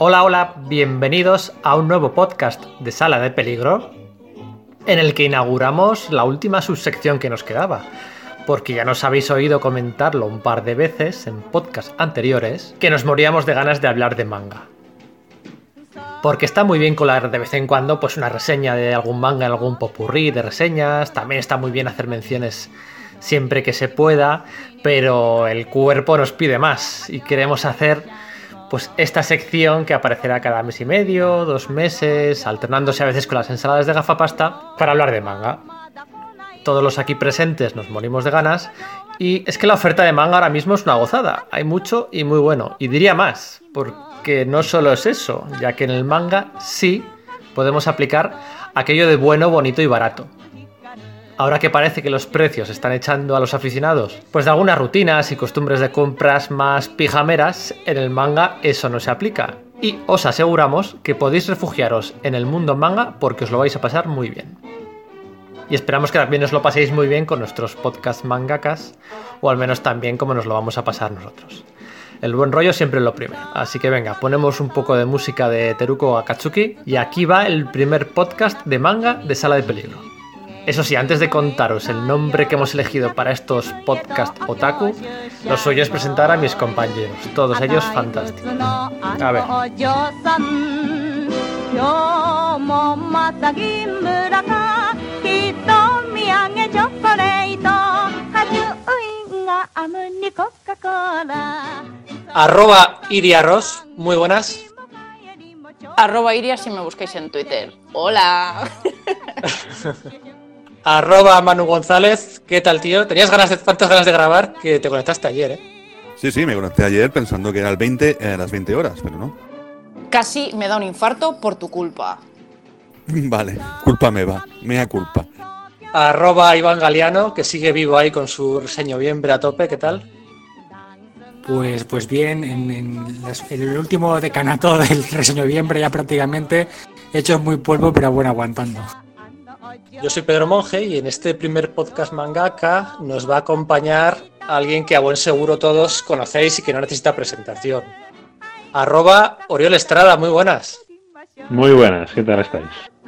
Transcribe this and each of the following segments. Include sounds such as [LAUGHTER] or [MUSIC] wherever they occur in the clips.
Hola, hola, bienvenidos a un nuevo podcast de Sala de Peligro, en el que inauguramos la última subsección que nos quedaba, porque ya nos habéis oído comentarlo un par de veces en podcasts anteriores, que nos moríamos de ganas de hablar de manga. Porque está muy bien colar de vez en cuando pues una reseña de algún manga algún popurrí de reseñas, también está muy bien hacer menciones siempre que se pueda, pero el cuerpo nos pide más y queremos hacer pues esta sección que aparecerá cada mes y medio, dos meses, alternándose a veces con las ensaladas de gafapasta para hablar de manga. Todos los aquí presentes nos morimos de ganas y es que la oferta de manga ahora mismo es una gozada. Hay mucho y muy bueno. Y diría más, porque no solo es eso, ya que en el manga sí podemos aplicar aquello de bueno, bonito y barato ahora que parece que los precios están echando a los aficionados, pues de algunas rutinas y costumbres de compras más pijameras, en el manga eso no se aplica. Y os aseguramos que podéis refugiaros en el mundo manga porque os lo vais a pasar muy bien. Y esperamos que también os lo paséis muy bien con nuestros podcast mangakas, o al menos también como nos lo vamos a pasar nosotros. El buen rollo siempre es lo primero. Así que venga, ponemos un poco de música de Teruko Akatsuki y aquí va el primer podcast de manga de Sala de Peligro. Eso sí, antes de contaros el nombre que hemos elegido para estos podcast otaku, lo suyo es presentar a mis compañeros, todos ellos fantásticos. A ver. Arroba Iriarros, muy buenas. Arroba Iria si me buscáis en Twitter. Hola. [LAUGHS] Arroba Manu González, ¿qué tal, tío? Tenías ganas de, tantas ganas de grabar que te conectaste ayer, ¿eh? Sí, sí, me conecté ayer pensando que era el 20, a las 20 horas, pero no. Casi me da un infarto por tu culpa. [LAUGHS] Vale, culpa me va, mea culpa. Arroba Iván Galeano, que sigue vivo ahí con su reseño bien a tope, ¿qué tal? Pues, pues bien, en, el último decanato [LAUGHS] del reseño noviembre ya prácticamente hecho muy polvo, pero bueno, aguantando. Yo soy Pedro Monge y en este primer podcast mangaka nos va a acompañar alguien que a buen seguro todos conocéis y que no necesita presentación. Arroba Oriol Estrada, muy buenas. Muy buenas, ¿qué tal estáis?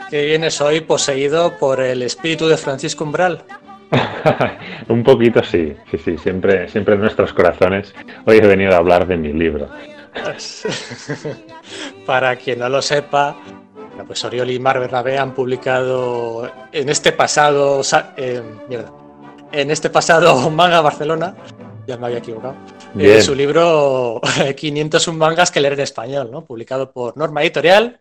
Que vienes hoy poseído por el espíritu de Francisco Umbral. [LAUGHS] Un poquito sí, sí, sí, siempre, siempre en nuestros corazones. Hoy he venido a hablar de mi libro. [LAUGHS] Para quien no lo sepa, pues Oriol y Mar Bernabé han publicado en este pasado. Eh, en este pasado [LAUGHS] manga Barcelona. Ya me había equivocado. Eh, su libro [LAUGHS] 501 mangas que leer en español, ¿no? Publicado por Norma Editorial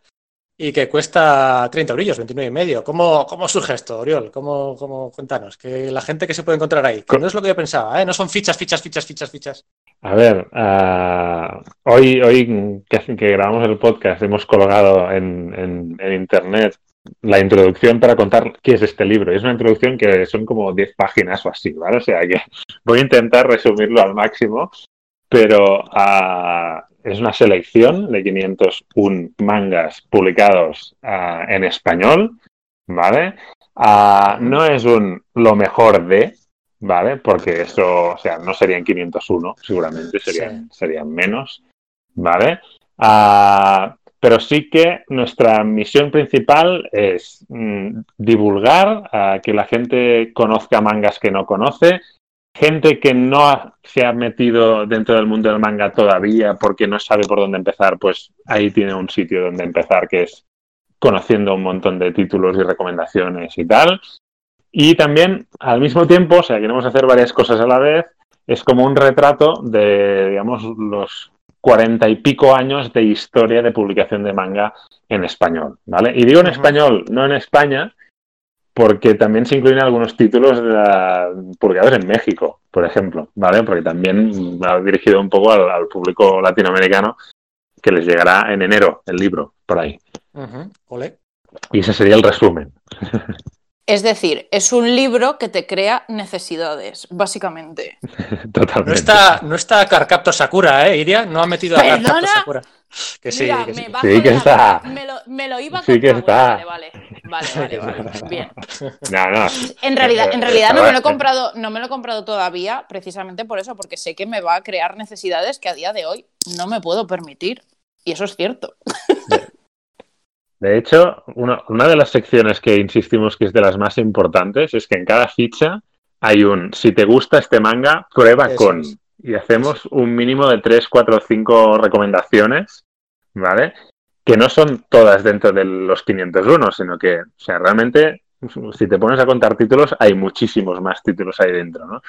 y que cuesta 30 euros, 29 y medio. ¿Cómo, ¿Cómo surge esto, Oriol? ¿Cómo, cómo, cuéntanos, que la gente que se puede encontrar ahí, que no es lo que yo pensaba, ¿eh? no son fichas, fichas, fichas, fichas, fichas. A ver, uh, hoy, hoy que, que, grabamos el podcast hemos colgado en, en, internet la introducción para contar qué es este libro. Es una introducción que son como 10 páginas o así, ¿vale? O sea que voy a intentar resumirlo al máximo, pero uh, es una selección de 501 mangas publicados uh, en español, ¿vale? Uh, no es un lo mejor de, ¿vale? Porque eso, o sea, no serían 501, seguramente serían, serían menos, ¿vale? Uh, pero sí que nuestra misión principal es mm, divulgar, que la gente conozca mangas que no conoce gente que no se ha metido dentro del mundo del manga todavía porque no sabe por dónde empezar, pues ahí tiene un sitio donde empezar que es conociendo un montón de títulos y recomendaciones y tal. Y también, al mismo tiempo, o sea, queremos hacer varias cosas a la vez, es como un retrato de, digamos, los cuarenta y pico años de historia de publicación de manga en español, ¿vale? Y digo en español, no en España, porque también se incluyen algunos títulos de publicados en México, por ejemplo, ¿vale? Porque también ha dirigido un poco al, público latinoamericano que les llegará en enero el libro, por ahí. Y ese sería el resumen. [LAUGHS] Es decir, es un libro que te crea necesidades, básicamente. [LAUGHS] Totalmente. No está, no está Carcapto Sakura, ¿eh, Iria? No ha metido a Carcapto Sakura. Que sí, que sí. sí que está. Me lo, me lo, iba a Sí que está. Vale, vale, vale, vale, vale. [LAUGHS] Bien. No, no. En realidad, en realidad no me lo he comprado, no me lo he comprado todavía, precisamente por eso, porque sé que me va a crear necesidades que a día de hoy no me puedo permitir. Y eso es cierto. [LAUGHS] De hecho, una, una de las secciones que insistimos que es de las más importantes es que en cada ficha hay un, si te gusta este manga, prueba Eso con. es. Y hacemos un mínimo de 3, 4, 5 recomendaciones, ¿vale? Que no son todas dentro de los 501, sino que, o sea, realmente, si te pones a contar títulos, hay muchísimos más títulos ahí dentro, ¿no?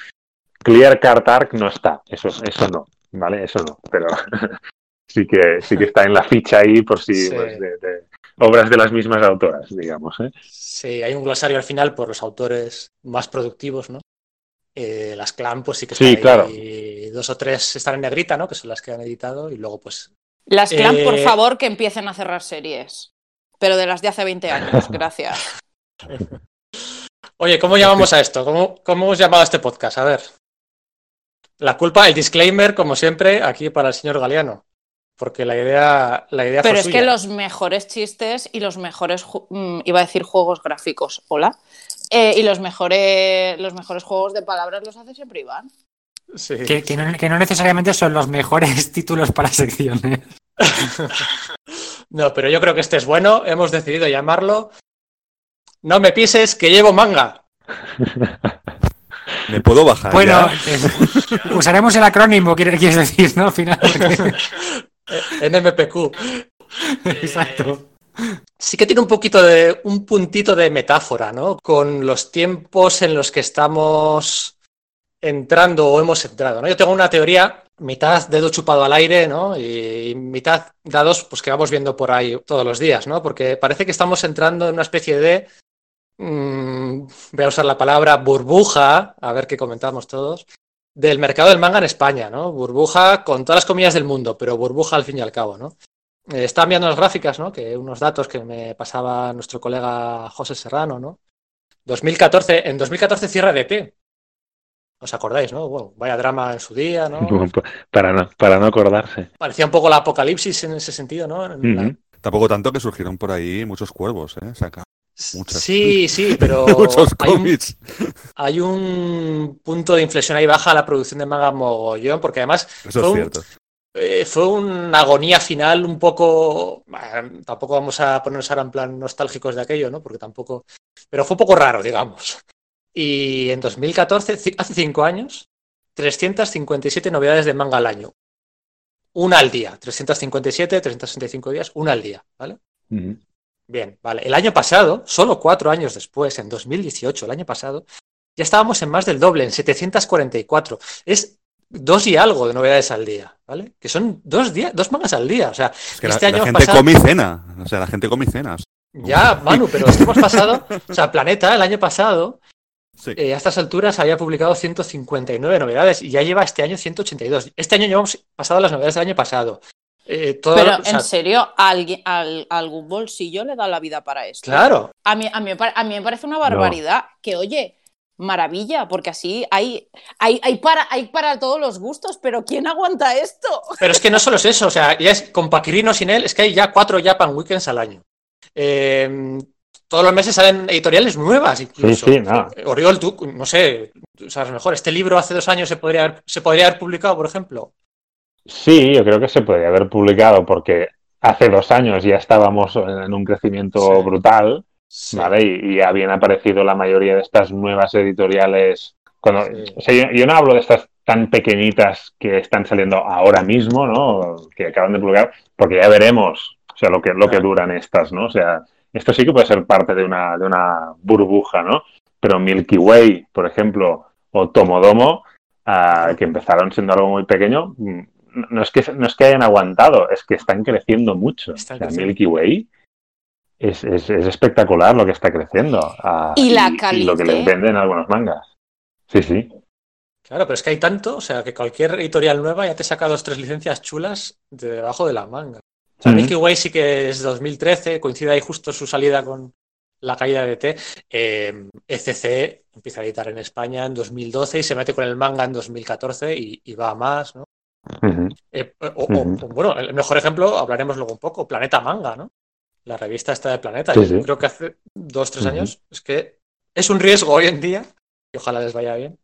Clear Card Arc no está, eso, eso no, ¿vale? Eso no, pero [LAUGHS] sí que, sí que está en la ficha ahí por si, Sí. pues, de- de obras de las mismas autoras, digamos, ¿eh? Sí, hay un glosario al final por los autores más productivos, ¿no? Eh, las clan, pues sí que Sí, están ahí, claro. y dos o tres están en negrita, ¿no? Que son las que han editado, y luego, pues. Las clan, por Eh, favor, que empiecen a cerrar series. Pero de las de hace 20 años, [LAUGHS] gracias. Oye, ¿cómo llamamos a esto? ¿Cómo, cómo hemos llamado a este podcast? A ver. La culpa, el disclaimer, como siempre, aquí para el señor Galeano. Porque la idea, la idea Pero fue es suya. que los mejores chistes y los mejores, mm, iba a decir juegos gráficos, hola, Eh, y los mejores, los mejores juegos de palabras los hace siempre Iván. Sí. Que, que no, que no necesariamente son los mejores [LAUGHS] títulos para secciones. No, pero yo creo que este es bueno. Hemos decidido llamarlo No me pises que llevo manga. ¿Me puedo bajar? Bueno, ya? eh, usaremos el acrónimo, quiere- quieres decir, ¿no? Al final. porque- [LAUGHS] NMPQ. Exacto. Sí que tiene un poquito de un puntito de metáfora, ¿no? Con los tiempos en los que estamos entrando o hemos entrado, ¿no? Yo tengo una teoría, mitad dedo chupado al aire, ¿no? Y mitad dados, pues que vamos viendo por ahí todos los días, ¿no? Porque parece que estamos entrando en una especie de mm, voy a usar la palabra burbuja, a ver qué comentamos todos, del mercado del manga en España, ¿no? Burbuja con todas las comillas del mundo, pero burbuja al fin y al cabo, ¿no? Eh, estaba enviando las gráficas, ¿no? Que unos datos que me pasaba nuestro colega José Serrano, ¿no? 2014, en 2014 cierra DT. ¿Os acordáis, no? Bueno, vaya drama en su día, ¿no? para, no, para no acordarse. Parecía un poco la apocalipsis en ese sentido, ¿no? En la- Ujú. Tampoco tanto que surgieron por ahí muchos cuervos, ¿eh? Saca muchas- Sí, sí, [LAUGHS] pero muchos hay un, cómics. hay un punto de inflexión ahí baja la producción de manga mogollón, porque además Eso fue es un- cierto. Eh, fue una agonía final un poco. tampoco vamos a ponernos ahora en plan nostálgicos de aquello, ¿no? Porque tampoco. Pero fue un poco raro, digamos. Y en 2014, ci- hace cinco años, 357 novedades de manga al año. Una al día. 357, 365 días, una al día, ¿vale? Bien, vale. El año pasado, solo cuatro años después, en 2018, el año pasado, ya estábamos en más del doble, en 744. Es dos y algo de novedades al día, ¿vale? Que son dos días, dos mangas al día. O sea, Es que este la, año la hemos gente pasado- come y cena. O sea, la gente come y cena. ya, Manu, pero es que hemos pasado, o sea, Planeta, el año pasado, Sí. eh, a estas alturas había publicado 159 novedades y ya lleva este año 182. Este año llevamos pasado las novedades del año pasado. Eh, todo- Pero, o sea, ¿en serio? ¿A alguien, al- a algún bolsillo le da la vida para esto? claro, A mí, a, mí, a mí me parece una barbaridad que, oye, maravilla, porque así hay, hay, hay, para, hay para todos los gustos, pero ¿quién aguanta esto? Pero es que no solo es eso, o sea, ya es con Paquirino sin él, es que hay ya cuatro Japan Weekends al año. Eh, todos los meses salen editoriales nuevas, Sí, incluso. sí, no. Oriol, tú, no sé, tú sabes mejor, este libro hace dos años se podría haber, se podría haber publicado, por ejemplo. Sí, yo creo que se podría haber publicado porque hace dos años ya estábamos en un crecimiento Sí. brutal, Sí. ¿vale? Y, y habían aparecido la mayoría de estas nuevas editoriales. Cuando, Sí. o sea, yo, yo no hablo de estas tan pequeñitas que están saliendo ahora mismo, ¿no? Que acaban de publicar, porque ya veremos, o sea, lo que, lo que duran estas, ¿no? O sea, esto sí que puede ser parte de una, de una burbuja, ¿no? Pero Milky Way, por ejemplo, o Tomodomo, ah, que empezaron siendo algo muy pequeño, mm, no es, que, no es que hayan aguantado, es que están creciendo mucho. O sea. Milky Way es, es- es espectacular lo que está creciendo. ah, Y la lo que calidad. les venden algunos mangas. Sí, sí. Claro, pero es que hay tanto, o sea, que cualquier editorial nueva ya te saca dos tres licencias chulas de debajo de la manga. O sea, Ujú. Milky Way sí que es 2013, coincide ahí justo su salida con la caída de T. Eh, ECC empieza a editar en España en 2012 y se mete con el manga en 2014 y, y va a más, ¿no? Eh, o, bueno, el mejor ejemplo, hablaremos luego un poco, Planeta Manga, ¿no? La revista esta de Planeta. Sí, Yo sí. creo que hace dos, tres años. Es que es un riesgo hoy en día y ojalá les vaya bien,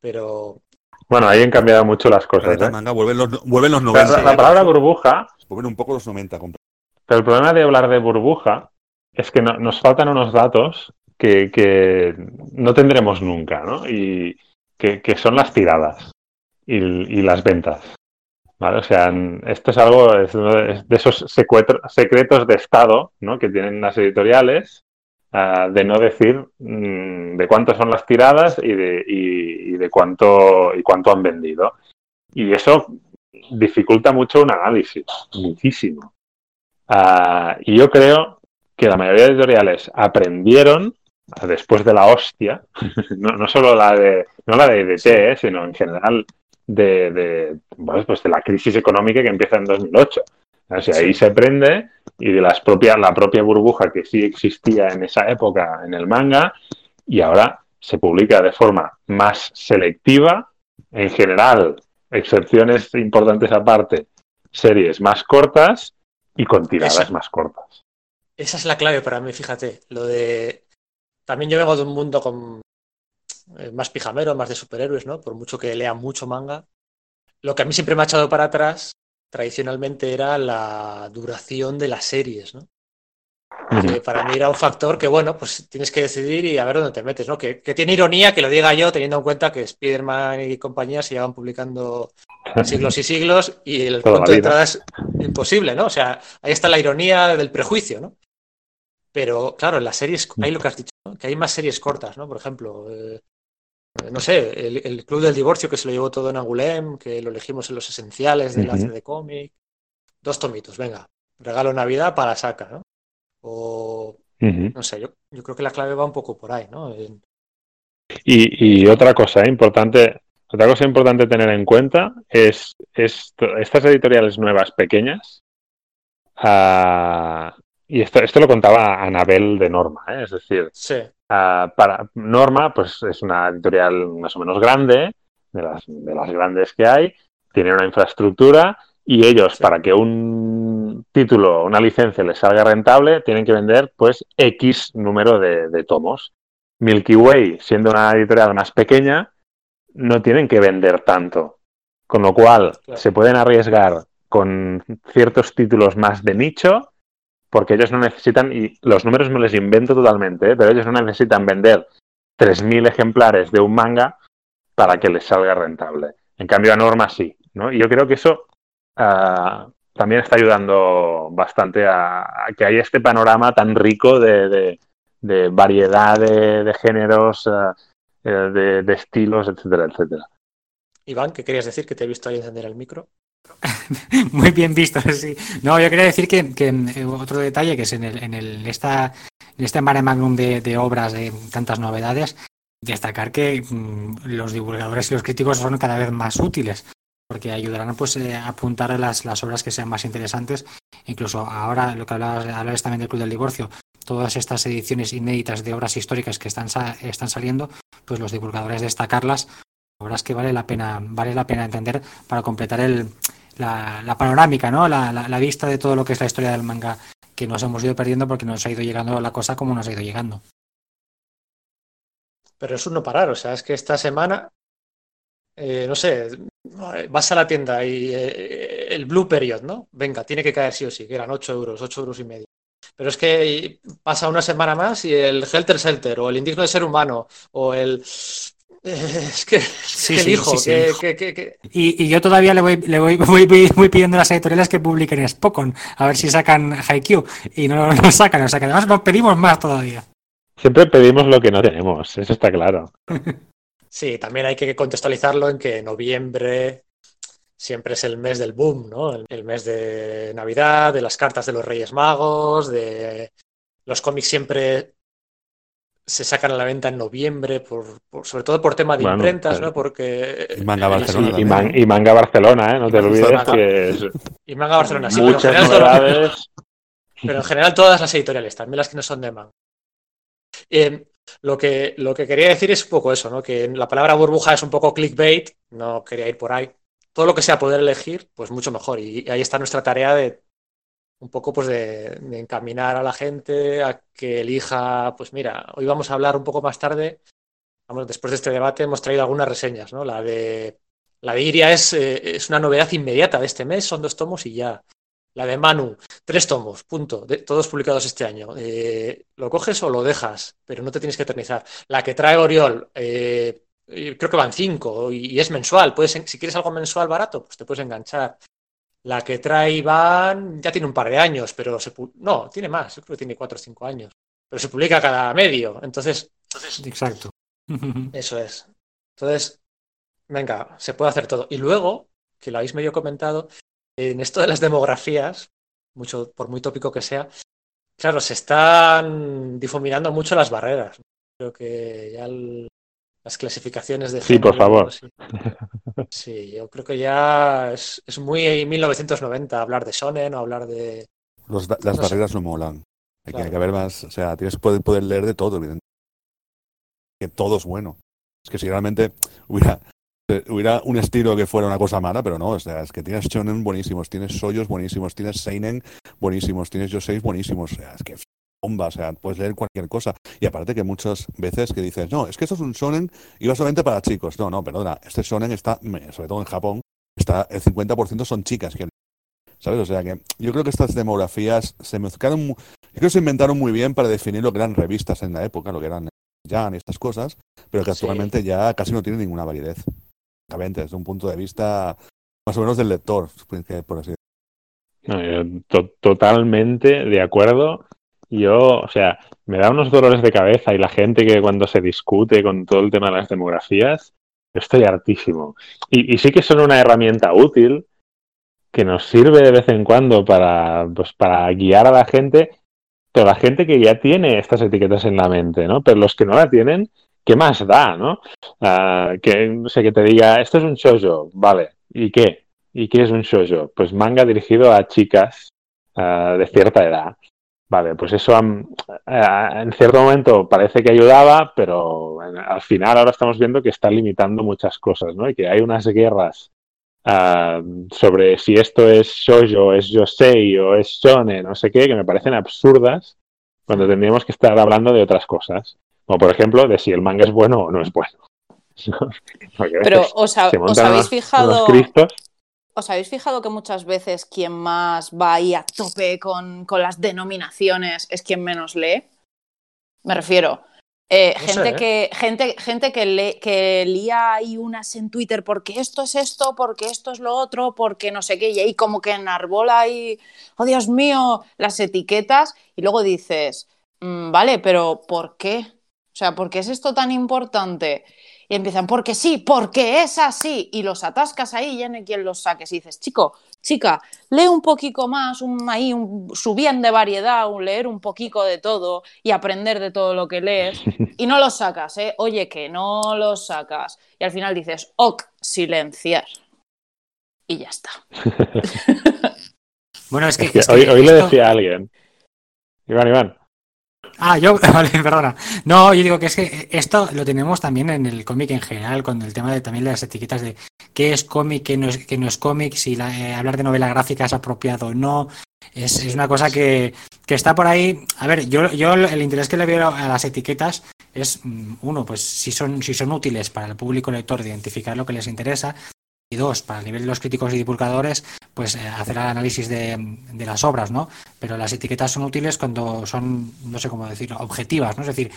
pero Bueno, ahí han cambiado mucho las cosas. ¿eh? Manga vuelven los, vuelven los La, 90. la- la palabra burbuja, volver un poco los 90. compa- Pero el problema de hablar de burbuja es que no- nos faltan unos datos que, que no tendremos nunca, ¿no? Y que, que son las tiradas y, y las ventas. ¿Vale? O sea, esto es algo es de es de esos secretos de Estado ¿no? que tienen las editoriales ah, de no decir mm, de cuánto son las tiradas y de, y- y de cuánto, y cuánto han vendido. Y eso dificulta mucho un análisis, muchísimo. Ah, y yo creo que la mayoría de editoriales aprendieron ah, después de la hostia, [LAUGHS] no, no solo la de, no la de EDT, eh, sino en general de, de, bueno, pues de la crisis económica que empieza en 2008. O sea, ahí se aprende y de las propias, la propia burbuja que sí existía en esa época en el manga y ahora se publica de forma más selectiva, en general, excepciones importantes aparte, series más cortas y con tiradas más cortas. Esa es la clave para mí, fíjate. Lo de. También yo vengo de un mundo con más pijamero, más de superhéroes, ¿no? Por mucho que lea mucho manga. Lo que a mí siempre me ha echado para atrás, tradicionalmente, era la duración de las series, ¿no? Que para mí era un factor que, bueno, pues tienes que decidir y a ver dónde te metes, ¿no? Que, que tiene ironía que lo diga yo, teniendo en cuenta que Spider-Man y compañía se llevan publicando siglos y siglos y el Toda punto de entrada es imposible, ¿no? O sea, ahí está la ironía del prejuicio, ¿no? Pero claro, en las series, hay lo que has dicho, ¿no? que hay más series cortas, ¿no? Por ejemplo, eh, no sé, el, el Club del Divorcio que se lo llevó todo en Angulem, que lo elegimos en los esenciales del Ujú. AC de cómic. Dos tomitos, venga, regalo Navidad para saca, ¿no? O, no sé, yo, yo creo que la clave va un poco por ahí, ¿no? En- Y, y otra cosa eh, importante, otra cosa importante tener en cuenta es, es estas editoriales nuevas pequeñas. ah, y esto, esto lo contaba Anabel de Norma, ¿eh? es decir, sí, ah, para Norma, pues es una editorial más o menos grande, de las, de las grandes que hay, tiene una infraestructura y ellos, Sí. para que un título, una licencia les salga rentable, tienen que vender pues X número de, de tomos. Milky Way, siendo una editorial más pequeña, no tienen que vender tanto. Con lo cual, Claro. se pueden arriesgar con ciertos títulos más de nicho, porque ellos no necesitan, y los números me les invento totalmente, ¿eh? pero ellos no necesitan vender 3.000 ejemplares de un manga para que les salga rentable. En cambio, a Norma sí. ¿no? Y yo creo que eso ah, también está ayudando bastante a, a que haya este panorama tan rico de, de- de variedad de, de géneros, de, de estilos, etcétera, etcétera. Iván, ¿qué querías decir? Que te he visto ahí encender el micro. [LAUGHS] [LAUGHS] Muy bien visto, sí. No, yo quería decir que, eh, otro detalle que es en, el, en, el, esta, en este mare magnum de, obras de tantas novedades, destacar que mm, los divulgadores y los críticos son cada vez más útiles, porque ayudarán pues, eh, a apuntar las, las obras que sean más interesantes. Incluso ahora, lo que hablabas, hablabas también del Club del Divorcio, todas estas ediciones inéditas de obras históricas que están, están saliendo, pues los divulgadores destacarlas, obras que vale la pena, vale la pena entender para completar el, la, panorámica, ¿no? La, vista de todo lo que es la historia del manga que nos hemos ido perdiendo porque nos ha ido llegando la cosa como nos ha ido llegando. Pero es un no parar, o sea, es que esta semana, eh, no sé, vas a la tienda y eh, el Blue Period, ¿no? Venga, tiene que caer sí o sí, que eran 8 euros, 8 euros y medio. Pero es que pasa una semana más y el Helter Skelter o el Indigno de Ser Humano o el... eh, es que, Sí, que sí, elijo, sí, sí. que- que- que- que- Y, y yo todavía le voy, le voy, [LAUGHS] voy, voy- voy pidiendo a las editoriales que publiquen Spokon, a ver si sacan Haikyuu, y no lo sacan, o sea que además nos pedimos más todavía. Siempre pedimos lo que no tenemos, eso está claro. [LAUGHS] Sí, también hay que contextualizarlo en que noviembre siempre es el mes del boom, ¿no? El, el mes de Navidad, de las cartas de los Reyes Magos, de los cómics siempre se sacan a la venta en noviembre, por, por- sobre todo por tema de Bueno, imprentas, ¿no? Porque Y Manga eh, Barcelona Y, y también, man- ¿no? y manga Barcelona, ¿eh? no te olvides Manga. que es y Manga Barcelona, sí, pero en, muchas general novedades. [LAUGHS] pero en general todas las editoriales, también las que no son de manga. Eh, lo, que, lo que quería decir es un poco eso, ¿no? Que la palabra burbuja es un poco clickbait, no quería ir por ahí. Todo lo que sea poder elegir, pues mucho mejor. Y ahí está nuestra tarea de un poco pues de, encaminar a la gente a que elija, pues mira, hoy vamos a hablar un poco más tarde. Vamos, después de este debate hemos traído algunas reseñas, ¿no? La de la de Iria es, eh, es una novedad inmediata de este mes, son dos tomos y ya. La de Manu, tres tomos, punto, todos publicados este año. Eh, ¿lo coges o lo dejas? Pero no te tienes que eternizar. La que trae Oriol, eh, creo que van cinco y, y es mensual. Puedes, si quieres algo mensual barato, pues te puedes enganchar. La que trae Iván ya tiene un par de años, pero se pu- no, tiene más, yo creo que tiene cuatro o cinco años. Pero se publica cada medio. Entonces, entonces Exacto. [LAUGHS] eso es. Entonces, venga, se puede hacer todo. Y luego, que lo habéis medio comentado, en esto de las demografías, mucho, por muy tópico que sea, claro, se están difuminando mucho las barreras. Creo que ya el- las clasificaciones de Sí, por favor. Sí, Sí, yo creo que ya es, es muy 1990 hablar de Sonen o hablar de... Los- las No sé. barreras no molan. Hay, que, Claro. hay que haber más, o sea, tienes que poder, poder leer de todo, evidentemente. Que todo es bueno. Es que si realmente hubiera, hubiera un estilo que fuera una cosa mala, pero no, o sea, es que tienes shonen buenísimos, tienes soyos buenísimos, tienes seinen buenísimos, tienes yoseis buenísimos, o sea, es que bomba, o sea, puedes leer cualquier cosa. Y aparte que muchas veces que dices, no, es que esto es un shonen y va solamente para chicos. No, no, perdona, este shonen está, sobre todo en Japón, está el 50% son chicas que ¿Sabes? O sea que yo creo que estas demografías se mezclaron, yo creo que se inventaron muy bien para definir lo que eran revistas en la época, lo que eran Jan y estas cosas, pero que Sí. actualmente ya casi no tienen ninguna validez. Desde un punto de vista más o menos del lector, por así No, yo to- totalmente de acuerdo. Yo, o sea, me da unos dolores de cabeza y la gente que cuando se discute con todo el tema de las demografías, estoy hartísimo. Y, sí que son una herramienta útil que nos sirve de vez en cuando para, pues, para guiar a la gente, pero la gente que ya tiene estas etiquetas en la mente, ¿no? Pero los que no la tienen, ¿qué más da, no? Ah, que, que te diga, esto es un shoujo, vale, ¿y qué? ¿Y qué es un shoujo? Pues manga dirigido a chicas ah, de cierta edad. Vale, pues eso ah, en cierto momento parece que ayudaba, pero en- al final ahora estamos viendo que está limitando muchas cosas, ¿no? Y que hay unas guerras sobre si esto es shoujo, es yosei o es shonen, no sé qué, que me parecen absurdas cuando tendríamos que estar hablando de otras cosas. Como por ejemplo de si el manga es bueno o no es bueno. [LAUGHS] Pero os, ha- os habéis unos- fijado. unos. ¿Os habéis fijado que muchas veces quien más va ahí a tope con, con las denominaciones es quien menos lee? Me refiero. eh, No gente, sé, ¿eh? que, gente, gente que, lee, que lía ahí unas en Twitter porque esto es esto, porque esto es lo otro, porque no sé qué, y ahí como que enarbola ahí, oh Dios mío, las etiquetas, y luego dices, "Mm, vale, pero ¿por qué? O sea, ¿por qué es esto tan importante? Y empiezan, porque sí, porque es así. Y los atascas ahí y ya no hay quien los saques. Y dices, chico, chica, lee un poquito más, un, ahí, un, su bien de variedad, un leer un poquito de todo y aprender de todo lo que lees. [LAUGHS] Y no los sacas, ¿eh? Oye, que no los sacas. Y al final dices, ok, silenciar. Y ya está. [LAUGHS] Bueno, es que, Es que es que hoy, hoy le decía a alguien. Iván, Iván. Ah, yo, [LAUGHS] vale, perdona. No, yo digo que es que esto lo tenemos también en el cómic en general, con el tema de también las etiquetas de qué es cómic, qué no es, qué no es cómic, si la- eh, hablar de novela gráfica es apropiado o no. Es, es una cosa que, que está por ahí. A ver, yo, yo el interés que le veo a las etiquetas es, mm, uno, pues si son, si son útiles para el público lector de identificar lo que les interesa. Y dos, para el nivel de los críticos y divulgadores, pues eh, hacer el análisis de, las obras, ¿no? Pero las etiquetas son útiles cuando son, no sé cómo decirlo, objetivas, ¿no? Es decir,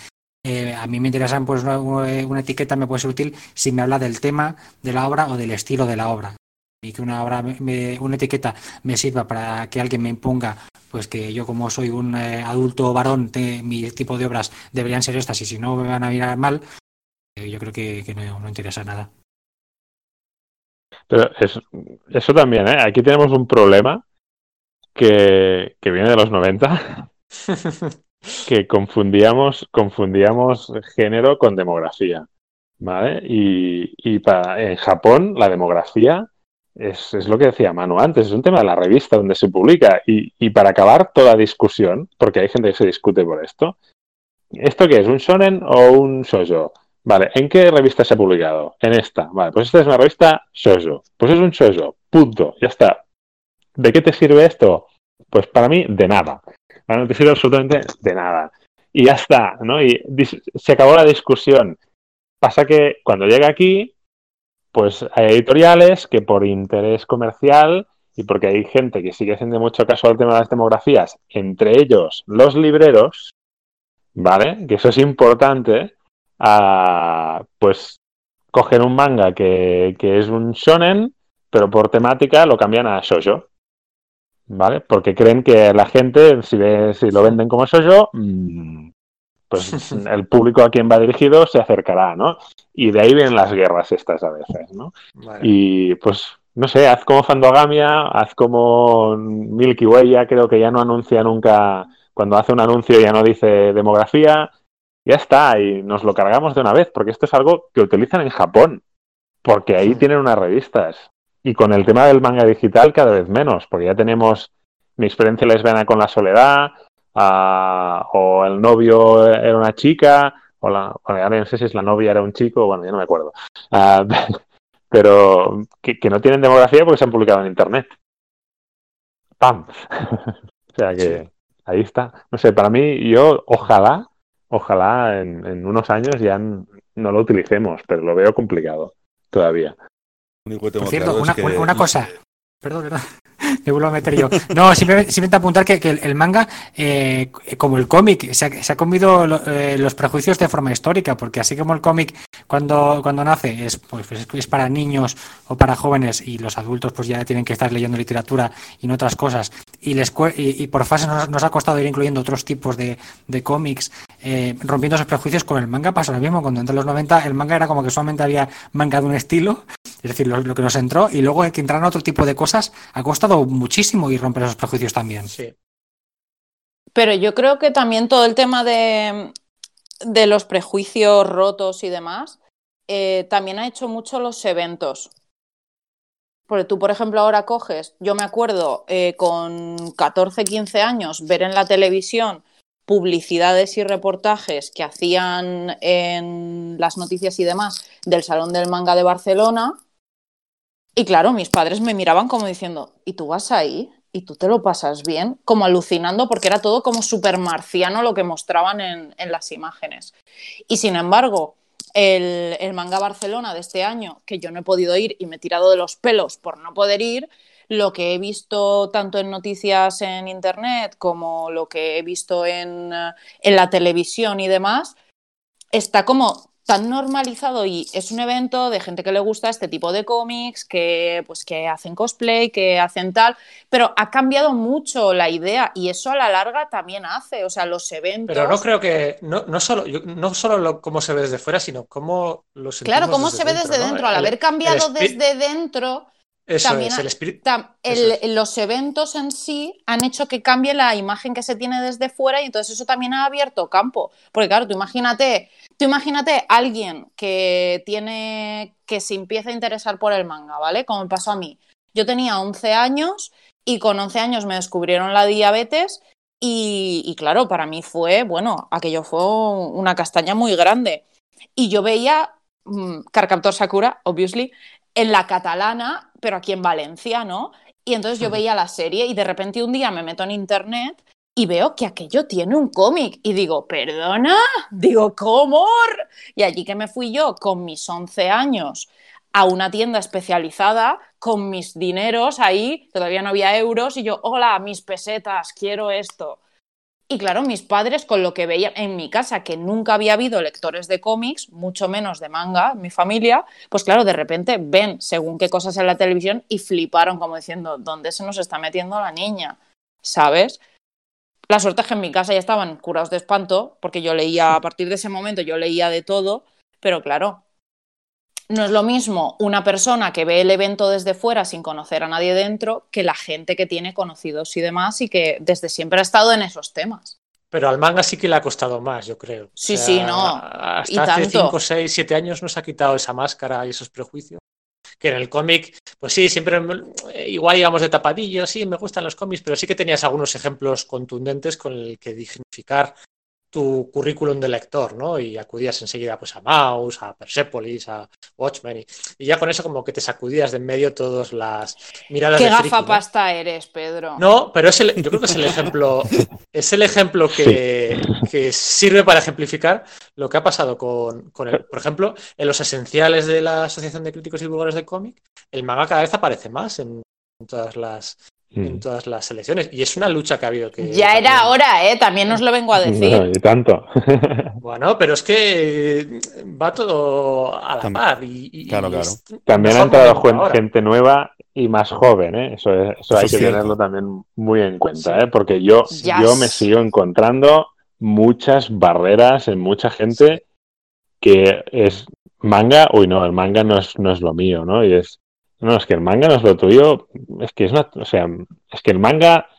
eh, a mí me interesan, pues una, una etiqueta me puede ser útil si me habla del tema de la obra o del estilo de la obra. Y que una obra, me- una etiqueta me sirva para que alguien me imponga, pues que yo como soy un eh, adulto varón, mi tipo de obras deberían ser estas y si no me van a mirar mal, yo creo que, que no, no interesa nada. Pero es- eso también, ¿eh? Aquí tenemos un problema que, que viene de los 90, [LAUGHS] que confundíamos, confundíamos género con demografía. ¿Vale? Y, y para, en Japón la demografía es, es lo que decía Manu antes, es un tema de la revista donde se publica. Y, y para acabar toda discusión, porque hay gente que se discute por esto, ¿esto qué es? ¿Un shonen o un shoujo? Vale, ¿en qué revista se ha publicado? En esta. Vale, pues esta es una revista shoujo. Pues es un shoujo. Punto. Ya está. ¿De qué te sirve esto? Pues para mí, de nada. Para no te sirve absolutamente de nada. Y ya está, ¿no? Y se acabó la discusión. Pasa que cuando llega aquí, pues hay editoriales que por interés comercial y porque hay gente que sigue haciendo mucho caso al tema de las demografías, entre ellos los libreros, ¿vale? Que eso es importante, a, pues cogen un manga que, que es un shonen, pero por temática lo cambian a shoujo. ¿Vale? Porque creen que la gente, si, ve, si lo venden como shoujo, mmm, pues [LAUGHS] el público a quien va dirigido se acercará, ¿no? Y de ahí vienen las guerras estas a veces, ¿no? Vale. Y pues, no sé, haz como Fandogamia, haz como Milky Way, ya creo que ya no anuncia nunca, cuando hace un anuncio ya no dice demografía, ya está, y nos lo cargamos de una vez, porque esto es algo que utilizan en Japón, porque ahí Sí. tienen unas revistas. Y con el tema del manga digital cada vez menos, porque ya tenemos mi experiencia lesbiana con la soledad, o el novio era una chica, o la, bueno, no sé si es la novia era un chico, bueno, ya no me acuerdo. Ah, [LAUGHS] pero que, que no tienen demografía porque se han publicado en internet. ¡Pam! [LAUGHS] o sea que ahí está. No sé, para mí, yo ojalá, ojalá en, en unos años ya no lo utilicemos, pero lo veo complicado todavía. Por cierto, una, es que una- una cosa. Perdón, perdón. [LAUGHS] Me vuelvo a meter yo. No, simplemente, simplemente apuntar que, que el, el manga, eh, como el cómic, se ha, se ha comido lo- eh, los prejuicios de forma histórica, porque así como el cómic cuando, cuando nace es, pues, es, es para niños o para jóvenes y los adultos pues ya tienen que estar leyendo literatura y no otras cosas, y, les, y, y por fases nos, nos ha costado ir incluyendo otros tipos de, de cómics, eh, rompiendo esos prejuicios con el manga pasa lo mismo, cuando entre los 90 el manga era como que solamente había manga de un estilo es decir, lo, lo que nos entró y luego que entraran otro tipo de cosas ha costado muchísimo y romper esos prejuicios también. Sí. Pero yo creo que también todo el tema de, de los prejuicios rotos y demás, eh, también ha hecho mucho los eventos. Porque tú, por ejemplo, ahora coges, yo me acuerdo eh, con 14, 15 años, ver en la televisión publicidades y reportajes que hacían en las noticias y demás del Salón del Manga de Barcelona. Y claro, mis padres me miraban como diciendo, ¿y tú vas ahí? ¿Y tú te lo pasas bien? Como alucinando porque era todo como súper marciano lo que mostraban en, en las imágenes. Y sin embargo, el, el manga Barcelona de este año, que yo no he podido ir y me he tirado de los pelos por no poder ir, lo que he visto tanto en noticias en internet como lo que he visto en, eh, en la televisión y demás, está como tan normalizado y es un evento de gente que le gusta este tipo de cómics, que pues que hacen cosplay, que hacen tal, pero ha cambiado mucho la idea y eso a la larga también hace, o sea, los eventos Pero no creo que, no, no solo, yo- no solo lo- cómo se ve desde fuera, sino cómo lo sentimos Claro, cómo desde se ve desde ¿no? dentro, al El- haber cambiado desde dentro, Eso también es, el espíritu. tam- el- los eventos en sí han hecho que cambie la imagen que se tiene desde fuera y entonces eso también ha abierto campo. Porque claro, tú imagínate, tú imagínate alguien que tiene, que se empieza a interesar por el manga, ¿vale? Como me pasó a mí. Yo tenía 11 años y con 11 años me descubrieron la diabetes y, y claro, para mí fue, bueno, aquello fue una castaña muy grande. Y yo veía mm, Carcaptor Sakura, obviously, en la catalana, pero aquí en Valencia, ¿no? Y entonces yo veía la serie y de repente un día me meto en internet y veo que aquello tiene un cómic y digo, perdona, digo, ¿cómo? Y allí que me fui yo con mis 11 años a una tienda especializada con mis dineros ahí, todavía no había euros, y yo, hola, mis pesetas, quiero esto. Y claro, mis padres, con lo que veían en mi casa, que nunca había habido lectores de cómics, mucho menos de manga, mi familia, pues claro, de repente ven según qué cosas en la televisión y fliparon como diciendo, ¿dónde se nos está metiendo la niña? ¿Sabes? La suerte es que en mi casa ya estaban curados de espanto, porque yo leía, a partir de ese momento yo leía de todo, pero claro, no es lo mismo una persona que ve el evento desde fuera sin conocer a nadie dentro que la gente que tiene conocidos y demás y que desde siempre ha estado en esos temas. Pero al manga sí que le ha costado más, yo creo. O Sí, sea, sí, no. Hasta Y hace tanto. 5, 6, 7 años nos ha quitado esa máscara y esos prejuicios. Que en el cómic, pues sí, siempre eh, igual íbamos de tapadillo, sí, me gustan los cómics, pero sí que tenías algunos ejemplos contundentes con el que dignificar tu currículum de lector, ¿no? Y acudías enseguida pues a Maus, a Persepolis, a Watchmen, y, y ya con eso como que te sacudías de en medio todas las miradas ¿Qué de friki, ¿no? gafapasta eres, Pedro? No, pero es el- yo creo que es el ejemplo, [LAUGHS] es el ejemplo que, que sirve para ejemplificar lo que ha pasado con, con el, por ejemplo, en los esenciales de la Asociación de Críticos y Divulgadores de Cómic, el manga cada vez aparece más en, en todas las. En todas las selecciones. Y es una lucha que ha habido que. Ya era también- hora, ¿eh? También os lo vengo a [LAUGHS] No, decir. y tanto. [LAUGHS] Bueno, pero es que va todo a la par. Y, y- Claro, y claro. es También ha entrado gente nueva y más joven, ¿eh? Eso, es- eso Eso hay es que cierto. tenerlo también muy en cuenta, ¿eh? Porque yo, yo me sigo encontrando muchas barreras en mucha gente que es manga, uy, no, el manga no es, no es lo mío, ¿no? Y es, no, es que el manga no es lo tuyo, es que es una, o sea, es que el manga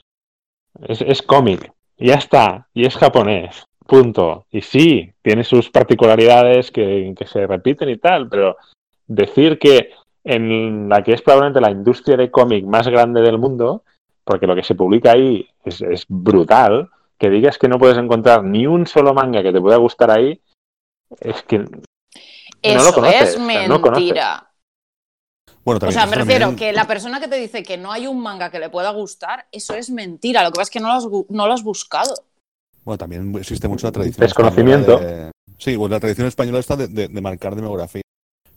es, es cómic, y ya está, y es japonés, punto. Y sí, tiene sus particularidades que, que se repiten y tal, pero decir que en la que es probablemente la industria de cómic más grande del mundo, porque lo que se publica ahí es, es brutal, que digas que no puedes encontrar ni un solo manga que te pueda gustar ahí, es que no Eso lo conoces, es o sea, no conoces. Bueno, O sea, me refiero también- que la persona que te dice que no hay un manga que le pueda gustar, eso es mentira. Lo que pasa es que no lo has, no lo has buscado. Bueno, también existe mucho la tradición. Desconocimiento. de- Sí, pues la tradición española está de, de- de marcar demografía.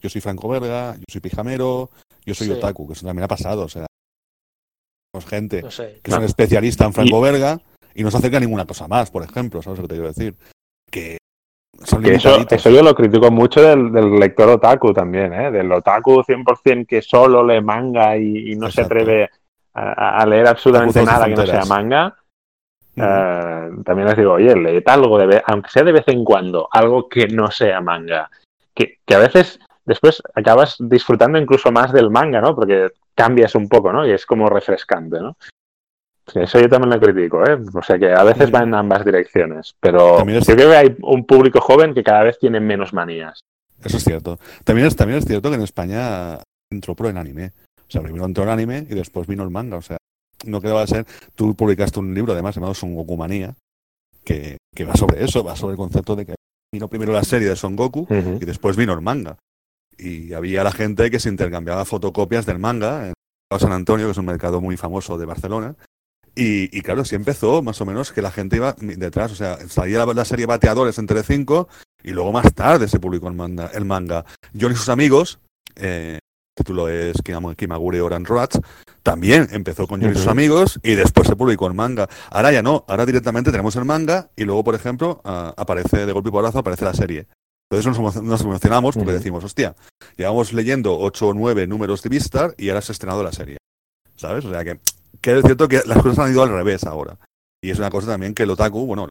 Yo soy Franco Verga, yo soy Pijamero, yo soy Sí. Otaku, que eso también ha pasado. O sea, tenemos gente No sé. que son especialistas en Franco Verga y no se acerca a ninguna cosa más, por ejemplo, ¿sabes lo que te quiero decir? Que Que eso, eso yo lo critico mucho del, del lector otaku también, ¿eh? Del otaku 100% que solo lee manga y, y no se atreve a, a leer absolutamente nada que no sea manga. Eh, también les digo, oye, leed algo, de aunque sea de vez en cuando, algo que no sea manga. Que, que a veces después acabas disfrutando incluso más del manga, ¿no? Porque cambias un poco, ¿no? Y es como refrescante, ¿no? Sí, Eso yo también lo critico, ¿eh? O sea que a veces Ujú. va en ambas direcciones. Pero es- yo creo que hay un público joven que cada vez tiene menos manías. Eso es cierto. También es, también es cierto que en España entró pro en anime. O sea, primero entró el anime y después vino el manga. O sea, no quedaba de ser. Tú publicaste un libro, además, llamado Son Goku Manía, que, que va sobre eso, va sobre el concepto de que vino primero la serie de Son Goku y después vino el manga. Y había la gente que se intercambiaba fotocopias del manga en San Antonio, que es un mercado muy famoso de Barcelona. Y, y claro, sí empezó más o menos que la gente iba detrás. O sea, salía la, la serie Bateadores en Telecinco y luego más tarde se publicó el manga. El manga. John y sus amigos, eh, el título es Kim- Kimagure Oran Roach, también empezó con John y sus amigos y después se publicó el manga. Ahora ya no, ahora directamente tenemos el manga y luego, por ejemplo, ah, aparece de golpe y porrazo, aparece la serie. Entonces nos, emo- nos emocionamos porque decimos, hostia, llevamos leyendo 8 o 9 números de Vistar y ahora se ha estrenado la serie. ¿Sabes? O sea que, que es cierto que las cosas han ido al revés ahora. Y es una cosa también que el otaku, bueno,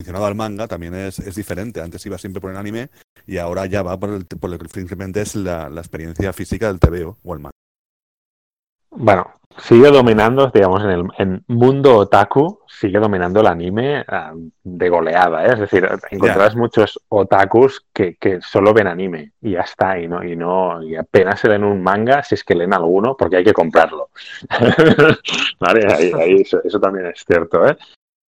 aficionado al manga también es, es diferente. Antes iba siempre por el anime y ahora ya va por, el, por lo que simplemente es la, la experiencia física del TVO o el manga. Bueno, sigue dominando, digamos, en el en mundo otaku, sigue dominando el anime ah, de goleada, ¿eh? Es decir, encontrarás muchos otakus que, que solo ven anime y ya está, y no, y no, y apenas se leen un manga, si es que leen alguno, porque hay que comprarlo. [LAUGHS] vale, ahí, ahí eso, eso también es cierto, ¿eh?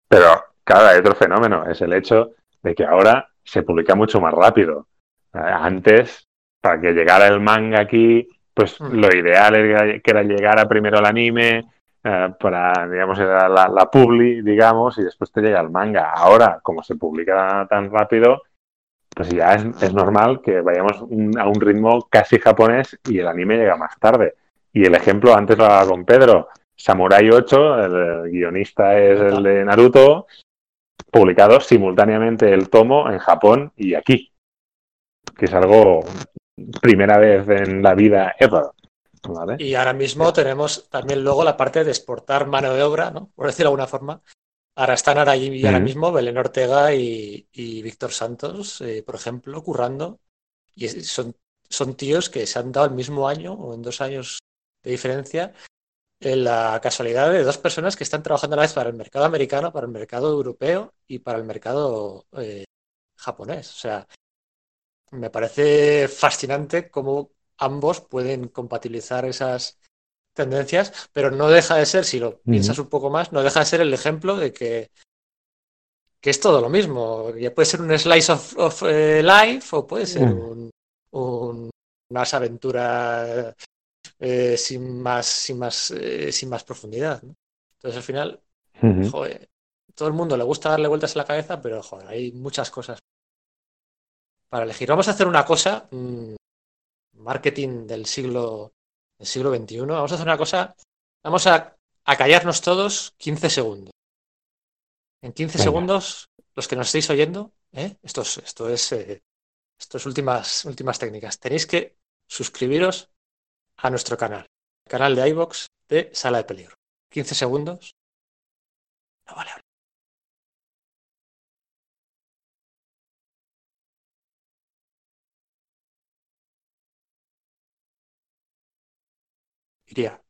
Pero, claro, hay otro fenómeno, es el hecho de que ahora se publica mucho más rápido. Eh, Antes, para que llegara el manga aquí, pues Mm. lo ideal era que era llegar a primero el anime, eh, para, digamos, era la, la publi, digamos, y después te llega el manga. Ahora, como se publica tan rápido, pues ya es, es normal que vayamos un- a un ritmo casi japonés y el anime llega más tarde. Y el ejemplo, antes lo hablaba con Pedro, Samurai 8, el guionista es el de Naruto, publicado simultáneamente el tomo en Japón y aquí, que es algo primera vez en la vida ever. ¿vale? Y ahora mismo tenemos también luego la parte de exportar mano de obra, ¿no? Por decirlo de alguna forma. Ahora están ahora, y ahora mismo Belén Ortega y, y Víctor Santos, eh, por ejemplo, currando. Y son, son tíos que se han dado el mismo año o en dos años de diferencia en la casualidad de dos personas que están trabajando a la vez para el mercado americano, para el mercado europeo y para el mercado eh, japonés. O sea, me parece fascinante cómo ambos pueden compatibilizar esas tendencias, pero no deja de ser, si lo piensas un poco más, no deja de ser el ejemplo de que, que es todo lo mismo. Ya puede ser un slice of, of, eh, life o puede ser un, un- unas aventuras eh, sin más, sin más, eh, sin más profundidad. ¿no? Entonces al final, joder, todo el mundo le gusta darle vueltas a la cabeza, pero joder, hay muchas cosas para elegir. Vamos a hacer una cosa, mm, marketing del siglo, del siglo XXI, vamos a hacer una cosa Vamos a, a callarnos todos 15 segundos. En 15 Venga. segundos, los que nos estéis oyendo, ¿eh? esto es, esto es, eh, esto es últimas, últimas técnicas. Tenéis que suscribiros a nuestro canal, el canal de iVox de Sala de Peligro. 15 segundos. No vale Iría.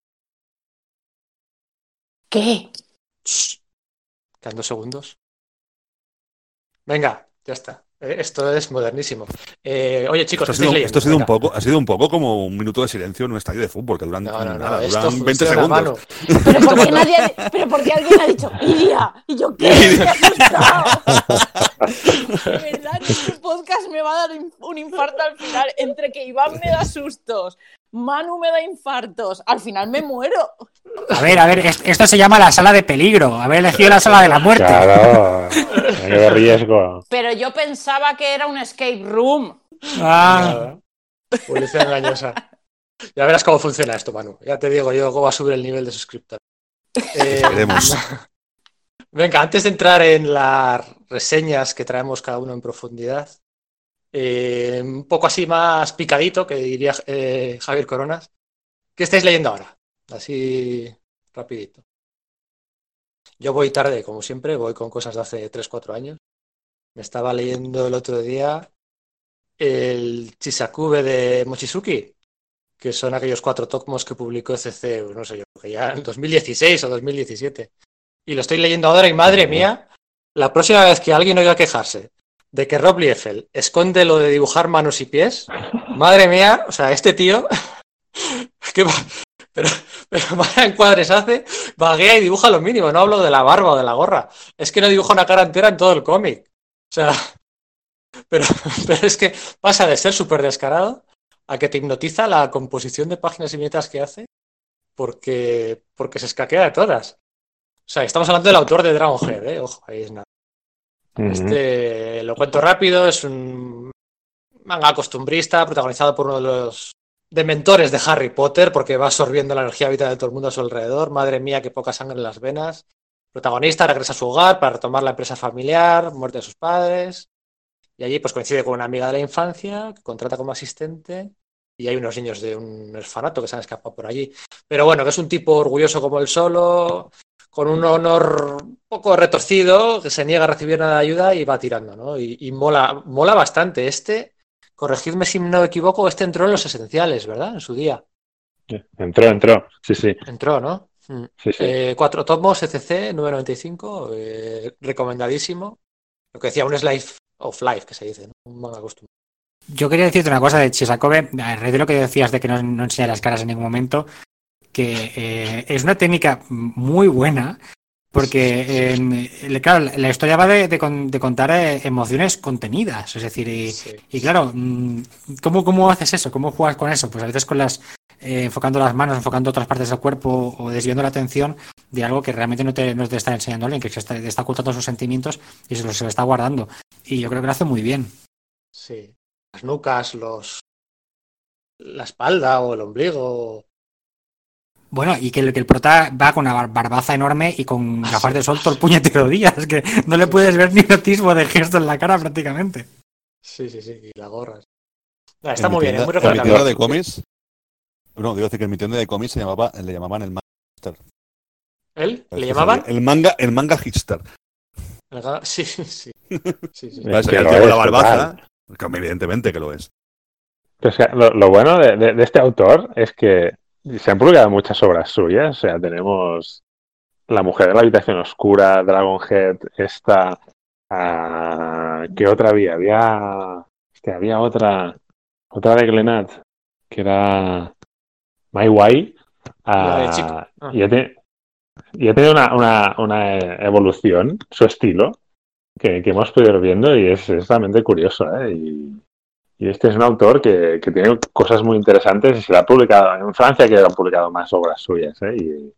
¿Qué? Shh. Quedan dos segundos. Venga, ya está. Eh, Esto es modernísimo. Eh, oye, chicos, Esto ha ¿qué sido, leyendo? esto ha sido un poco, ha sido un poco como un minuto de silencio en un estadio de fútbol, que duran, No, no, no, nada, duran 20 funciona, segundos. Pero ¿por qué, [LAUGHS] nadie ha- pero ¿por qué alguien ha dicho Iria? Y yo, ¿qué? De verdad, este podcast me va a dar un infarto al final. Entre que Iván me da sustos, Manu me da infartos, al final me muero. A ver, a ver, es- esto se llama la sala de peligro. Haber elegido la sala de la muerte. Claro, [LAUGHS] de riesgo. Pero yo pensaba que era un escape room. Ah. Publicidad engañosa. Ya verás cómo funciona esto, Manu. Ya te digo yo cómo va a subir el nivel de suscriptor. Eh, Veremos. [LAUGHS] Venga, antes de entrar en las reseñas que traemos cada uno en profundidad, eh, un poco así más picadito, que diría eh, Javier Coronas, ¿qué estáis leyendo ahora? Así rapidito. Yo voy tarde, como siempre, voy con cosas de hace 3-4 años. Me estaba leyendo el otro día el Chisakube de Mochizuki, que son aquellos cuatro tomos que publicó ECC, no sé yo, ya en 2016 o 2017. Y lo estoy leyendo ahora y madre mía, la próxima vez que alguien oiga quejarse de que Rob Liefeld esconde lo de dibujar manos y pies, madre mía, o sea, este tío, [LAUGHS] ¿qué va? Pero, pero [LAUGHS] vaya encuadres hace, vaguea y dibuja lo mínimo, no hablo de la barba o de la gorra, es que no dibuja una cara entera en todo el cómic. O sea, [LAUGHS] pero, pero es que pasa de ser súper descarado a que te hipnotiza la composición de páginas y viñetas que hace porque, porque se escaquea de todas. O sea, estamos hablando del autor de Dragonhead, ¿eh? Ojo, ahí es nada. Este, lo cuento rápido, es un manga costumbrista protagonizado por uno de los dementores de Harry Potter porque va absorbiendo la energía vital de todo el mundo a su alrededor. Madre mía, qué poca sangre en las venas. Protagonista regresa a su hogar para retomar la empresa familiar, muerte de sus padres. Y allí pues coincide con una amiga de la infancia que contrata como asistente y hay unos niños de un orfanato que se han escapado por allí. Pero bueno, que es un tipo orgulloso como él solo, con un honor un poco retorcido, que se niega a recibir nada de ayuda y va tirando, ¿no? Y, y mola, mola bastante. Este, corregidme si no me equivoco, este entró en los esenciales, ¿verdad? En su día. Entró, entró. Sí, sí. Entró, ¿no? Mm. sí, sí. Eh, cuatro tomos, ECC, 9.95, eh, recomendadísimo. Lo que decía, un slice of life, que se dice, ¿no? Un manga acostumbrado. yo quería decirte una cosa de Chisakobe, a raíz de lo que decías de que no, no enseña las caras en ningún momento, que eh, es una técnica muy buena, porque, eh, le- claro, la historia va de, de con- de contar eh, emociones contenidas, es decir, y, Sí. y claro, mm, ¿cómo, ¿cómo haces eso? ¿Cómo juegas con eso? Pues a veces con las eh, enfocando las manos, enfocando otras partes del cuerpo o desviando la atención de algo que realmente no te, no te está enseñando alguien, que se está, está ocultando sus sentimientos y se lo, se lo está guardando. Y yo creo que lo hace muy bien. Sí. Las nucas, los. La espalda o el ombligo. Bueno, y que el, que el prota va con una bar- barbaza enorme y con gafas sí. de sol todo el puñetero día. Es que no le puedes ver ni un atisbo de gesto en la cara prácticamente. Sí, sí, sí. Y la gorra. Ah, está En muy bien, es muy en mi recomendable. tienda de cómics. No, digo decir que en mi tienda de cómics se llamaba, le llamaban el manga. ¿Él? Es ¿Le llamaban? El manga, el manga hipster. El ga- [LAUGHS] Sí, sí. sí, sí. Con es, la barbaza. que Evidentemente que lo es. Pero lo, lo bueno de, de- de este autor es que se han publicado muchas obras suyas. O sea, tenemos La mujer de la habitación oscura, Dragonhead, esta. ah, ¿Qué otra había? Había. hostia, había otra. Otra de Glenat, que era. My Way. Ah. Ah. y ha te- y ha tenido una, una- una evolución, su estilo, que, que hemos podido ir viendo y es, es realmente curioso. ¿eh? Y, y este es un autor que, que tiene cosas muy interesantes y se la ha publicado en Francia, que han publicado más obras suyas. ¿eh? Y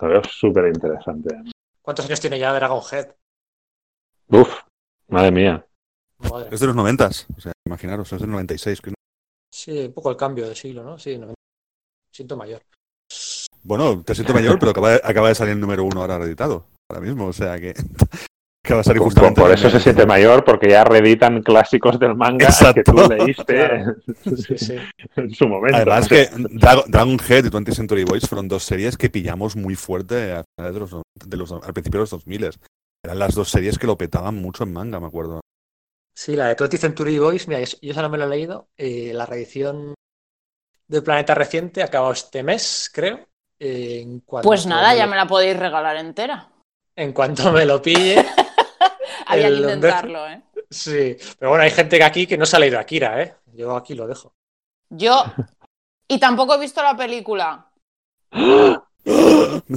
lo veo súper interesante. ¿Cuántos años tiene ya Dragonhead? Uf, madre mía. Madre. Es de los noventas. O sea, imaginaros, es del 96. Que Sí, un poco el cambio de siglo, ¿no? Sí, no. Siento mayor. Bueno, te siento mayor, pero acaba, acaba de salir el número uno ahora reeditado. Ahora mismo, o sea que. Que va a salir Por, justamente. por eso se siente mayor, porque ya reeditan clásicos del manga que tú leíste [LAUGHS] Sí, sí. en su momento. Además que Dragon, Dragon Head y 20th Century Boys fueron dos series que pillamos muy fuerte a de los, de los- al principio de los 2000. Eran las dos series que lo petaban mucho en manga, me acuerdo. Sí, la de 20th Century Boys, mira, yo, esa no me la he leído. eh, la reedición del Planeta Reciente ha acabado este mes, creo. Eh, en Pues nada, ya lo- me la podéis regalar entera. En cuanto me lo pille. Había que intentarlo, ¿eh? Sí, pero bueno, hay gente que aquí que no se ha leído Akira, ¿eh? Yo aquí lo dejo. Yo. Y tampoco he visto la película.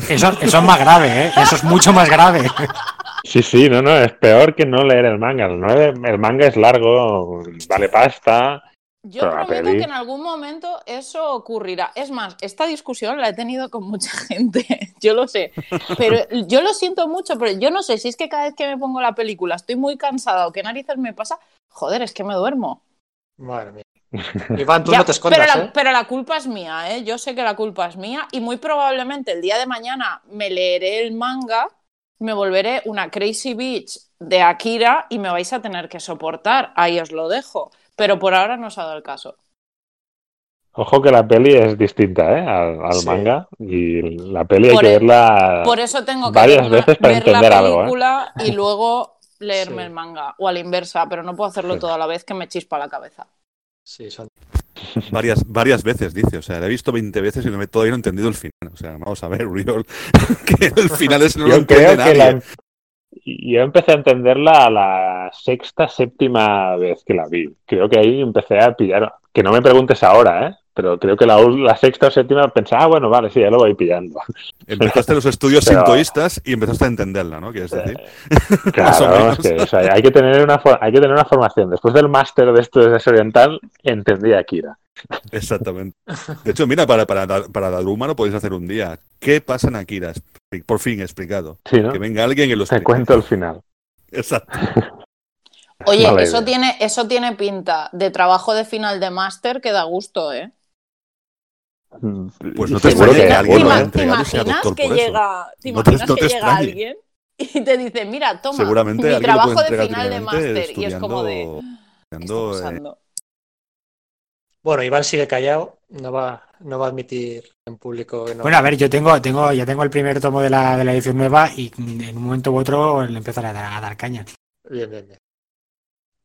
Eso, eso es más grave, ¿eh? Eso es mucho más grave. Sí, sí, no, no, es peor que no leer el manga. El manga es largo, vale pasta. Yo Pero prometo que en algún momento eso ocurrirá. Es más, esta discusión la he tenido con mucha [LAUGHS] gente, yo lo sé. Pero yo lo siento mucho, pero yo no sé si es que cada vez que me pongo la película estoy muy cansada o qué narices me pasa. Joder, es que me duermo. Madre mía. [LAUGHS] Iván, tú Ya, no te escondas, pero, la, ¿eh? pero la culpa es mía, ¿eh? Yo sé que la culpa es mía y muy probablemente el día de mañana me leeré el manga, me volveré una Crazy Bitch de Akira y me vais a tener que soportar. Ahí os lo dejo. Pero por ahora no os ha dado el caso. Ojo que la peli es distinta, ¿eh? Al, al Sí. manga. Y la peli hay que e- verla. Por eso tengo que varias veces para ver la entender algo, ¿eh? película y [LAUGHS] luego leerme Sí. el manga. O a la inversa, pero no puedo hacerlo Sí. todo a la vez que me chispa la cabeza. Sí, son... [LAUGHS] Varias, varias veces, dice. O sea, la he visto 20 veces y no me, todavía no he entendido el final. O sea, vamos a ver, Uriol, [LAUGHS] que el final es no lo Yo creo que nadie. la. Yo empecé a entenderla a la sexta, séptima vez que la vi. Creo que ahí empecé a pillar. Que no me preguntes ahora, ¿eh? Pero creo que la, sexta o séptima pensaba, ah, bueno, vale, sí, ya lo voy pillando. [LAUGHS] Empezaste los estudios Pero- sintoístas y empezaste a entenderla, ¿no? Quieres decir. [LAUGHS] Más o Claro, es que o sea, hay, que tener una, hay que tener una formación. Después del máster de estudios oriental, entendí a Akira. Exactamente. De hecho, mira, para, para, para Daruma lo podéis hacer un día. ¿Qué pasa en Akira? Por fin explicado. Sí, ¿no? Que venga alguien y lo Te explique. cuento el final. Exacto. Oye, [LAUGHS] eso tiene, eso tiene pinta de trabajo de final de máster que da gusto, ¿eh? Pues no te seguro extrañe que que alguien lo haya entregado y sea imaginas doctor que por eso. llega, ¿te No te- imaginas no te que llega alguien y te dice, mira, toma, Seguramente mi trabajo de final de máster y es como de, estudiando- ¿qué está estudiando, eh, pasando? Bueno, Iván sigue callado, no va, no va a admitir en público no. Bueno, a ver, yo tengo, tengo, ya tengo el primer tomo de la, de la edición nueva y mm, en un momento u otro le empezaré a dar, a dar caña. Bien, bien, bien.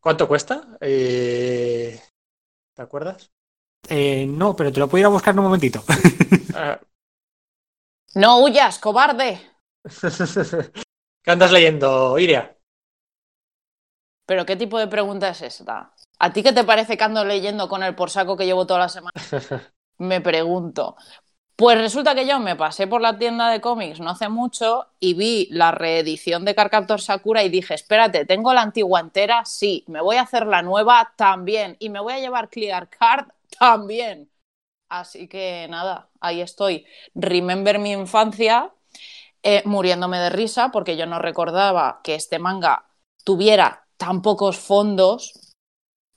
¿Cuánto cuesta? Eh, ¿Te acuerdas? Eh, no, pero te lo puedo ir a buscar en un momentito. [LAUGHS] No huyas, cobarde. [LAUGHS] ¿Qué andas leyendo, Iria? Pero ¿qué tipo de pregunta es esta? ¿A ti qué te parece que ando leyendo con el por saco que llevo toda la semana? [LAUGHS] Me pregunto. Pues resulta que yo me pasé por la tienda de cómics no hace mucho y vi la reedición de Carcaptor Sakura y dije, espérate, ¿tengo la antigua entera? Sí. ¿Me voy a hacer la nueva? También. ¿Y me voy a llevar Clear Card? [LAUGHS] También. Así que nada, ahí estoy. Remember mi infancia, eh, muriéndome de risa porque yo no recordaba que este manga tuviera tan pocos fondos.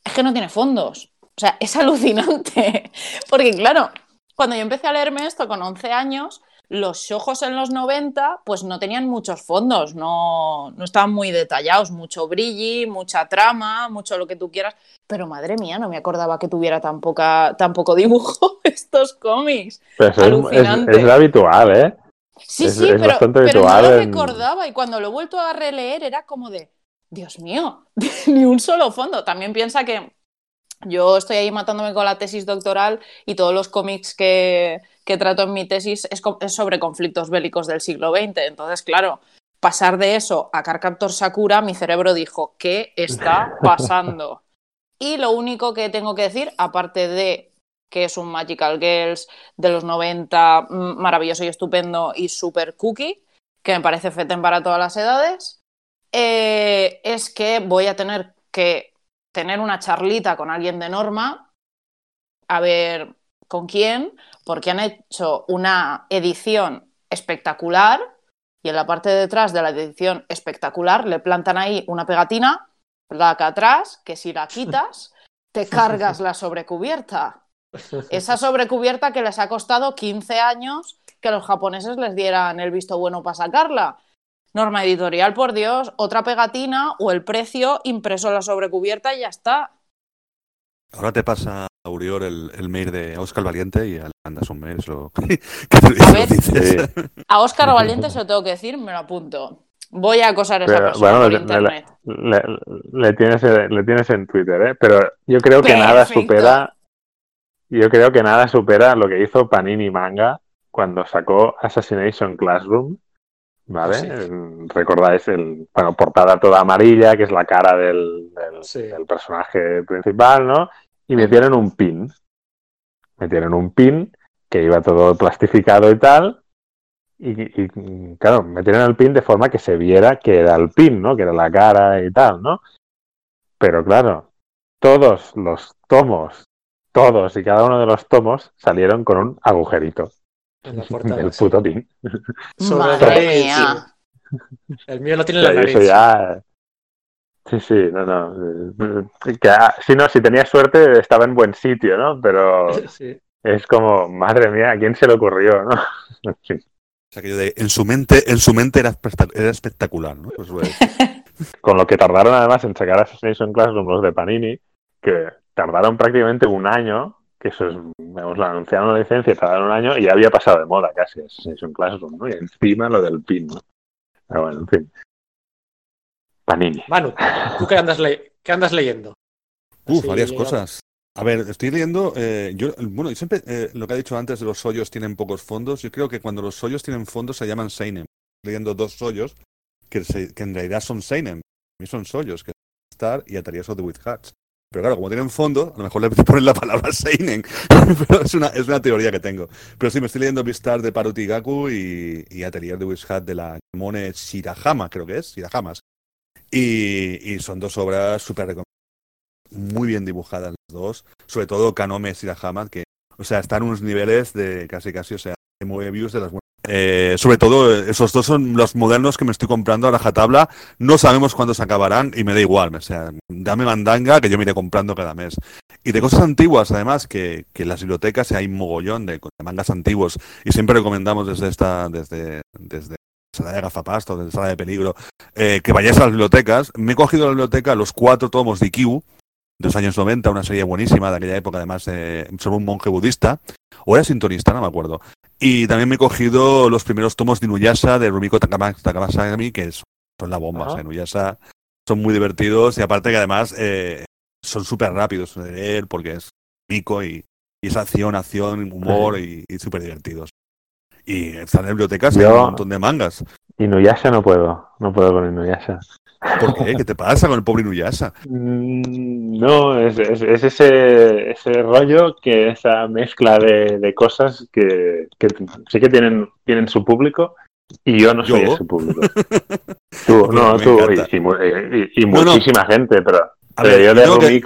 Es que no tiene fondos. O sea, es [LAUGHS] alucinante. Porque claro, cuando yo empecé a leerme esto con 11 años, los ojos en los 90 pues no tenían muchos fondos, no, no estaban muy detallados, mucho brilli, mucha trama, mucho lo que tú quieras. Pero madre mía, no me acordaba que tuviera tan, poca, tan poco dibujo [LAUGHS] estos cómics. Es, es, Alucinante. es lo habitual, ¿eh? Sí, Es- sí, es pero, pero no lo en- recordaba y cuando lo he vuelto a releer era como de, Dios mío, [LAUGHS] ni un solo fondo. También piensa que yo estoy ahí matándome con la tesis doctoral y todos los cómics que, que trato en mi tesis es, sobre conflictos bélicos del siglo XX. Entonces, claro, pasar de eso a Carcaptor Sakura, mi cerebro dijo, ¿qué está [LAUGHS] pasando? Y lo único que tengo que decir, aparte de que es un Magical Girls de los 90, mm, maravilloso y estupendo y super cookie, que me parece feten para todas las edades, eh, es que voy a tener que tener una charlita con alguien de norma, a ver con quién, porque han hecho una edición espectacular y en la parte de detrás de la edición espectacular le plantan ahí una pegatina, placa atrás, que si la quitas, te [LAUGHS] cargas la sobrecubierta. Esa sobrecubierta que les ha costado 15 años que los japoneses les dieran el visto bueno para sacarla. Norma editorial, por Dios, otra pegatina o el precio impreso en la sobrecubierta y ya está. Ahora te pasa a Urior el, el mail de Oscar Valiente y le mandas un mail. [LAUGHS] Que A ver. dices. A Óscar [LAUGHS] Valiente se lo tengo que decir, me lo apunto. Voy a acosar a esa Pero, persona bueno, por le- internet. Le, le tienes, le tienes en Twitter, ¿eh? Pero yo creo que nada supera. Yo creo que nada supera lo que hizo Panini Manga cuando sacó Assassination Classroom. ¿Vale? Sí. Mm, Recordáis el. Bueno, portada toda amarilla, que es la cara del, del- Sí. del personaje principal, ¿no? Y metieron un pin. Metieron un pin que iba todo plastificado y tal. Y, y, claro, metieron el pin de forma que se viera que era el pin, ¿no? Que era la cara y tal, ¿no? Pero claro, todos los tomos, todos y cada uno de los tomos salieron con un agujerito. En la. [LAUGHS] El puto pin. Madre nariz, mía. sí. El mío lo tiene en la nariz. eso ya. Sí, sí, no, no. eh, Que, ah, si no, si tenía suerte estaba en buen sitio, ¿no? Pero [LAUGHS] Sí. es como, madre mía, ¿a quién se le ocurrió, no? [LAUGHS] O sea, aquello de, en su mente, en su mente era, espectac- era espectacular, ¿no? Pues, bueno, Con lo que tardaron además en sacar Assassination Classroom los de Panini, que tardaron prácticamente un año, que eso es, vamos, lo anunciaron la licencia, tardaron un año y ya había pasado de moda casi Assassination Classroom, ¿no? Y encima lo del pin, ¿no? Pero bueno, en fin. Panini. Manu, ¿tú qué andas, le- qué andas leyendo? Uf, Así, varias llegamos. cosas. A ver, estoy leyendo, eh, yo, bueno, yo siempre, eh, lo que ha dicho antes de los sollos tienen pocos fondos, yo creo que cuando los sollos tienen fondos se llaman seinen. Estoy leyendo dos sollos que, se- que en realidad son seinen, a mí son sollos, que es Star y Atarias of the With Hearts. Pero claro, como tienen fondo, a lo mejor le [LAUGHS] ponen la palabra seinen, [LAUGHS] pero es una, es una teoría que tengo. Pero sí, me estoy leyendo Beastar de Paruti Gaku y, y Atelier de With Hat de la Mone Shirahama, creo que es, Shirahamas. Y, y son dos obras súper recomendables muy bien dibujadas las dos, sobre todo Kanome Shirahama, que, o sea, están unos niveles de casi casi, o sea, de Moebius de las buenas. Eh, sobre todo, eh, esos dos son los modernos que me estoy comprando a rajatabla. No sabemos cuándo se acabarán y me da igual. O sea, dame mandanga que yo me iré comprando cada mes. Y de cosas antiguas, además, que, que en las bibliotecas hay un mogollón de, de mangas antiguos. Y siempre recomendamos desde esta, desde, desde sala de gafapasto, desde sala de peligro, eh, que vayáis a las bibliotecas. Me he cogido a la biblioteca los cuatro tomos de Q de los años 90, una serie buenísima de aquella época, además, eh, sobre un monje budista, o era sintonista, no me acuerdo. Y también me he cogido los primeros tomos de Inuyasha de Rumiko Takama- Takamasami, que son la bomba. Ajá. O sea, Inuyasha son muy divertidos y aparte que además eh, son súper rápidos de leer porque es pico y, y es acción, acción, humor y, y súper divertidos. Y están en bibliotecas hay Yo- un montón de mangas. Inuyasha no puedo, no puedo con Inuyasha. ¿Por qué? ¿Qué te pasa con el pobre Inuyasha? [LAUGHS] Mm, No, es, es- es ese, ese rollo que esa mezcla de, de cosas que, que sí que tienen, tienen su público y yo no soy ¿Yo? ese público. [LAUGHS] Tú, no, tú y, y mu- y- y No, no. muchísima gente, pero, pero ver, yo de tengo que-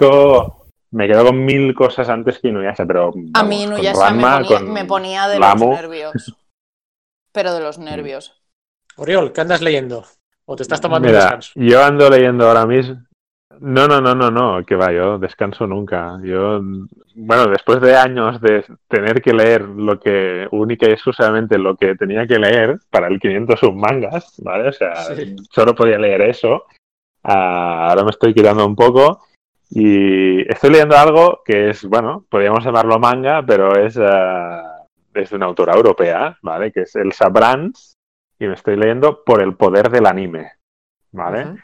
me quedo con mil cosas antes que Inuyasha, pero A mí con Inuyasha me ponía, con me ponía de los nervios. [LAUGHS] Pero de los nervios. Oriol, ¿qué andas leyendo? ¿O te estás tomando Mira, un descanso? yo ando leyendo ahora mismo. No, no, no, no, no, que va, yo descanso nunca. Yo, bueno, después de años de tener que leer lo que, única y exclusivamente lo que tenía que leer para el 500 submangas, ¿vale? O sea, Sí. solo podía leer eso. Ah, ahora me estoy quitando un poco y estoy leyendo algo que es, bueno, podríamos llamarlo manga, pero es, ah, es de una autora europea, ¿vale? Que es Elsa Brands y me estoy leyendo Por el poder del anime, ¿vale?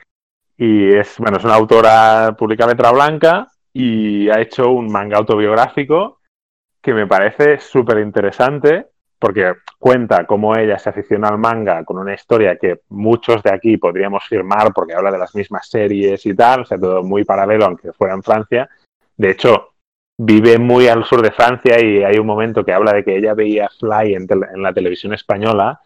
Y es, bueno, es una autora publica letra blanca y ha hecho un manga autobiográfico que me parece súper interesante porque cuenta cómo ella se aficiona al manga con una historia que muchos de aquí podríamos firmar porque habla de las mismas series y tal, o sea, todo muy paralelo aunque fuera en Francia. De hecho, vive muy al sur de Francia y hay un momento que habla de que ella veía Fly en, en la televisión española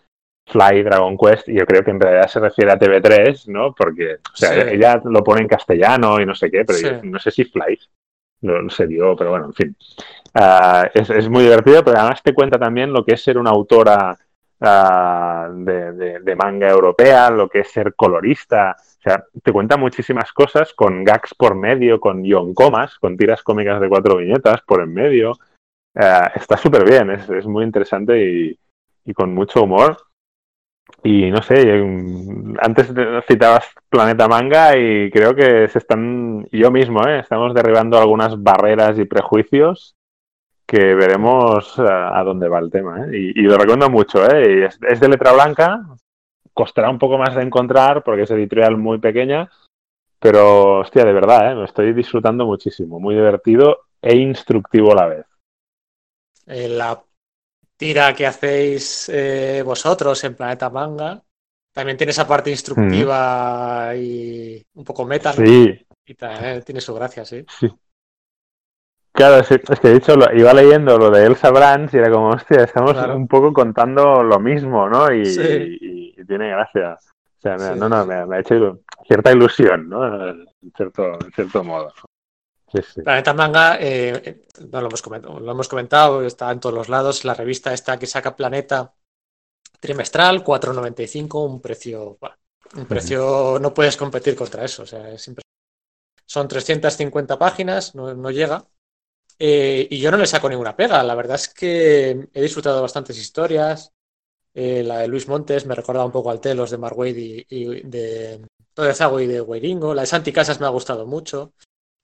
Fly Dragon Quest, y yo creo que en realidad se refiere a TV3, ¿no? Porque, o sea, Sí. ella lo pone en castellano y no sé qué, pero Sí. yo no sé si Fly lo se dio, pero bueno, en fin. Ah, es, es muy divertido, pero además te cuenta también lo que es ser una autora ah, de, de- de manga europea, lo que es ser colorista. O sea, te cuenta muchísimas cosas con gags por medio, con yoncomas, con tiras cómicas de cuatro viñetas por en medio. Ah, está súper bien, es, es muy interesante y, con mucho humor. Y no sé, antes citabas Planeta Manga y creo que se están, yo mismo, ¿eh? estamos derribando algunas barreras y prejuicios que veremos a, dónde va el tema. ¿eh? Y, lo recomiendo mucho. ¿eh? Es, de letra blanca, costará un poco más de encontrar porque es editorial muy pequeña, pero hostia, de verdad, ¿eh? me estoy disfrutando muchísimo, muy divertido e instructivo a la vez. Eh, la tira que hacéis eh, vosotros en Planeta Manga también tiene esa parte instructiva mm. y un poco meta. Sí. Y también tiene su gracia, sí. Sí. Claro, es, que de hecho iba leyendo lo de Elsa Brands y era como, hostia, estamos un poco contando lo mismo, ¿no? Y, tiene gracia. O sea, no, no, me, ha hecho cierta ilusión, ¿no? En cierto, en cierto modo. Planeta Manga, eh, no lo hemos, comentado, lo hemos comentado, está en todos los lados. La revista esta que saca Planeta trimestral, 4.95, un precio, un precio, no puedes competir contra eso. O sea, es Son 350 páginas, no, no llega. Eh, y yo no le saco ninguna pega. La verdad es que he disfrutado bastantes historias. Eh, la de Luis Montes me recordaba un poco al Telos de Mark y, y de Todezago y de Weiringo. La de Santi Casas me ha gustado mucho.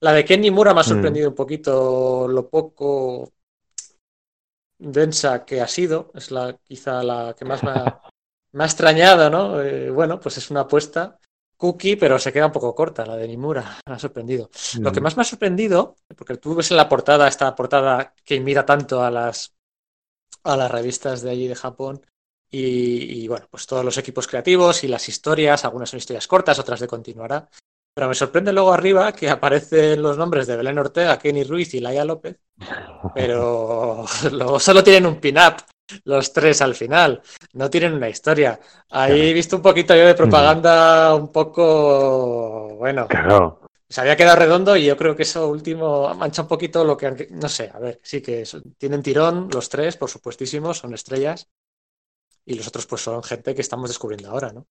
La de Kenny Mura me ha mm. sorprendido un poquito lo poco densa que ha sido. Es la quizá la que más me ha, extrañado, ¿no? Eh, bueno, pues es una apuesta cookie, pero se queda un poco corta la de Nimura. Me ha sorprendido. Lo que mm. más me ha sorprendido, porque tú ves en la portada, esta portada que mira tanto a las, a las revistas de allí de Japón, y, y, bueno, pues todos los equipos creativos y las historias, algunas son historias cortas, otras de continuará. Pero me sorprende luego arriba que aparecen los nombres de Belén Ortega, Kenny Ruiz y Laia López, pero [LAUGHS] luego solo tienen un pin-up los tres al final, no tienen una historia. Ahí he visto un poquito yo de propaganda un poco, bueno, se había quedado redondo y yo creo que eso último mancha un poquito lo que, no sé, a ver, sí que tienen tirón los tres, por supuestísimo, son estrellas y los otros pues son gente que estamos descubriendo ahora, ¿no?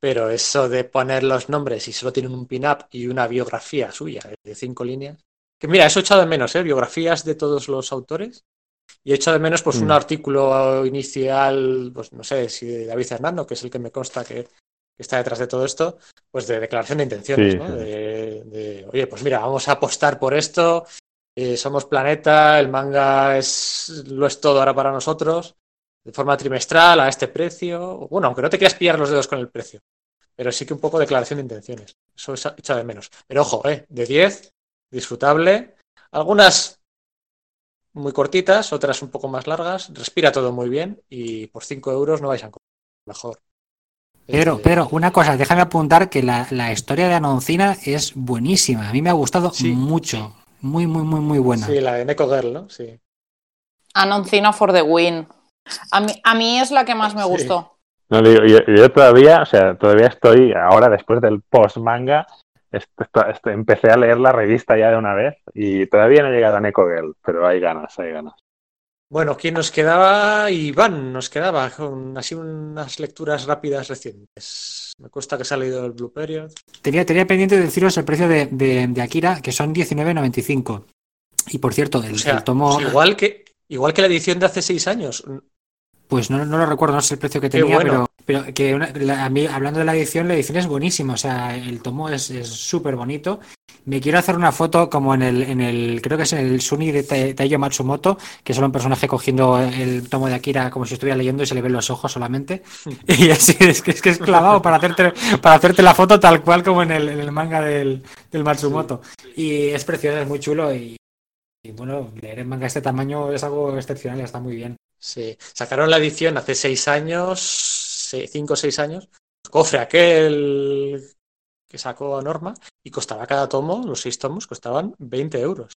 pero eso de poner los nombres y solo tienen un pin-up y una biografía suya de cinco líneas. Que mira, eso he echado de menos, ¿eh? biografías de todos los autores. Y he echado de menos pues un mm. artículo inicial, pues no sé, si de David Hernando, que es el que me consta que, está detrás de todo esto, pues de declaración de intenciones, ¿no? De, oye, pues mira, vamos a apostar por esto, eh, somos planeta, el manga es lo es todo ahora para nosotros, de forma trimestral a este precio. Bueno, aunque no te quieras pillar los dedos con el precio, pero sí que un poco declaración de intenciones. Eso es hecha de menos. Pero ojo, ¿eh? de 10, disfrutable. Algunas muy cortitas, otras un poco más largas. Respira todo muy bien y por 5 euros no vais a encontrar mejor. Pero, este, pero, una cosa, déjame apuntar que la, historia de Anoncina es buenísima. A mí me ha gustado mucho. Muy, muy, muy, muy buena. Sí, la de Neko Girl, ¿no? Sí. Anoncina for the win. A mí, a mí es la que más me gustó. No, yo, todavía, o sea, todavía estoy, ahora después del post manga, empecé a leer la revista ya de una vez y todavía no he llegado a Neko Girl, pero hay ganas, hay ganas. Bueno, ¿quién nos quedaba? Iván nos quedaba con así unas lecturas rápidas recientes. Me cuesta que se ha leído el Blue Period. Tenía, tenía pendiente de deciros el precio de, de, Akira, que son 19.95. Y por cierto, el, tomo. Pues igual, que, igual que la edición de hace seis años. Pues no, no lo recuerdo, no sé el precio que tenía, pero, pero que a mí, hablando de la edición, la edición es buenísima, o sea, el tomo es súper bonito. Me quiero hacer una foto como en el, en el creo que es en el Suni de Taiyo Matsumoto, que es solo un personaje cogiendo el tomo de Akira como si estuviera leyendo y se le ven los ojos solamente. [LAUGHS] Y así es que es, que es clavado para hacerte, para hacerte la foto tal cual como en el, en el manga del, del Matsumoto. Y es precioso, es muy chulo y, y bueno, leer en manga este tamaño es algo excepcional, está muy bien. Sí, sacaron la edición hace seis años, cinco o seis años. Cofre aquel que sacó a Norma y costaba cada tomo, los seis tomos, costaban 20 euros.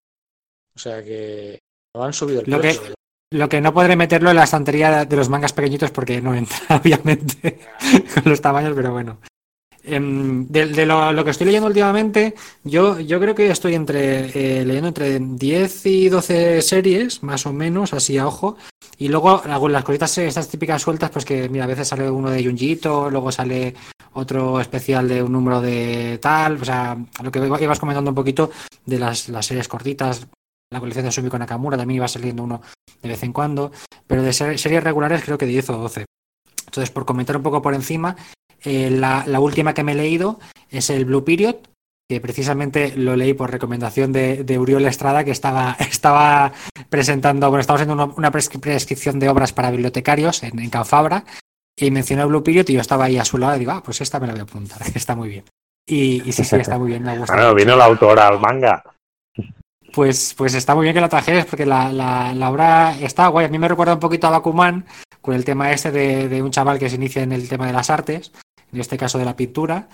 O sea que no han subido el lo precio. Que, lo que no podré meterlo en la estantería de los mangas pequeñitos porque no entra, [LAUGHS] obviamente, con los tamaños, pero bueno. Em, de, lo, que estoy leyendo últimamente, yo, yo creo que estoy entre eh, leyendo entre 10 y 12 series, más o menos, así a ojo. Y luego las cositas, estas típicas sueltas, pues que mira, a veces sale uno de Junjito, luego sale otro especial de un número de tal, o sea, lo que ibas comentando un poquito de las, las series cortitas, la colección de Sumiko Nakamura, también iba saliendo uno de vez en cuando, pero de ser- series regulares creo que 10 o 12. Entonces, por comentar un poco por encima, eh, la, la última que me he leído es el Blue Period, que precisamente lo leí por recomendación de, de Uriol Estrada, que estaba, [LAUGHS] estaba presentando, bueno, estaba haciendo una, una prescri- prescripción de obras para bibliotecarios en, en Canfabra, y mencionó el Blue Period y yo estaba ahí a su lado y digo, ah, pues esta me la voy a apuntar, [LAUGHS] que está muy bien. Y, y sí, sí, está muy bien, me gusta. Bueno, vino la autora al manga. Pues, pues está muy bien que la trajeras porque la, la, la obra está guay. A mí me recuerda un poquito a Bakuman con el tema este de, de un chaval que se inicia en el tema de las artes, en este caso de la pintura.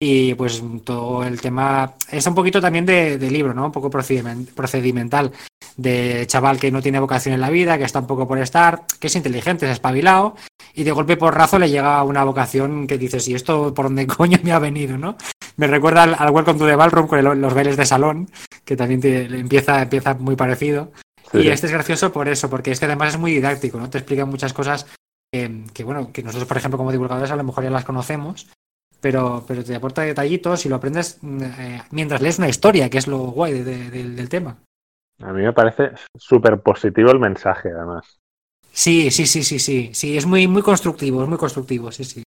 Y pues todo el tema es un poquito también de, de libro, ¿no? Un poco procedimen- procedimental. De chaval que no tiene vocación en la vida, que está un poco por estar, que es inteligente, es espabilado, y de golpe por razo le llega una vocación que dices, ¿y esto por dónde [LAUGHS] coño me ha venido, no? Me recuerda al, al Welcome to the Ballroom con el- los bailes de salón, que también te- empieza, empieza muy parecido. Sí, y este es gracioso por eso, porque es que además es muy didáctico, ¿no? Te explica muchas cosas eh, que, bueno, que nosotros, por ejemplo, como divulgadores a lo mejor ya las conocemos, pero, pero te aporta detallitos y lo aprendes eh, mientras lees una historia, que es lo guay de- de- del- del tema. A mí me parece súper positivo el mensaje, además. Sí, sí, sí, sí, sí, sí, es muy, muy constructivo, es muy constructivo, sí, sí.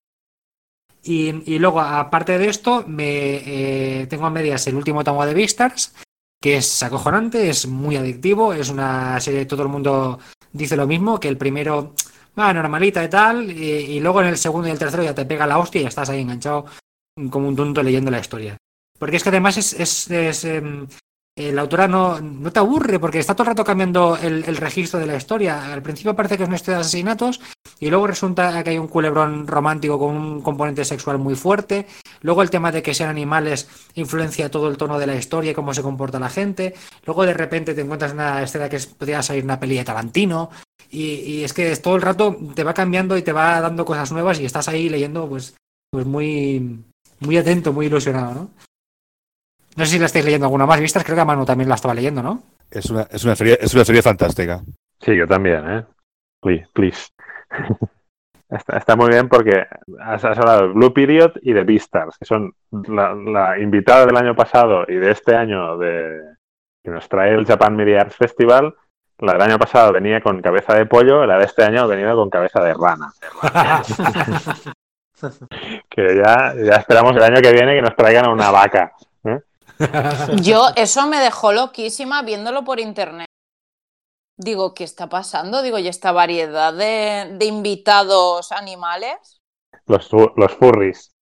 Y, y luego, aparte de esto, me eh, tengo a medias el último tomo de Beastars, que es acojonante, es muy adictivo, es una serie todo el mundo dice lo mismo, que el primero, va, normalita y tal, y, luego en el segundo y el tercero ya te pega la hostia y ya estás ahí enganchado como un tonto leyendo la historia. Porque es que además es, es, es, em, eh, la autora no, no te aburre porque está todo el rato cambiando el, registro de la historia. Al principio parece que es una historia de asesinatos y luego resulta que hay un culebrón romántico con un componente sexual muy fuerte. Luego el tema de que sean animales influencia todo el tono de la historia y cómo se comporta la gente. Luego de repente te encuentras una escena que podría salir una peli de Tarantino. Y, y es que es todo el rato te va cambiando y te va dando cosas nuevas y estás ahí leyendo pues, pues muy, muy atento, muy ilusionado, ¿no? No sé si la estáis leyendo alguna más vistas, creo que a Manu también la estaba leyendo, ¿no? Es una, es una serie, es una serie fantástica. Sí, yo también, ¿eh? Please, please. [LAUGHS] Está, está muy bien porque has, has hablado de Blue Period y de Beastars, que son la, la invitada del año pasado y de este año de, que nos trae el Japan Media Arts Festival. La del año pasado venía con cabeza de pollo, la de este año ha venido con cabeza de rana. [LAUGHS] Que ya, ya esperamos el año que viene que nos traigan a una vaca. ¿eh? Yo, eso me dejó loquísima viéndolo por internet. Digo, ¿qué está pasando? Digo, ¿y esta variedad de, de invitados animales? Los, los furries.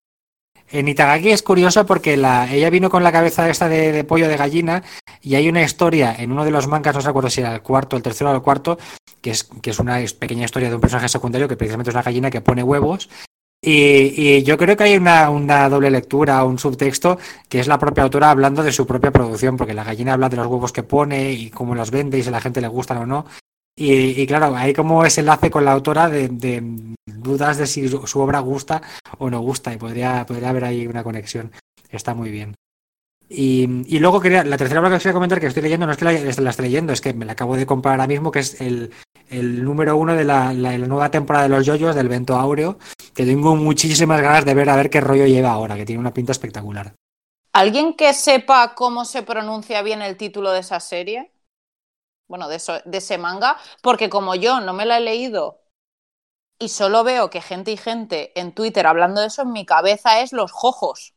En Itagaki es curioso porque la, ella vino con la cabeza esta de, pollo de gallina y hay una historia en uno de los mangas, no sé acuerdo si era el cuarto, el tercero o el cuarto, que es, que es una pequeña historia de un personaje secundario que precisamente es una gallina que pone huevos. Y, y yo creo que hay una, una doble lectura, un subtexto, que es la propia autora hablando de su propia producción, porque la gallina habla de los huevos que pone y cómo los vende y si a la gente le gustan o no. Y, claro, hay como ese enlace con la autora de, dudas de si su, obra gusta o no gusta y podría, podría haber ahí una conexión. Está muy bien. Y, y luego la tercera obra que quería comentar que estoy leyendo, no es que la, la leyendo, es que me la acabo de comprar ahora mismo, que es el, el número uno de la, la- la nueva temporada de los yoyos del Vento Áureo, que tengo muchísimas ganas de ver a ver qué rollo lleva ahora, que tiene una pinta espectacular. ¿Alguien que sepa cómo se pronuncia bien el título de esa serie? Bueno, de, eso- de ese manga, porque como yo no me la he leído y solo veo que gente y gente en Twitter hablando de eso, en mi cabeza es los jojos.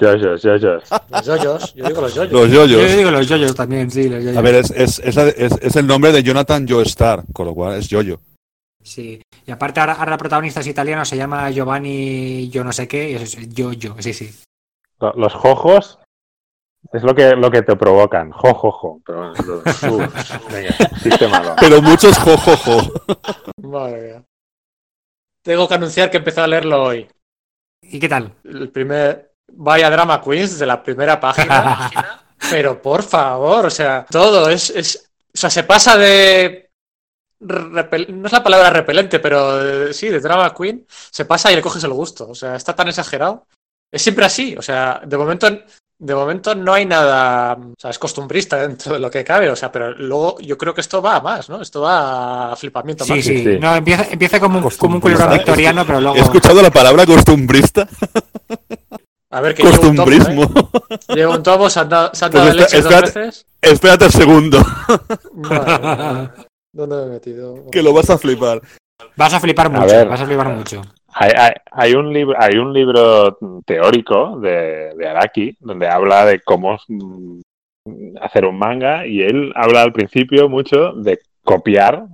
Yoyos, yoyos. Los yoyos, yo digo los yoyos. Los Yo yoyos. digo los yoyos también, sí, los yoyos. A ver, es, es, es, la- es- es el nombre de Jonathan Joestar, con lo cual es Yoyo. Sí, y aparte ahora, ahora el protagonista es italiano, se llama Giovanni yo no sé qué, y es yo, yo, sí, sí. Lo- Los jojos es lo que, lo que te provocan. Jojojo. Pero bueno, lo- [LAUGHS] uh, venga, chiste malo. Pero muchos jojojo. Madre mía. Tengo que anunciar que he empezado a leerlo hoy. ¿Y qué tal? El primer. Vaya Drama Queens de la primera página. [LAUGHS] Pero por favor, o sea, todo es. es- o sea, se pasa de. repel- no es la palabra repelente, pero eh, sí, de Drama Queen. Se pasa y le coges el gusto. O sea, está tan exagerado. Es siempre así. O sea, de momento. De momento no hay nada, o sea, es costumbrista dentro de lo que cabe, o sea, pero luego yo creo que esto va a más, ¿no? Esto va a flipamiento Sí, máximo. sí, sí. no, empieza, empieza como un, como un culebrón victoriano, pero luego... He escuchado la palabra costumbrista. A ver, que llevo un tomo, ¿eh? Costumbrismo. Llevo un tomo, se han dado, se han Pues dado espera- leche dos veces. Espérate el segundo, Madre ¿Dónde me he metido? que lo vas a flipar. Vas a flipar mucho, ver. vas a flipar mucho. Hay, hay, hay un libro, hay un libro teórico de, de Araki donde habla de cómo mm, hacer un manga y él habla al principio mucho de copiar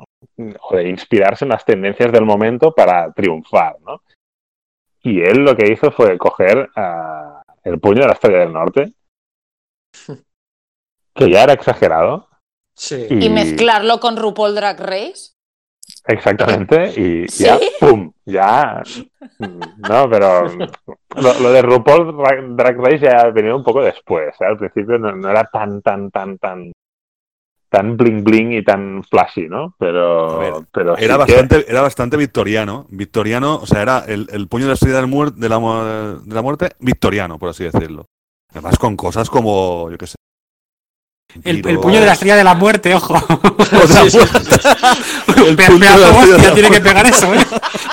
o de inspirarse en las tendencias del momento para triunfar, ¿no? Y él lo que hizo fue coger ah, el puño de la estrella del norte, [LAUGHS] que ya era exagerado, Sí. y, Y mezclarlo con RuPaul Drag Race. Exactamente, y ¿Sí? ya, ¡pum! Ya. No, pero lo, lo de RuPaul Drag, Race ya ha venido un poco después. ¿eh? Al principio no, no era tan, tan, tan, tan. tan bling bling y tan flashy, ¿no? Pero. ver, pero sí Era que- bastante, era bastante victoriano. Victoriano, o sea, era el, el puño de la estrella del muer- de, la, de la muerte victoriano, por así decirlo. Además, con cosas como, yo qué sé. El, el puño de la estrella de la muerte, ojo. [LAUGHS] o sea, El puño de la estrella de la tiene que pegar eso, ¿eh?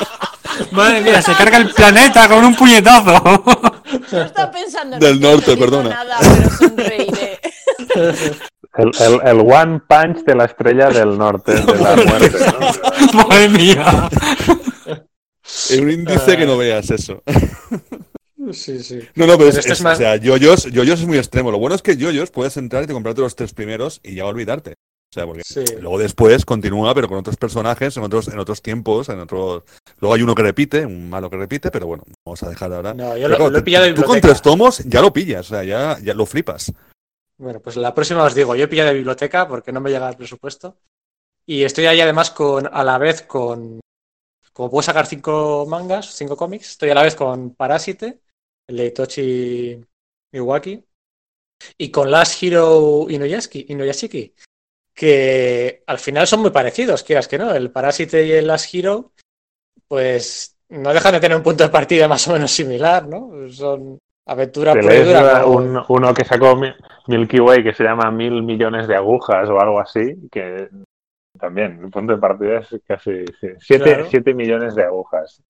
[LAUGHS] Madre mía, se carga el planeta con un puñetazo. Yo estaba pensando Del no norte, perdona. nada, pero sonreiré. [LAUGHS] El, el- el One Punch de la estrella del norte de la muerte, ¿no? Madre mía. Es un índice que no veas eso. Sí, sí. No, no, pero, Pero es, este es es- más- o sea, yoyos, yoyos es muy extremo. Lo bueno es que yoyos puedes entrar y te comprarte los tres primeros y ya olvidarte. O sea, porque Sí. luego después continúa, pero con otros personajes, en otros, en otros tiempos, en otros. Luego hay uno que repite, un malo que repite, pero bueno, vamos a dejar ahora. No, yo lo, claro, lo he pillado de tú con biblioteca. tres tomos ya lo pillas, o sea, ya, ya lo flipas. Bueno, pues la próxima os digo, yo he pillado de biblioteca porque no me llega el presupuesto. Y estoy ahí además con, a la vez con, como puedo sacar cinco mangas, cinco cómics, estoy a la vez con Parásite, el de Itochi Iwaki, y con Last Hero Inuyashiki, Inuyashiki, que al final son muy parecidos, quieras que no. El Parásite y el Last Hero, pues no dejan de tener un punto de partida más o menos similar, ¿no? Son aventura pura uno que sacó Mi- Milky Way que se llama Mil Millones de Agujas o algo así, que también el punto de partida es casi sí, siete, Claro. siete millones de agujas.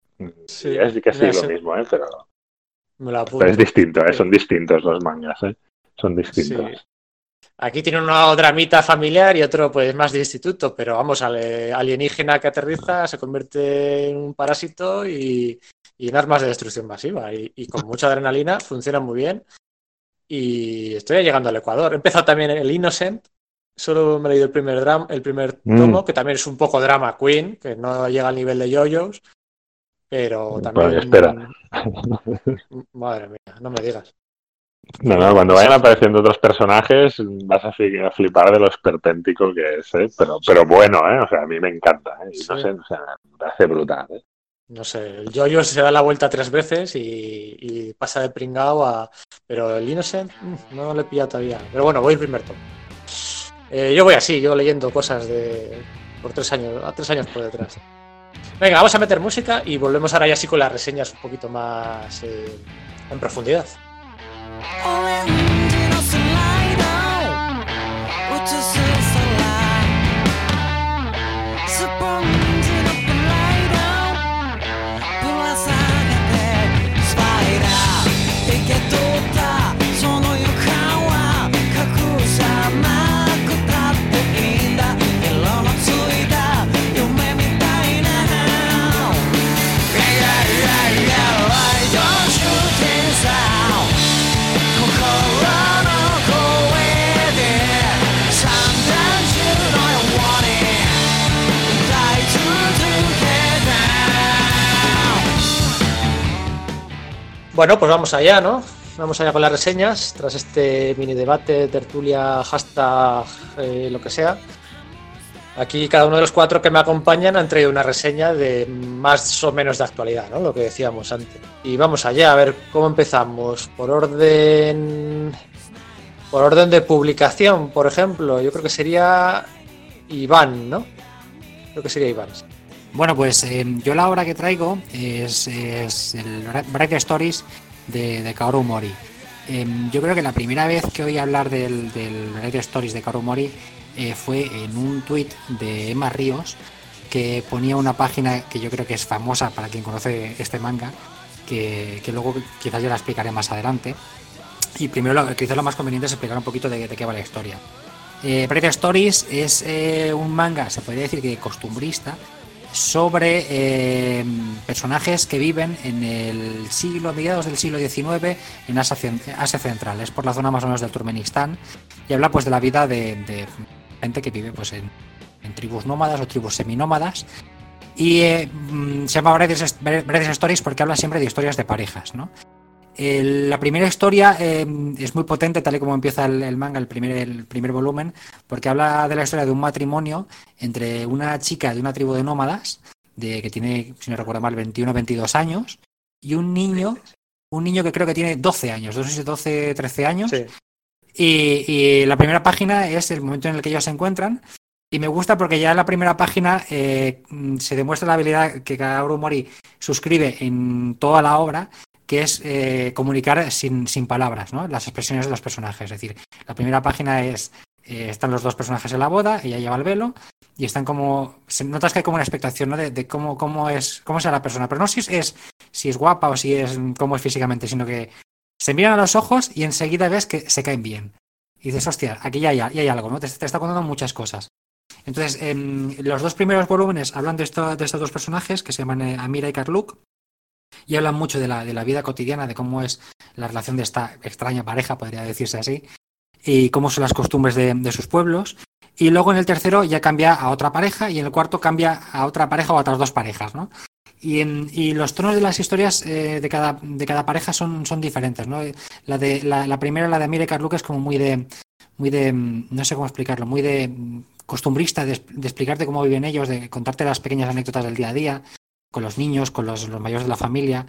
Sí, es casi lo mismo, ¿eh? pero, Me pero es distinto, ¿eh? Son distintos los mangas. ¿eh? Son distintos. Sí. Aquí tiene uno dramita familiar y otro pues más de instituto, pero vamos, al eh, alienígena que aterriza se convierte en un parásito y, y en armas de destrucción masiva. Y, y con mucha adrenalina, funciona muy bien. Y estoy llegando al Ecuador. He empezado también el Innocent. Solo me he leído el primer, dram- el primer Mm. tomo, que también es un poco drama queen, que no llega al nivel de yoyos, pero también... Pues espera. [LAUGHS] Madre mía, no me digas. No, no, cuando vayan apareciendo otros personajes vas a flipar de lo esperpéntico que es, ¿eh? pero, pero bueno, ¿eh? o sea, a mí me encanta, ¿eh? y no Sí. sé, o sea, me parece brutal. ¿eh? No sé, el Jojo se da la vuelta tres veces y, y pasa de pringao a. Pero el Innocent mm, no le he pillado todavía. Pero bueno, voy el primer tomo. Eh, yo voy así, yo leyendo cosas de. por tres años, a tres años por detrás. Venga, vamos a meter música y volvemos ahora ya sí con las reseñas un poquito más eh, en profundidad. Bueno, pues vamos allá, ¿no? Vamos allá con las reseñas, tras este mini debate, tertulia, hashtag, eh, lo que sea. Aquí cada uno de los cuatro que me acompañan han traído una reseña de más o menos de actualidad, ¿no? Lo que decíamos antes. Y vamos allá, a ver cómo empezamos. Por orden. Por orden de publicación, por ejemplo, yo creo que sería Iván, ¿no? Creo que sería Iván. Bueno, pues eh, yo la obra que traigo es, es el Bright Stories de, de Kaoru Mori. Eh, yo creo que la primera vez que oí hablar del, del Bright Stories de Kaoru Mori eh, fue en un tuit de Emma Ríos que ponía una página que yo creo que es famosa para quien conoce este manga, que, que luego quizás ya la explicaré más adelante. Y primero, lo, quizás lo más conveniente es explicar un poquito de, de qué va la historia. Eh, Bright Stories es eh, un manga, se podría decir que costumbrista, sobre eh, personajes que viven en el siglo, a mediados del siglo XIX en Asia, Cen- Asia Central, es por la zona más o menos del Turkmenistán, y habla pues de la vida de, gente que vive pues en, tribus nómadas o tribus seminómadas. Y eh, mm, se llama Bright Stories porque habla siempre de historias de parejas, ¿no? El- la primera historia eh, es muy potente, tal y como empieza el, el manga, el primer, el primer volumen, porque habla de la historia de un matrimonio entre una chica de una tribu de nómadas, de, que tiene, si no recuerdo mal, 21 o 22 años, y un niño, un niño que creo que tiene 12 años, no sé si 12, 13 años, Sí. y, y la primera página es el momento en el que ellos se encuentran. Y me gusta porque ya en la primera página eh, se demuestra la habilidad que Kaoru Mori suscribe en toda la obra, que es eh, comunicar sin, sin palabras, ¿no? Las expresiones de los personajes. Es decir, la primera página es eh, están los dos personajes en la boda, ella lleva el velo y están como se notas que hay como una expectación ¿no? de, cómo, cómo es cómo será la persona, pero no si es, si es guapa o si es cómo es físicamente, sino que se miran a los ojos y enseguida ves que se caen bien. Y dices, hostia, aquí ya hay, ya hay algo, ¿no? Te, está contando muchas cosas. Entonces, em, los dos primeros volúmenes hablan de, esto- de estos dos personajes que se llaman eh, Amira y Karluk y hablan mucho de la, de la vida cotidiana, de cómo es la relación de esta extraña pareja, podría decirse así, y cómo son las costumbres de, de sus pueblos. Y luego en el tercero ya cambia a otra pareja y en el cuarto cambia a otra pareja o a otras dos parejas, ¿no? Y, en- y los tonos de las historias eh, de, cada, de cada pareja son, son diferentes, ¿no? La, de, la, primera, la de Amira y Karluk, es como muy de, muy de, no sé cómo explicarlo, muy de costumbrista, de, de explicarte cómo viven ellos, de contarte las pequeñas anécdotas del día a día, con los niños, con los, mayores de la familia.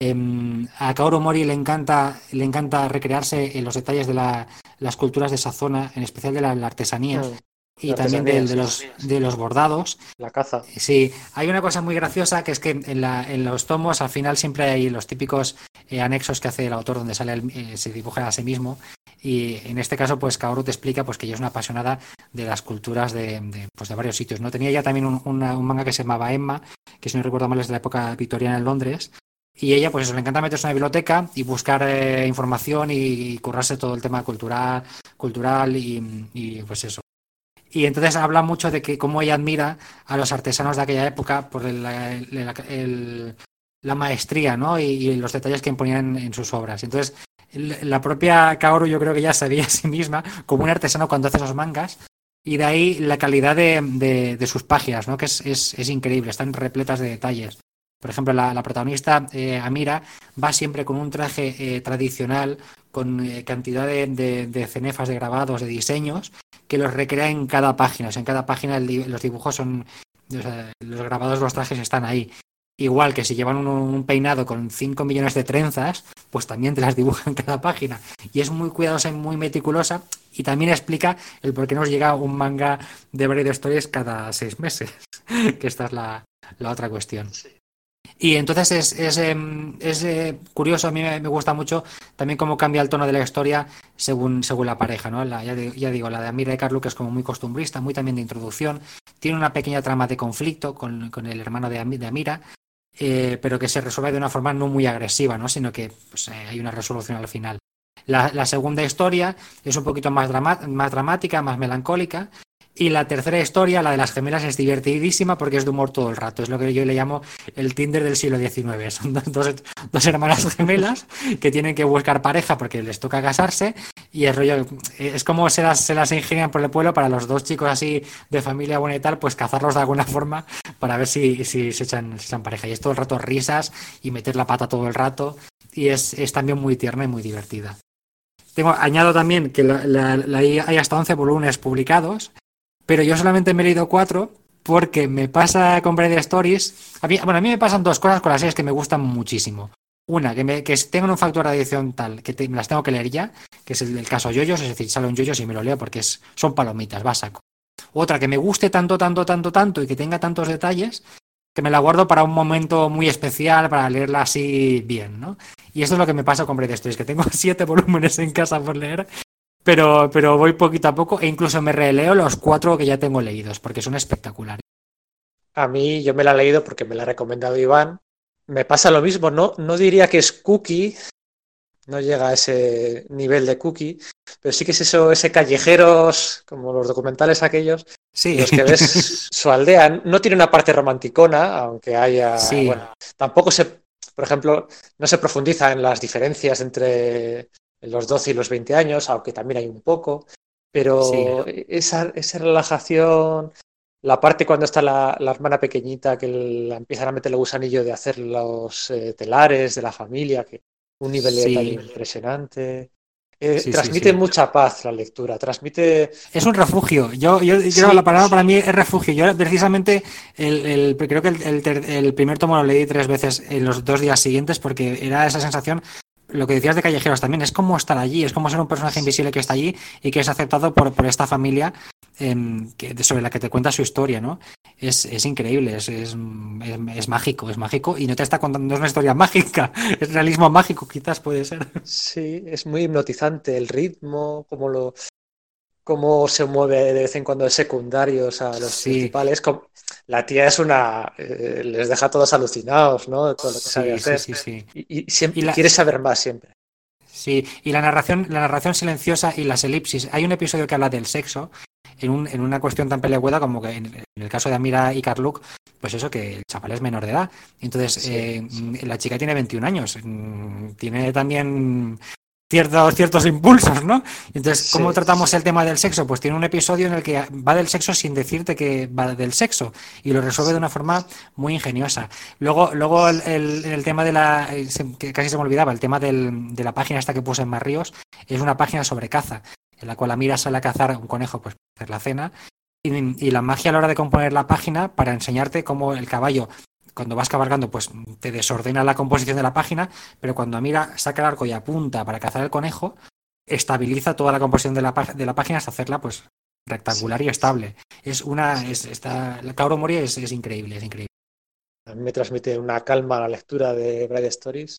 Em, a Kaoru Mori le encanta, le encanta recrearse en los detalles de la- las culturas de esa zona, en especial de la, la artesanía Mm, y también del- de, los, de los bordados. La caza. Sí, hay una cosa muy graciosa que es que en, la- en los tomos al final siempre hay los típicos eh, anexos que hace el autor donde sale el- eh, se dibuja a sí mismo y en este caso pues Kaoru te explica pues que ella es una apasionada de las culturas de, de, pues, de varios sitios. No tenía ya también un, una- un manga que se llamaba Emma, que si no recuerdo mal es de la época victoriana en Londres. Y ella, pues eso, le encanta meterse en una biblioteca y buscar eh, información y, currarse todo el tema cultural, cultural y, y, pues eso. Y entonces habla mucho de que cómo ella admira a los artesanos de aquella época por el- el- la maestría ¿no? y, los detalles que imponían en sus obras. Entonces, la propia Kaoru yo creo que ya se veía a sí misma como un artesano cuando hace esos mangas. Y de ahí la calidad de, de- sus páginas, ¿no? que es, es- es increíble, están repletas de detalles. Por ejemplo, la, la protagonista, eh, Amira, va siempre con un traje eh, tradicional, con eh, cantidad de, de- cenefas, de grabados, de diseños, que los recrea en cada página. O sea, en cada página el los dibujos son, o sea, los grabados los trajes están ahí. Igual que si llevan un, peinado con 5 millones de trenzas, pues también te las dibuja en cada página. Y es muy cuidadosa y muy meticulosa. Y también explica el por qué nos llega un manga de Braid Stories cada seis meses. [LAUGHS] que esta es la, la otra cuestión. Y entonces es, es, em, es, eh, curioso, a mí me, gusta mucho también cómo cambia el tono de la historia según, según la pareja, ¿no? La- ya, di- ya digo, la de Amira y Carlu, que es como muy costumbrista, muy también de introducción, tiene una pequeña trama de conflicto con, con el hermano de, Ami- de Amira, eh, pero que se resuelve de una forma no muy agresiva, ¿no? Sino que pues, eh, hay una resolución al final. La, segunda historia es un poquito más, más dramática, más melancólica. Y la tercera historia, la de las gemelas, es divertidísima porque es de humor todo el rato. Es lo que yo le llamo el Tinder del siglo XIX. Son dos, dos, hermanas gemelas que tienen que buscar pareja porque les toca casarse. Y el rollo es como se las, se las ingenian por el pueblo para los dos chicos así de familia buena y tal, pues cazarlos de alguna forma para ver si, si se, echan, se echan pareja. Y es todo el rato risas y meter la pata todo el rato. Y es, es también muy tierna y muy divertida. Tengo, añado también que la, la- la- hay hasta 11 volúmenes publicados, pero yo solamente me he leído cuatro porque me pasa con Braid Stories. A mí, bueno, a mí me pasan dos cosas con las series que me gustan muchísimo. Una, que, me, que tengan un factor de edición tal que te- me las tengo que leer ya, que es el del caso Yoyos, es decir, sale un Yoyos y me lo leo porque es, son palomitas, va saco. Otra, que me guste tanto, tanto, tanto, tanto y que tenga tantos detalles que me la guardo para un momento muy especial, para leerla así bien, ¿no? Y esto es lo que me pasa con Braid Stories, que tengo [LAUGHS] siete volúmenes en casa por leer, pero, pero voy poquito a poco e incluso me releo los cuatro que ya tengo leídos, porque son espectaculares. A mí yo me la he leído porque me la ha recomendado Iván me pasa lo mismo, no, no diría que es cookie, no llega a ese nivel de cookie, pero sí que es eso, ese callejeros, como los documentales aquellos, Sí, los que ves [LAUGHS] su aldea. No tiene una parte romanticona, aunque haya. Sí. Bueno, tampoco se, por ejemplo, no se profundiza en las diferencias entre los 12 y los 20 años, aunque también hay un poco. Pero Sí. esa, esa relajación, la parte cuando está la, la hermana pequeñita, que la empiezan a meter el gusanillo de hacer los eh, telares de la familia, que un nivel Sí. impresionante. Eh, Sí, transmite mucha paz la lectura, transmite Es un refugio. Yo, yo, yo la palabra para mí es refugio. Yo precisamente el, el- creo que el, el ter- el primer tomo lo leí tres veces en los dos días siguientes porque era esa sensación. Lo que decías de callejeros también es como estar allí, es como ser un personaje invisible que está allí y que es aceptado por, por esta familia em, que, sobre la que te cuenta su historia, ¿no? Es, es increíble, es, es, mágico, es mágico y no te está contando, no es una historia [LAUGHS] mágica, es realismo mágico, quizás puede ser. Sí, es muy hipnotizante el ritmo, cómo lo, cómo se mueve de vez en cuando de secundarios a los Sí. principales. como- La tía es una, eh, les deja a todos alucinados, ¿no? De todo lo que sabe Sí, sí, hacer. sí, sí. Y, y siempre Y la- quieres saber más siempre. Sí, y la narración, la narración silenciosa y las elipsis. Hay un episodio que habla del sexo en, un- en una cuestión tan peleaguda como que en, en el caso de Amira y Carluc, pues eso, que el chaval es menor de edad. Entonces, Sí, eh, sí. la chica tiene 21 años, mm, tiene también ciertos, ciertos impulsos, ¿no? Entonces, ¿cómo Sí, tratamos sí. el tema del sexo? Pues tiene un episodio en el que va del sexo sin decirte que va del sexo y lo resuelve de una forma muy ingeniosa. Luego, luego el, el- el tema de la, eh, que casi se me olvidaba, el tema del- de la página esta que puse en Más Ríos, es una página sobre caza, en la cual Amira sale a cazar un conejo pues, para hacer la cena. Y, y la magia a la hora de componer la página para enseñarte cómo el caballo, cuando vas cabalgando, pues te desordena la composición de la página, pero cuando Amira saca el arco y apunta para cazar el conejo, estabiliza toda la composición de la, de la página hasta hacerla pues rectangular Sí, y estable. Es una, es, está, la Kaoru Mori es, es increíble, es increíble. A mí me transmite una calma la lectura de Bright Stories.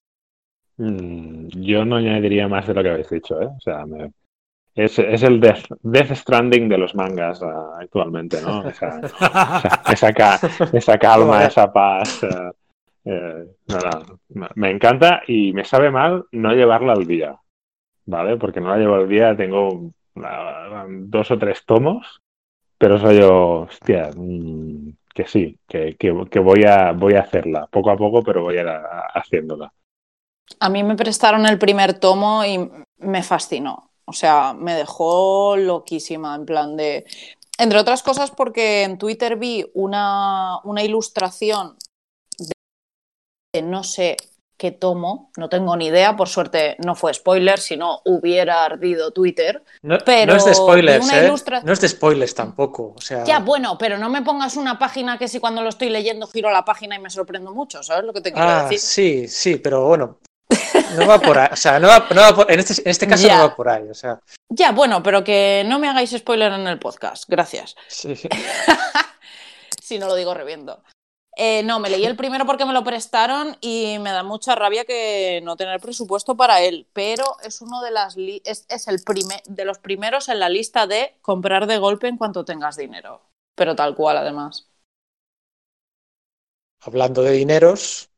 Mm, Yo no añadiría más de lo que habéis dicho, ¿eh? O sea, me- es, es el Death, Death Stranding de los mangas ah, actualmente, ¿no? Esa, [LAUGHS] esa, esa ca- esa calma, esa paz. eh, no, no, me- encanta y me sabe mal no llevarla al día, ¿vale? Porque no la llevo al día, tengo ah, dos o tres tomos, pero soy yo, hostia, mm, que sí, que, que, que voy, a, voy a hacerla, poco a poco, pero voy a ir a- haciéndola. A mí me prestaron el primer tomo y me fascinó. O sea, me dejó loquísima, en plan de... Entre otras cosas porque en Twitter vi una, una ilustración de, de no sé qué tomo, no tengo ni idea, por suerte no fue spoiler, si no hubiera ardido Twitter. No, Pero no es de spoilers, ¿eh? ilustra- No es de spoilers tampoco. O sea, Ya, bueno, pero no me pongas una página que si cuando lo estoy leyendo giro la página y me sorprendo mucho, ¿sabes lo que te quiero Ah, decir? sí, sí, pero bueno. No va por ahí. O sea, no va, no va por- en, este, en este caso Ya. no va por ahí. O sea, Ya, bueno, pero que no me hagáis spoiler en el podcast, gracias. sí. [LAUGHS] si no lo digo reviendo. Eh, no, me leí el primero porque me lo prestaron y me da mucha rabia que no tener presupuesto para él, pero es uno de las li- es, es el prime- de los primeros en la lista de comprar de golpe en cuanto tengas dinero, pero tal cual además. Hablando de dineros,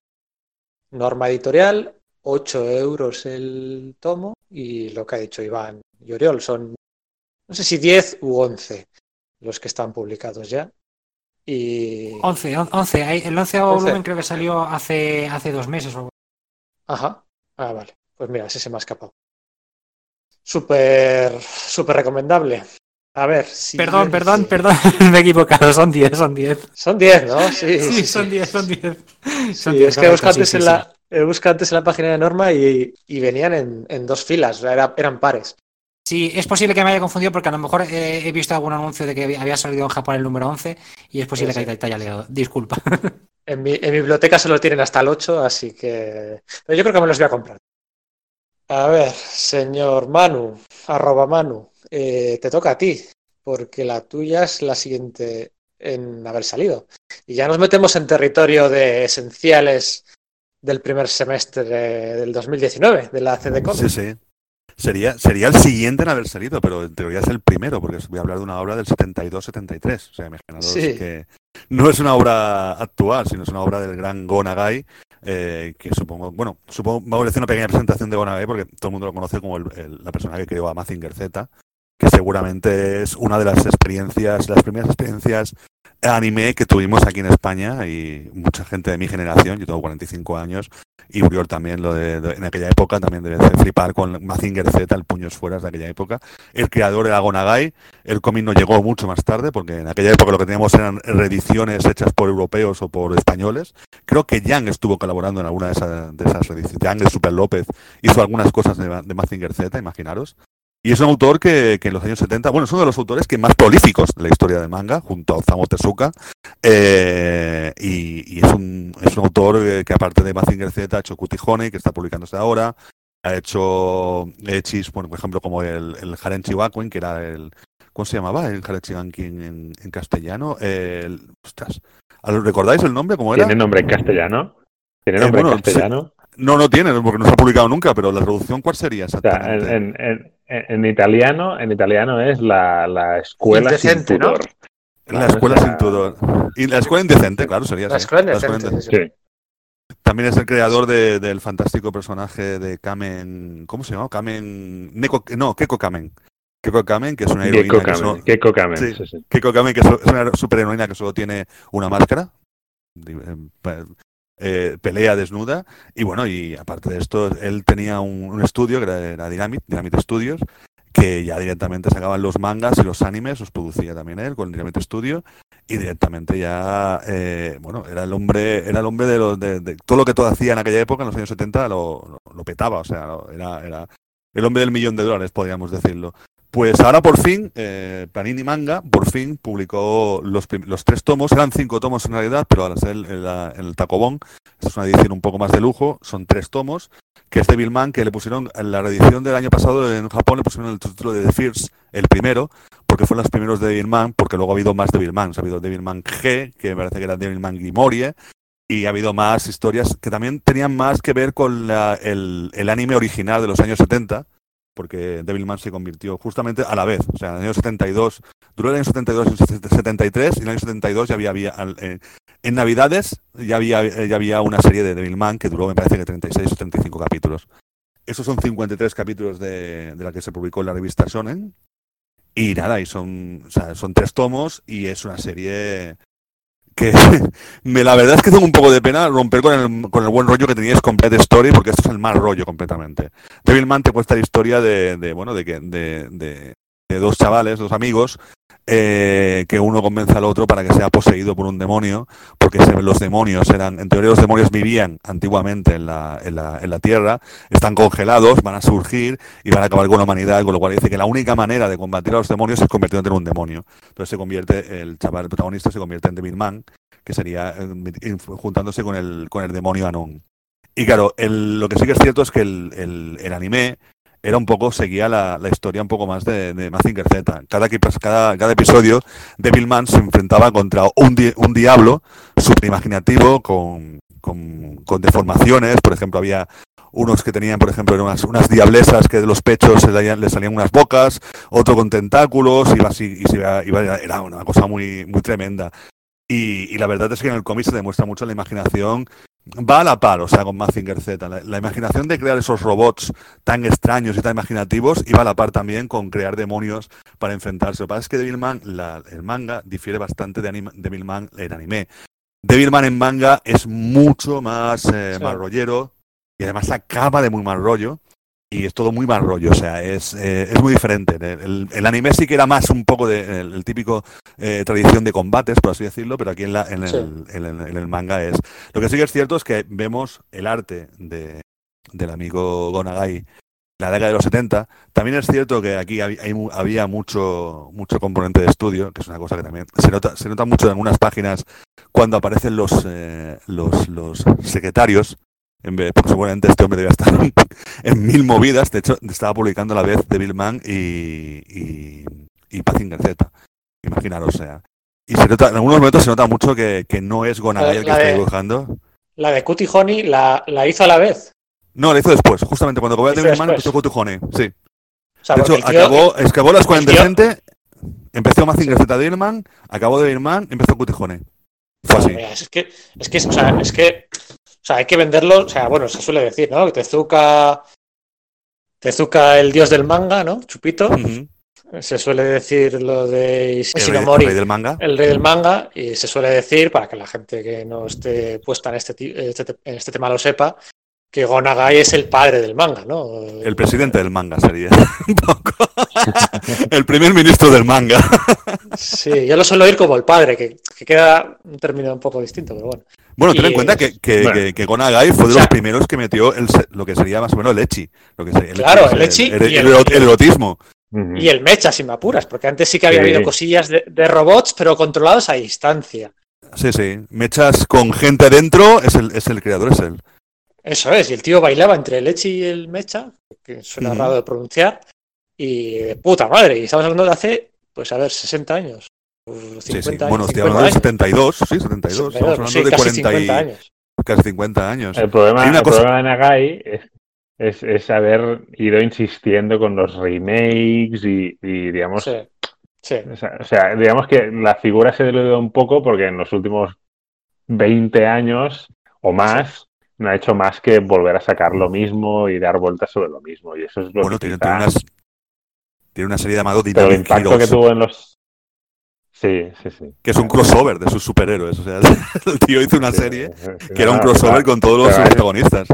norma editorial, 8 euros el tomo y lo que ha dicho Iván y Oriol son, no sé si 10 u 11 los que están publicados ya. Y... 11, 11, hay- el 11 Once. volumen creo que salió hace, hace dos meses. o algo. Ajá. Ah, vale. Pues mira, ese se me ha escapado. Súper, súper recomendable. A ver, si Perdón, perdón, perdón, [LAUGHS] me he equivocado, son 10, son 10. Son 10, ¿no? Sí, Sí, [LAUGHS] sí, sí. son 10, son 10. Sí, Son 10, es que sí, sí, en sí. la, he buscado antes en la página de Norma y, y venían en, en dos filas, era- eran pares. Sí, es posible que me haya confundido porque a lo mejor eh, he visto algún anuncio de que había- salido en Japón el número 11 y es posible que te haya leído. Disculpa. [LAUGHS] En mi, en mi biblioteca solo tienen hasta el 8, así que... Pero yo creo que me los voy a comprar. A ver, señor Manu, arroba Manu, eh, te toca a ti, porque la tuya es la siguiente en haber salido. Y ya nos metemos en territorio de esenciales del primer semestre del 2019, de la CD Sí, sí. Sería, sería el siguiente en haber salido, pero en teoría es el primero, porque voy a hablar de una obra del 72-73. O sea, imaginaros Sí. que no es una obra actual, sino es una obra del gran Go Nagai, eh, que supongo, bueno, supongo, vamos a hacer una pequeña presentación de Gonagai porque todo el mundo lo conoce como el- el- la persona que creó a Mazinger Z, que seguramente es una de las experiencias, las primeras experiencias anime que tuvimos aquí en España y mucha gente de mi generación, yo tengo 45 años, y Uriol también lo de, de- en aquella época también debe de flipar con Mazinger Z, el puños fuera de aquella época. El creador era Gonagai, el cómic no llegó mucho más tarde, porque en aquella época lo que teníamos eran reediciones hechas por europeos o por españoles. Creo que Yang estuvo colaborando en alguna de esas, de esas reediciones. Yang de Super López hizo algunas cosas de, de Mazinger Z, imaginaros. Y es un autor que, que en los años 70, bueno, es uno de los autores que más prolíficos de la historia del manga, junto a Osamu Tezuka. Eh, y, y es, un, es un autor eh, que aparte de Mazinger Z ha hecho Cutie Honey, que está publicándose ahora. Ha hecho hechis, bueno, por ejemplo, como el, el Haren Chihuahuin, que era el... ¿Cómo se llamaba el Haren Chihuahuin en, en castellano? El, ostras, ¿recordáis el nombre? ¿Cómo era? ¿Tiene nombre en castellano? ¿Tiene Eh, nombre bueno, en castellano? No, no tiene, porque no se ha publicado nunca, pero la traducción, ¿cuál sería O sea, exactamente? en, en- en- en italiano, en italiano es la, la escuela Indecente, sin ¿no? pudor. la escuela o sea, sin pudor. Y la escuela indecente, claro, sería La así. escuela La escuela indecente, sí, indecente. Sí. También es el creador de- del fantástico personaje de Kamen. ¿Cómo se llama? Kamen. Neko, no, Keko Kamen. Keko Kamen, que es una heroína. Que Kamen, solo- Kamen, Sí. sí, sí. Keiko Kamen, que es es una superheroína que solo tiene una máscara. Eh, pe- pelea desnuda. Y bueno, y aparte de esto, él tenía un, estudio que era, Dynamite, Studios, que ya directamente sacaban los mangas y los animes, los producía también él con Dynamite Studio. Y directamente ya, eh, bueno, era el hombre, era el hombre de, lo- de- todo lo que todo hacía en aquella época, en los años 70, lo, petaba. O sea, era, era el hombre del millón de dólares, podríamos decirlo. Pues ahora por fin, eh, Panini Manga, por fin publicó los, los tres tomos, eran cinco tomos en realidad, pero al ser el, el, Tacobón, es una edición un poco más de lujo, son tres tomos, que es Devilman, que le pusieron, en la reedición del año pasado en Japón le pusieron el título de The First, el primero, porque fueron los primeros de Devilman, porque luego ha habido más Devilman, ha habido Devilman G, que me parece que era Devilman Grimorie, y ha habido más historias que también tenían más que ver con la- el, el anime original de los años 70, porque Devilman se convirtió justamente a la vez, o sea, en el año 72, duró el año 72 y el 73, y en el año 72 ya había, eh, en Navidades ya había, eh, ya había una serie de Devilman que duró, me parece que 36 o 35 capítulos. Esos son 53 capítulos de, de la que se publicó en la revista Shonen. Y nada, y son, o sea, son tres tomos y es una serie que [LAUGHS] me, la verdad es que tengo un poco de pena romper con el, con el buen rollo que teníais con Complete Story, porque esto es el mal rollo completamente. Devilman te cuesta la historia de, de, bueno, de que de- de dos chavales, dos amigos, eh, que uno convence al otro para que sea poseído por un demonio, porque los demonios eran, en teoría los demonios vivían antiguamente en la, en la, en la Tierra, están congelados, van a surgir y van a acabar con la humanidad, con lo cual dice que la única manera de combatir a los demonios es convirtiéndote en un demonio. Entonces se convierte, el chaval, el protagonista se convierte en Devilman, que sería eh, juntándose con el, con el demonio Anon. Y claro, el- lo que sí que es cierto es que el, el- el anime era un poco, seguía la, la historia un poco más de, de Mazinger Z. Cada, cada, cada episodio, Devilman se enfrentaba contra un, di- un diablo superimaginativo con, con, con deformaciones. Por ejemplo, había unos que tenían, por ejemplo, unas, unas diablesas que de los pechos le salían unas bocas, otro con tentáculos, iba así, y se iba- iba- era una cosa muy, muy tremenda. Y, y la verdad es que en el cómic se demuestra mucho la imaginación. Va a la par, o sea, con Mazinger Z. La, la imaginación de crear esos robots tan extraños y tan imaginativos iba a la par también con crear demonios para enfrentarse. Lo que pasa es que Devilman, la, el manga, difiere bastante de anima, Devilman en anime. Devilman en manga es mucho más eh, Sí. mal rollero y además acaba de muy mal rollo. Y es todo muy mal rollo, o sea, es, eh, es muy diferente. El, el- anime sí que era más un poco de el, el típico eh, tradición de combates, por así decirlo, pero aquí en, la, en, el, Sí. en el- en el manga es. Lo que sí que es cierto es que vemos el arte de, del amigo Gonagai la década de los 70. También es cierto que aquí había, hay había mucho, mucho componente de estudio, que es una cosa que también se nota, se nota mucho en algunas páginas cuando aparecen los, eh, los, los secretarios. En vez, porque seguramente este hombre debe estar [LAUGHS] en mil movidas. De hecho, estaba publicando a la vez Devilman y, y, y Z. Imaginaros, o sea. Y se nota, en algunos momentos se nota mucho que, que no es Gonagai el que La está de- dibujando. La de Cutie Honey la, la hizo a la vez. No, lo hizo después. Justamente cuando acabó Devilman después. empezó Cotujone. Sí. O sea, De hecho, tío- acabó, acabó la escuela el tío- indecente, empezó Mazinger Z Devilman, acabó Devilman, empezó Cutijone. Fue así. Es que, es que, o sea, es que, sea, hay que venderlo, o sea, bueno, se suele decir, ¿no? Que Tezuka, Tezuka el dios del manga, ¿no? Chupito. Se suele decir lo de El rey, Ishinomori, el rey del manga. el rey del manga, y se suele decir, para que la gente que no esté puesta en este, este- en este tema lo sepa, que Gonagai es el padre del manga, ¿no? El presidente del manga sería. [LAUGHS] Un poco. el primer ministro del manga. Sí, yo lo suelo oír como el padre, que, que queda un término un poco distinto, pero bueno. Bueno, ten Y en cuenta que, que, bueno. que, que Gonagai fue de O sea- los primeros que metió el, lo que sería más o menos el echi. Lo que sería, Claro, es el ecchi el, y el el- erot- el erotismo. Y el mecha, si me apuras, porque antes sí que había Sí. habido cosillas de, de robots, pero controlados a distancia. Sí, sí. Mechas con gente dentro, es el, es el creador, es él. Eso es, y el tío bailaba entre el Echi y el Mecha, que suena raro de pronunciar, y de puta madre, y estamos hablando de hace, pues a ver, 60 años. o 50 Sí, sí. años, Bueno, estoy 50 hablando de años. 72, sí, 72. Estamos hablando Sí, de casi 40 y, 50 años. casi 50 años. El problema, el cosa- problema de Nagai es, es, es haber ido insistiendo con los remakes y, y, digamos, Sí, sí. o sea, o sea, digamos que la figura se diluyó un poco porque en los últimos 20 años o más no ha hecho más que volver a sacar lo mismo y dar vueltas sobre lo mismo. Y eso es lo Bueno, que tiene, quizá- tiene unas- tiene una serie llamada Pero el Dynamic impacto Heroes, que tuvo en los... Sí, sí, sí. que es un crossover de sus superhéroes. O sea, [LAUGHS] el tío hizo una Sí, serie sí, sí, que era un crossover con todos los pero protagonistas.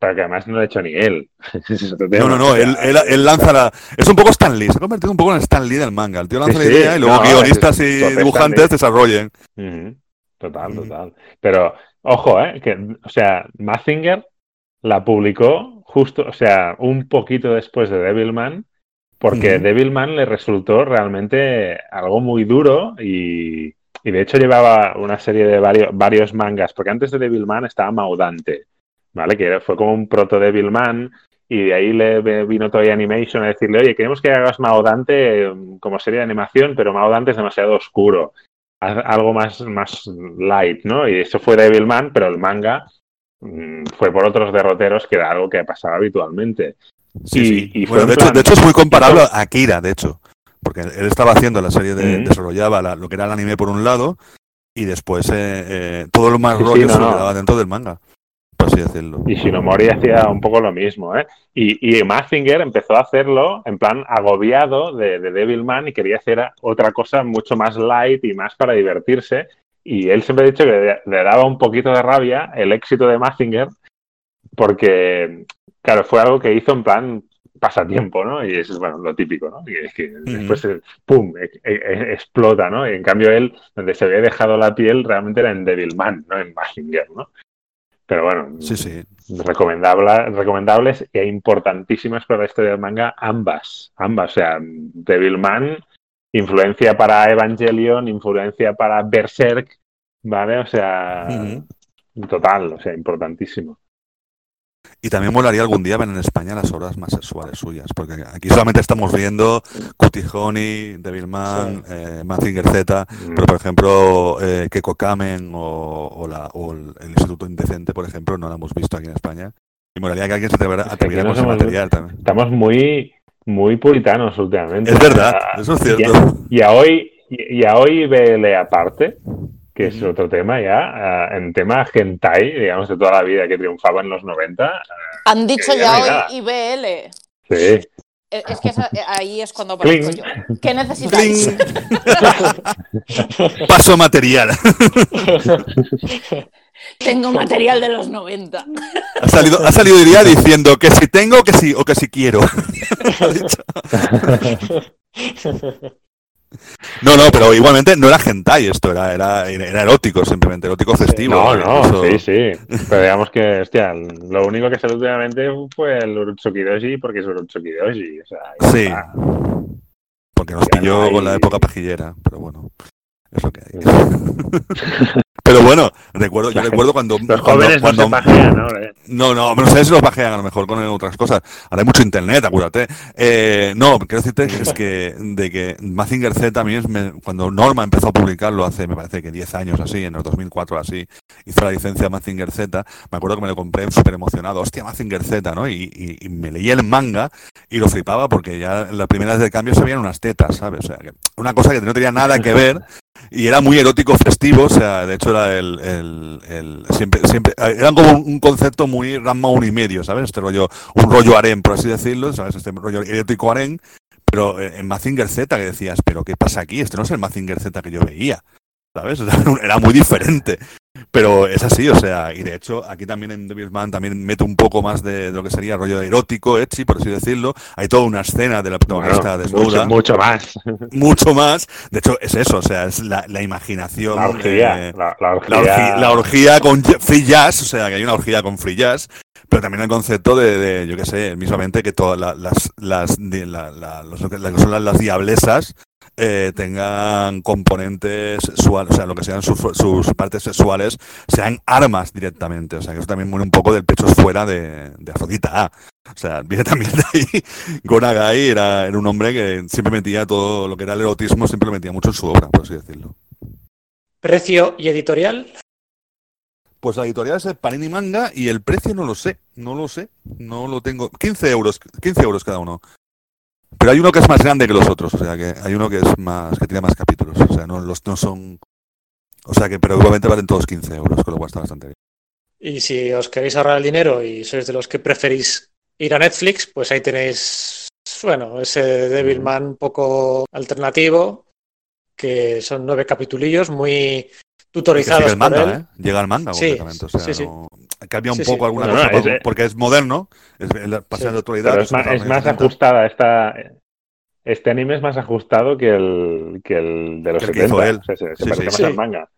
Pero que además no lo ha hecho ni él. [LAUGHS] No, no, no, él, él, él lanza la... Es un poco Stan Lee, se ha convertido un poco en Stan Lee del manga. El tío lanza la idea y luego no, guionistas es- y dibujantes desarrollen. Total, total. Pero, ojo, ¿eh? Que, o sea, Mazinger la publicó justo, o sea, un poquito después de Devilman, porque. Devilman le resultó realmente algo muy duro y, y de hecho llevaba una serie de varios, varios mangas, porque antes de Devilman estaba Maudante, ¿vale? Que fue como un proto Devilman y de ahí le vino Toy Animation a decirle, oye, queremos que hagas Maudante eh, como serie de animación, pero Maudante es demasiado oscuro algo más, más light, ¿no? Y eso fue Devilman, pero el manga mm, fue por otros derroteros que era algo que pasaba habitualmente. Sí, Y- sí. y bueno, en de hecho, plan- de hecho es muy comparable a Akira, de hecho. Porque él estaba haciendo la serie de... Desarrollaba la- lo que era el anime por un lado y después eh, eh, todo lo más Sí, sí, rollo no, se no. quedaba dentro del manga. Por así decirlo. Y Shinomori hacía un poco lo mismo, ¿eh? Y, y Mazinger empezó a hacerlo en plan agobiado de, de Devilman y quería hacer otra cosa mucho más light y más para divertirse. Y él siempre ha dicho que le, daba un poquito de rabia el éxito de Mazinger porque, claro, fue algo que hizo en plan pasatiempo, ¿no? Y eso es, bueno, lo típico, ¿no? Y es que después, eh, ¡pum!, e- e- explota, ¿no? Y en cambio él, donde se había dejado la piel, realmente era en Devilman, no en Mazinger, ¿no? Pero bueno, Sí, sí. recomendable, recomendables e importantísimas para la historia del manga, ambas. Ambas. O sea, Devilman, influencia para Evangelion, influencia para Berserk, ¿vale? O sea, total, o sea, importantísimo. Y también molaría algún día ver en España las obras más sexuales suyas, porque aquí solamente estamos viendo Cutie Honey, Devilman, eh, Mazinger Z, pero por ejemplo, eh, Keko Kamen o, o la, o el, Instituto Indecente, por ejemplo, no la hemos visto aquí en España. Y molaría que alguien se atreviera, Es que atreviera ese material también. Estamos muy, muy puritanos últimamente. Es verdad, eso es y a- cierto. Y a hoy, y a hoy BL aparte, que es otro tema ya, ah, en tema hentai, digamos, de toda la vida que triunfaba en los 90. ah, Han dicho ya hoy. IBL. sí. Eh, Es que esa- eh, ahí es cuando aparezco yo. ¿Qué necesitáis? [LAUGHS] Paso material. [LAUGHS] Tengo material de los 90. Ha salido, ha salido diría diciendo que si tengo, que sí, o que si quiero. [LAUGHS] No, no, pero igualmente no era hentai esto, era, era, era erótico, simplemente, erótico festivo. No, no, Eso- sí, sí. Pero digamos que, hostia, lo único que salió últimamente fue el Urutsuki Doji porque es Urutsuki Doji. O sea, Sí. está. Porque nos Ya no pilló hay- con la época pajillera, pero bueno, es lo que hay. [LAUGHS] Pero [LAUGHS] bueno, recuerdo, yo recuerdo cuando... Los cuando- jóvenes cuando- no se pajean, ¿no? No, no, no sé si lo pajean a lo mejor con otras cosas. Ahora hay mucho internet, acuérdate. Eh, no, quiero decirte que es que de que Mazinger Z es me- cuando Norma empezó a publicarlo hace, me parece que 10 años así, en el 2004 así, hizo la licencia Mazinger Z, me acuerdo que me lo compré súper emocionado, hostia, Mazinger Z, ¿no? Y, y- y me leí el manga y lo flipaba porque ya en las primeras de cambio se veían unas tetas, ¿sabes? O sea, que una cosa que no tenía nada que ver Y era muy erótico festivo, o sea, de hecho era el, el, el- siempre, siempre, era como un, un concepto muy Ranma uno y medio, ¿sabes? Este rollo, un rollo harem, por así decirlo, ¿sabes? Este rollo erótico harem, pero en Mazinger Z que decías, pero ¿qué pasa aquí? Este no es el Mazinger Z que yo veía, ¿sabes? [LAUGHS] [LAUGHS] Era muy diferente. Pero es así, o sea, y de hecho aquí también en Devilman también mete un poco más de, de lo que sería rollo erótico, etchi, por así decirlo. Hay toda una escena de la protagonista Bueno, desnuda mucho, mucho más. mucho más. De hecho, es eso, o sea, es la, la imaginación. La orgía. eh, la, la la, orgía. orgía, la orgía con free jazz, o sea, que hay una orgía con free jazz, pero también el concepto de, de, yo qué sé, mismamente que todas la- las, las, di- la- la- los- lo que son las, las diablesas eh, tengan componentes sexuales, o sea, lo que sean sus, sus partes sexuales, sean armas directamente, o sea, que eso también muere un poco del pecho fuera de, de Afrodita. O sea, viene también de ahí. [LAUGHS] Gonagai era, era un hombre que siempre metía todo lo que era el erotismo, siempre lo metía mucho en su obra, por así decirlo. Precio y editorial. Pues la editorial es el Panini Manga y el precio no lo sé, no lo sé, no lo tengo. 15 euros, 15 euros cada uno. Pero hay uno que es más grande que los otros, o sea que hay uno que es más, que tiene más capítulos, o sea, no, los, no son, o sea que, pero igualmente valen todos 15 euros, con lo cual está bastante bien. Y si os queréis ahorrar el dinero y sois de los que preferís ir a Netflix, pues ahí tenéis, bueno, ese Devilman un poco alternativo, que son nueve capitulillos muy tutorizados sigue el manga, él. ¿eh? Llega el manga Sí, completamente, o sea, sí, sí. no- cambia un Sí, sí. poco alguna No, cosa no, por- es- porque es moderno, es, pasa Sí. de actualidad. Pero es más, pasa es de más 70. ajustada esta. Este anime es más ajustado que el, que el de los Que el que hizo 70. él. O sea, se, se Sí, parece sí. más Sí. al manga.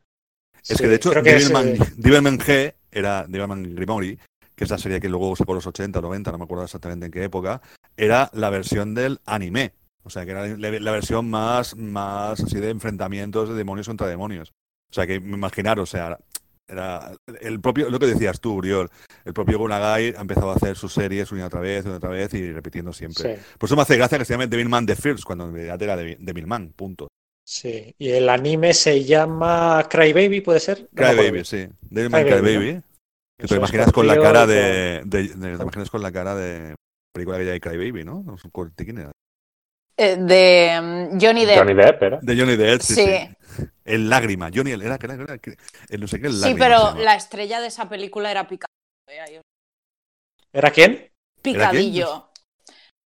Es Sí, que de hecho, que Devilman, G era Devilman Grimori, que es la serie que luego sacó los 80, 90, no me acuerdo exactamente en qué época, era la versión del anime. O sea, que era la, la versión más, más así de enfrentamientos de demonios contra demonios. O sea, que imaginar, o sea, era el propio, lo que decías tú, Uriol, el propio Gonagai ha empezado a hacer sus series una y otra vez, una y otra vez y repitiendo siempre. Sí, Por eso me hace gracia que se llame Devilman The First, cuando en realidad era Devil- Devilman, punto. sí. Y el anime se llama Cry Baby, ¿puede ser? Cry Baby, sí. Devilman Cry Cry Baby, Baby. Que te imaginas con la cara de, de- de- Te imaginas con la cara de película que ya hay Cry Baby, ¿no? ¿de quién era? Eh, de mm, Johnny Depp. Johnny Depp, ¿era? De Johnny Depp, sí, Sí. sí. El lágrima. Johnny, el- era, era, era, era- el no sé qué, el Sí, lágrima. se pero la estrella de esa película era Picadillo. eh, ¿Era quién? Picadillo.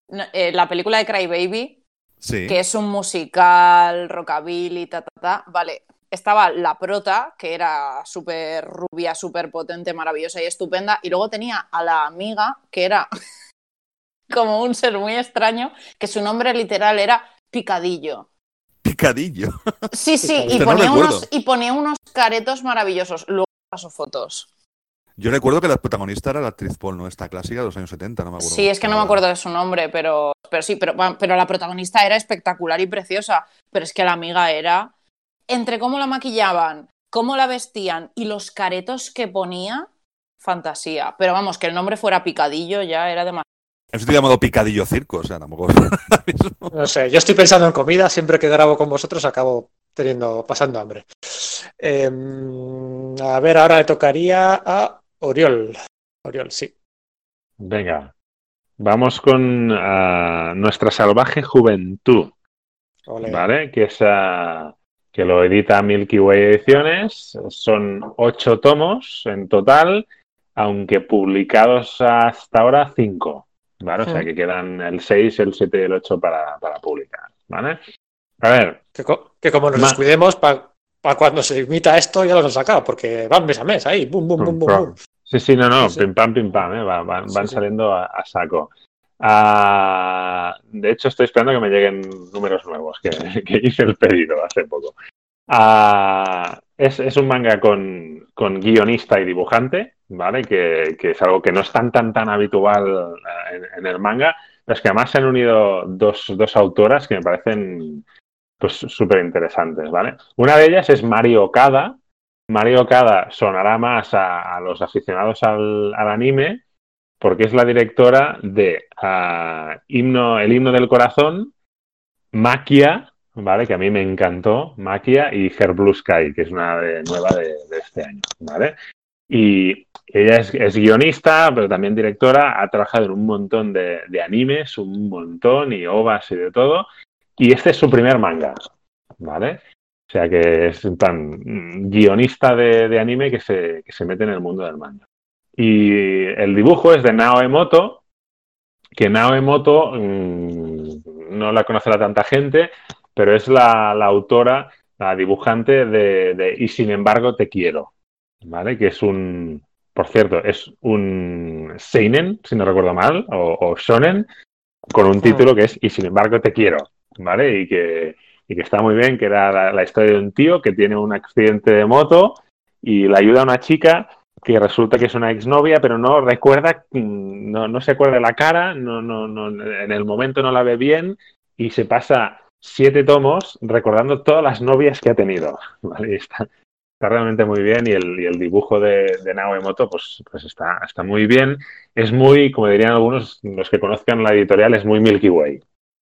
No, eh, la película de Cry Baby, Sí. que es un musical, rockabilly, ta, ta, ta. Vale, estaba la prota, que era súper rubia, súper potente, maravillosa y estupenda. Y luego tenía a la amiga, que era [LAUGHS] como un ser muy extraño, que su nombre literal era Picadillo. Picadillo. Sí, sí, y Este no unos, y ponía unos caretos maravillosos. Luego paso fotos. Yo recuerdo que la protagonista era la actriz porno, esta clásica de los años 70, no me acuerdo. Sí, es que no me acuerdo de su nombre, pero, pero sí, pero, pero la protagonista era espectacular y preciosa. Pero es que la amiga era. Entre cómo la maquillaban, cómo la vestían y los caretos que ponía, fantasía. Pero vamos, que el nombre fuera Picadillo ya era demasiado. En sitio llamado Picadillo Circo, o sea, tampoco. [LAUGHS] No sé, yo estoy pensando en comida, siempre que grabo con vosotros acabo teniendo, pasando hambre. Eh, a ver, ahora le tocaría a Oriol. Oriol, sí. Venga. Vamos con ah, nuestra salvaje juventud. Ole. ¿vale? Que es ah, que lo edita Milky Way Ediciones. Son ocho tomos en total, aunque publicados hasta ahora cinco, ¿vale? O sea que quedan el 6, el 7 y el 8 para, para publicar, ¿vale? A ver, Que, co- que como nos descuidemos, para cuando se imita esto ya lo han sacado, porque van mes a mes ahí, bum, bum, bum, bum, sí, sí, no, no, Sí, sí. pim pam, pim pam, ¿eh? Va- van, Sí, van sí. saliendo a, a saco. Ah, de hecho, estoy esperando que me lleguen números nuevos, que, [LAUGHS] que hice el pedido hace poco. Es, es un manga con, con guionista y dibujante, ¿vale? Que, que es algo que no es tan, tan, habitual eh, en, el manga, pero es que además se han unido dos, dos autoras que me parecen pues súper interesantes, ¿vale? Una de ellas es Mario Okada. Mario Okada sonará más a, los aficionados al, al anime porque es la directora de ah, himno, El himno del corazón, Maquia, ¿vale? Que a mí me encantó, Maquia y Her Blue Sky, que es una de- nueva de, de este año, ¿vale? Y ella es, es guionista, pero también directora, ha trabajado en un montón de, de animes, un montón, y ovas y de todo. Y este es su primer manga, ¿vale? O sea que es un plan guionista de, de anime que se, que se mete en el mundo del manga. Y el dibujo es de Nao Emoto, que Nao Emoto mmm, no la conocerá tanta gente, pero es la, la autora, la dibujante de, de, Y sin embargo te quiero, ¿vale? Que es un, por cierto, es un Seinen, si no recuerdo mal, o, o Shonen, con un título que es Y sin embargo te quiero, ¿vale? Y que, y que está muy bien, que era la, la, historia de un tío que tiene un accidente de moto y le ayuda a una chica que resulta que es una exnovia, pero no recuerda, no, no se acuerda de la cara, no, no, no, en el momento no la ve bien y se pasa siete tomos recordando todas las novias que ha tenido. [LAUGHS] ¿vale? Está, está, realmente muy bien y el, y el dibujo de, de Nao Emoto pues, pues está, está, muy bien. Es muy, como dirían algunos, los que conozcan la editorial, es muy Milky Way.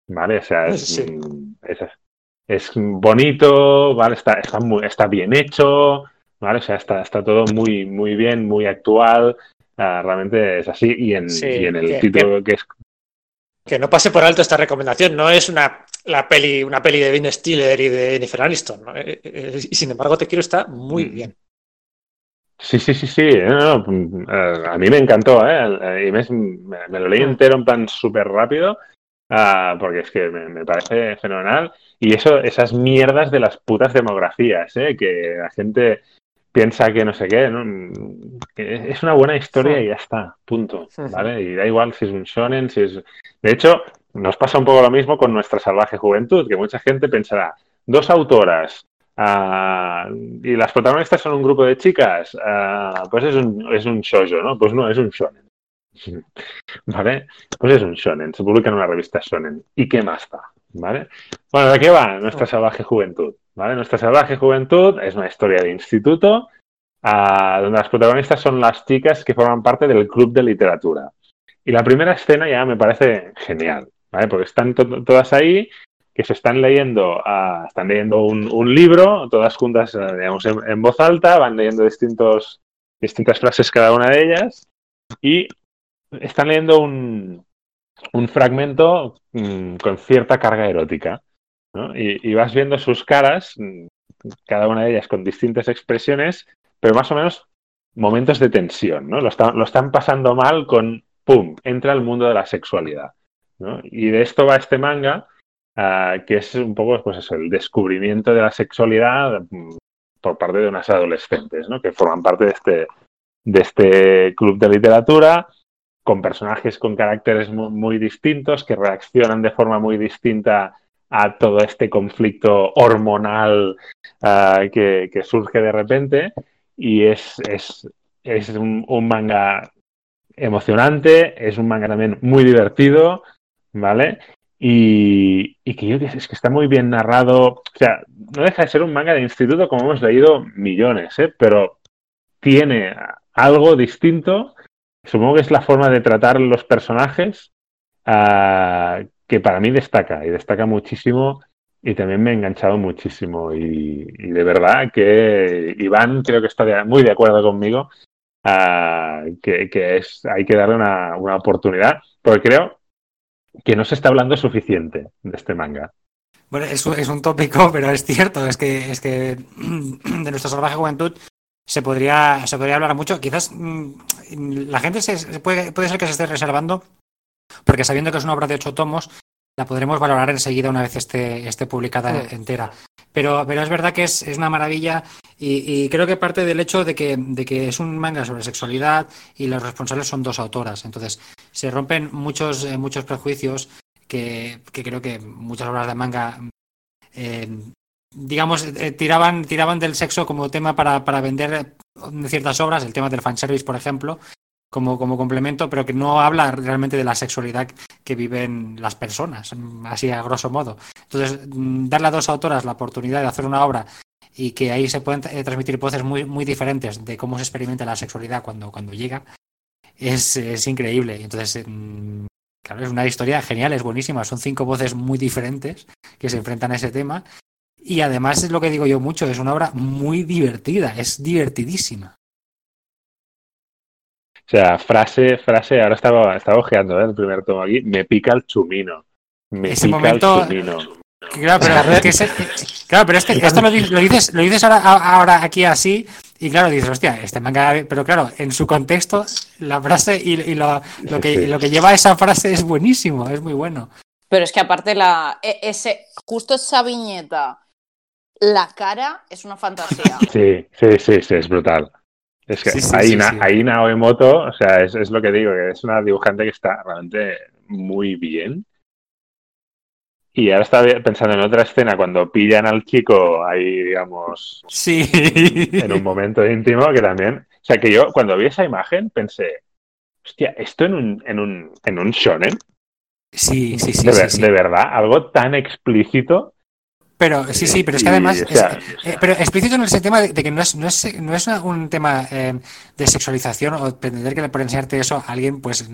¿Vale? O sea, es, sí. es, es bonito, ¿vale? Está, está, muy, está bien hecho, ¿vale? O sea, está, está todo muy, muy bien, muy actual. Uh, realmente es así. Y en, sí, y en el que, título que, que, es. Que no pase por alto esta recomendación, no es una, la peli, una peli de Ben Stiller y de Jennifer Aniston. ¿no? Y sin embargo, Te quiero está muy bien. Sí, sí, sí, sí. No, a mí me encantó, ¿eh? Y me, me lo leí entero en plan súper rápido. Uh, porque es que me, me, parece fenomenal. Y eso, esas mierdas de las putas demografías, ¿eh? que la gente piensa que no sé qué, ¿no? es una buena historia sí. y ya está, punto. Sí, ¿vale? Y da igual si es un shonen, si es. De hecho, nos pasa un poco lo mismo con nuestra salvaje juventud, que mucha gente pensará, dos autoras. Uh, y las protagonistas son un grupo de chicas, uh, pues es un, es un shoujo, ¿no? Pues no, es un shonen. [LAUGHS] ¿Vale? Pues es un shonen, se publica en una revista shonen. ¿Y qué más da? ¿Vale? Bueno, ¿de qué va nuestra salvaje juventud? ¿Vale? Nuestra salvaje juventud es una historia de instituto uh, donde las protagonistas son las chicas que forman parte del club de literatura. Y la primera escena ya me parece genial, ¿vale? Porque están to todas ahí que se están leyendo, uh, están leyendo un, un, libro, todas juntas, uh, digamos, en, en, voz alta, van leyendo distintos, distintas frases cada una de ellas y están leyendo un, un fragmento mmm, con cierta carga erótica. ¿no? Y, vas viendo sus caras, mm, cada una de ellas con distintas expresiones, pero más o menos momentos de tensión. ¿no? Lo, está, lo están pasando mal con, ¡pum!, entra el mundo de la sexualidad. ¿no? Y de esto va este manga, uh, que es un poco pues el descubrimiento de la sexualidad mm, por parte de unas adolescentes, ¿no? que forman parte de este, de este club de literatura con personajes con caracteres muy, muy, distintos que reaccionan de forma muy distinta a todo este conflicto hormonal uh, que, surge de repente y es, es, es un, un, manga emocionante, es un manga también muy divertido, ¿vale? Y, y que yo es que está muy bien narrado, o sea, no deja de ser un manga de instituto como hemos leído millones, ¿eh? pero tiene algo distinto supongo que es la forma de tratar los personajes uh, que para mí destaca y destaca muchísimo y también me ha enganchado muchísimo y, de verdad que Iván creo que está muy de acuerdo conmigo uh, que, hay que darle una, una oportunidad porque creo que no se está hablando suficiente de este manga. Bueno, es, es un tópico, pero es cierto, es que, es que [CLEARS THROAT] de nuestra salvaje juventud se podría, se podría hablar mucho. Quizás mmm, la gente se, se puede, puede, ser que se esté reservando, porque sabiendo que es una obra de ocho tomos, la podremos valorar enseguida una vez esté, esté publicada sí. entera. Pero, pero es verdad que es, es una maravilla y, y, creo que parte del hecho de que, de que es un manga sobre sexualidad y los responsables son dos autoras. Entonces, se rompen muchos, eh, muchos prejuicios que, que, creo que muchas obras de manga eh, digamos, eh, tiraban, tiraban del sexo como tema para, para vender ciertas obras, el tema del fanservice, por ejemplo, como, como complemento, pero que no habla realmente de la sexualidad que viven las personas, así a grosso modo. Entonces, mm, darle a dos autoras la oportunidad de hacer una obra y que ahí se pueden eh, transmitir voces muy, muy diferentes de cómo se experimenta la sexualidad cuando, cuando llega, es, es increíble. Entonces, mm, claro, es una historia genial, es buenísima. Son cinco voces muy diferentes que se enfrentan a ese tema y además es lo que digo yo mucho, es una obra muy divertida, es divertidísima. O sea, frase, frase, ahora estaba, estaba ojeando ¿eh? el primer tomo aquí, me pica el chumino. Me ese pica momento, el chumino. Claro, pero es que, ese- claro, pero es que esto lo, di- lo dices, lo dices ahora, ahora aquí así, y claro, dices, hostia, este manga, pero claro, en su contexto, la frase y, y lo, lo que, Sí. lo que lleva esa frase es buenísimo, es muy bueno. Pero es que aparte la e- ese justo esa viñeta, la cara es una fantasía. [LAUGHS] Sí, sí, sí, sí, es brutal. Es que Sí, sí, Aina, sí, sí. Aina Oemoto, o sea, es, es lo que digo, que es una dibujante que está realmente muy bien. Y ahora estaba pensando en otra escena cuando pillan al chico ahí, digamos, Sí. en un momento íntimo, que también. O sea, que yo cuando vi esa imagen pensé, hostia, esto en un, en un, en un shonen, Sí, sí, sí, de, sí, ver- sí. de verdad, algo tan explícito. Pero sí, sí, pero es que Y, además. o sea, es- eh, pero explícito en ese tema de, de que no es, no es, no es una- un tema eh, de sexualización o pretender que por enseñarte eso a alguien, pues.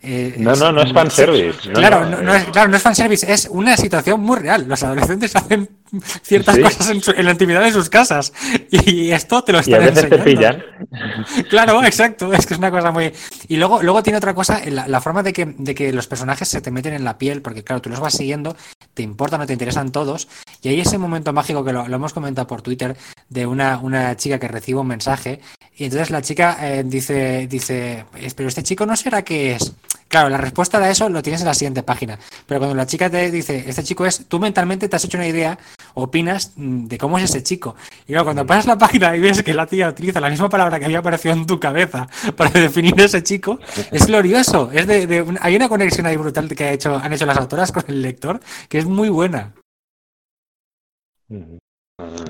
eh, No, no, no es fanservice. No, claro, no, no, no es, claro, no es fanservice, es una situación muy real. Los adolescentes [LAUGHS] hacen [LAUGHS] ciertas Sí. cosas en, su- en la intimidad de sus casas y esto te lo Y a están veces te enseñando. pillan. [LAUGHS] Claro, exacto, es que es una cosa muy... Y luego, luego tiene otra cosa, la, la forma de que, de que los personajes se te meten en la piel, porque claro, tú los vas siguiendo, te importan o te interesan todos, y hay ese momento mágico que lo, lo hemos comentado por Twitter, de una, una chica que recibe un mensaje, y entonces la chica eh, dice, dice, "Es- pero este chico no será que es... Claro, la respuesta a eso lo tienes en la siguiente página, pero cuando la chica te dice, este chico es, tú mentalmente te has hecho una idea, opinas mm, de cómo es ese chico. Y luego cuando pasas la página y ves que la tía utiliza la misma palabra que había aparecido en tu cabeza [LAUGHS] para definir ese chico, [LAUGHS] es glorioso. Es de, de un- hay una conexión ahí brutal que ha hecho, han hecho las autoras con el lector que es muy buena.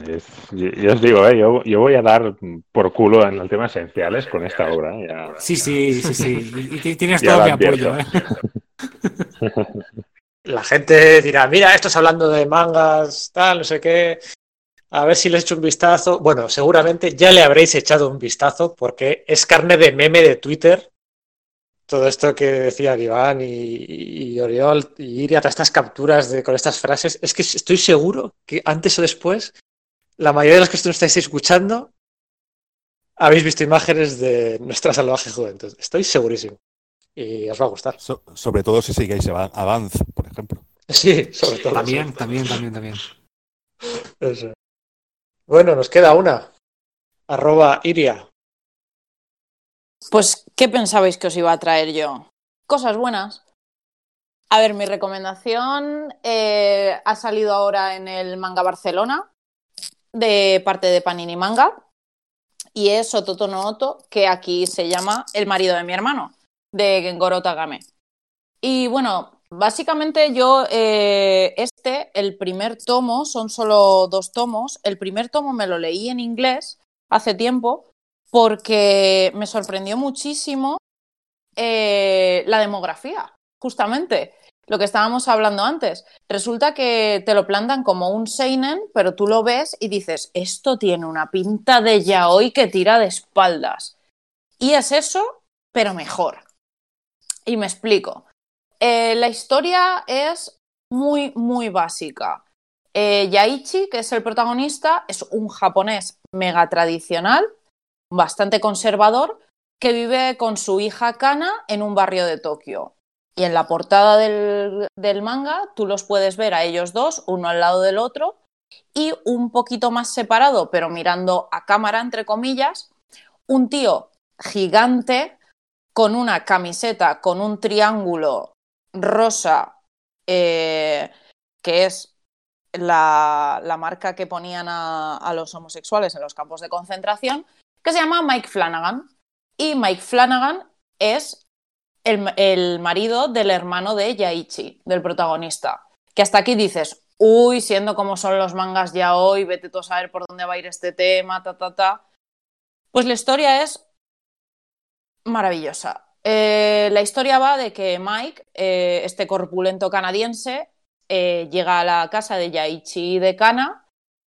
Es- yo, yo os digo, eh, yo, yo voy a dar por culo en el tema esenciales con esta obra. eh, ya. Sí, sí, sí, sí. Y, y ti- tienes todo mi apoyo. ¿eh? [LAUGHS] La gente dirá, mira, esto es hablando de mangas, tal, no sé qué. A ver si les echo un vistazo. Bueno, seguramente ya le habréis echado un vistazo porque es carne de meme de Twitter. Todo esto que decían Iván y, y Oriol y Iria, todas estas capturas de, con estas frases. Es que estoy seguro que antes o después, la mayoría de los que nos estáis escuchando habéis visto imágenes de nuestra salvaje juventud. Estoy segurísimo. Y os va a gustar. So- sobre todo si sigáis a Avance, por ejemplo. Sí, sobre todo. También, sí. también, también, también. Eso. Bueno, nos queda una. Arroba Iria. Pues, ¿qué pensabais que os iba a traer yo? Cosas buenas. A ver, mi recomendación eh, ha salido ahora en el Manga Barcelona, de parte de Panini Manga, y es Ototo no Oto, que aquí se llama El marido de mi hermano, de Gengoro Tagame. Y bueno, básicamente yo, eh, este, el primer tomo, son solo dos tomos, el primer tomo me lo leí en inglés hace tiempo, porque me sorprendió muchísimo eh, la demografía, justamente, lo que estábamos hablando antes. Resulta que te lo plantan como un seinen, pero tú lo ves y dices, esto tiene una pinta de yaoi que tira de espaldas. Y es eso, pero mejor. Y me explico. Eh, la historia es muy, muy básica. Eh, Yaichi, que es el protagonista, es un japonés mega tradicional, bastante conservador, que vive con su hija Kana en un barrio de Tokio. Y en la portada del, manga tú los puedes ver a ellos dos, uno al lado del otro, y un poquito más separado, pero mirando a cámara, entre comillas, un tío gigante con una camiseta con un triángulo rosa, eh, que es la, marca que ponían a los homosexuales en los campos de concentración, que se llama Mike Flanagan. Y Mike Flanagan es el, marido del hermano de Yaichi, del protagonista. Que hasta aquí dices, uy, siendo como son los mangas ya hoy, vete tú a saber por dónde va a ir este tema, ta, ta, ta. Pues la historia es maravillosa. Eh, la historia va de que Mike, eh, este corpulento canadiense, eh, llega a la casa de Yaichi y de Kana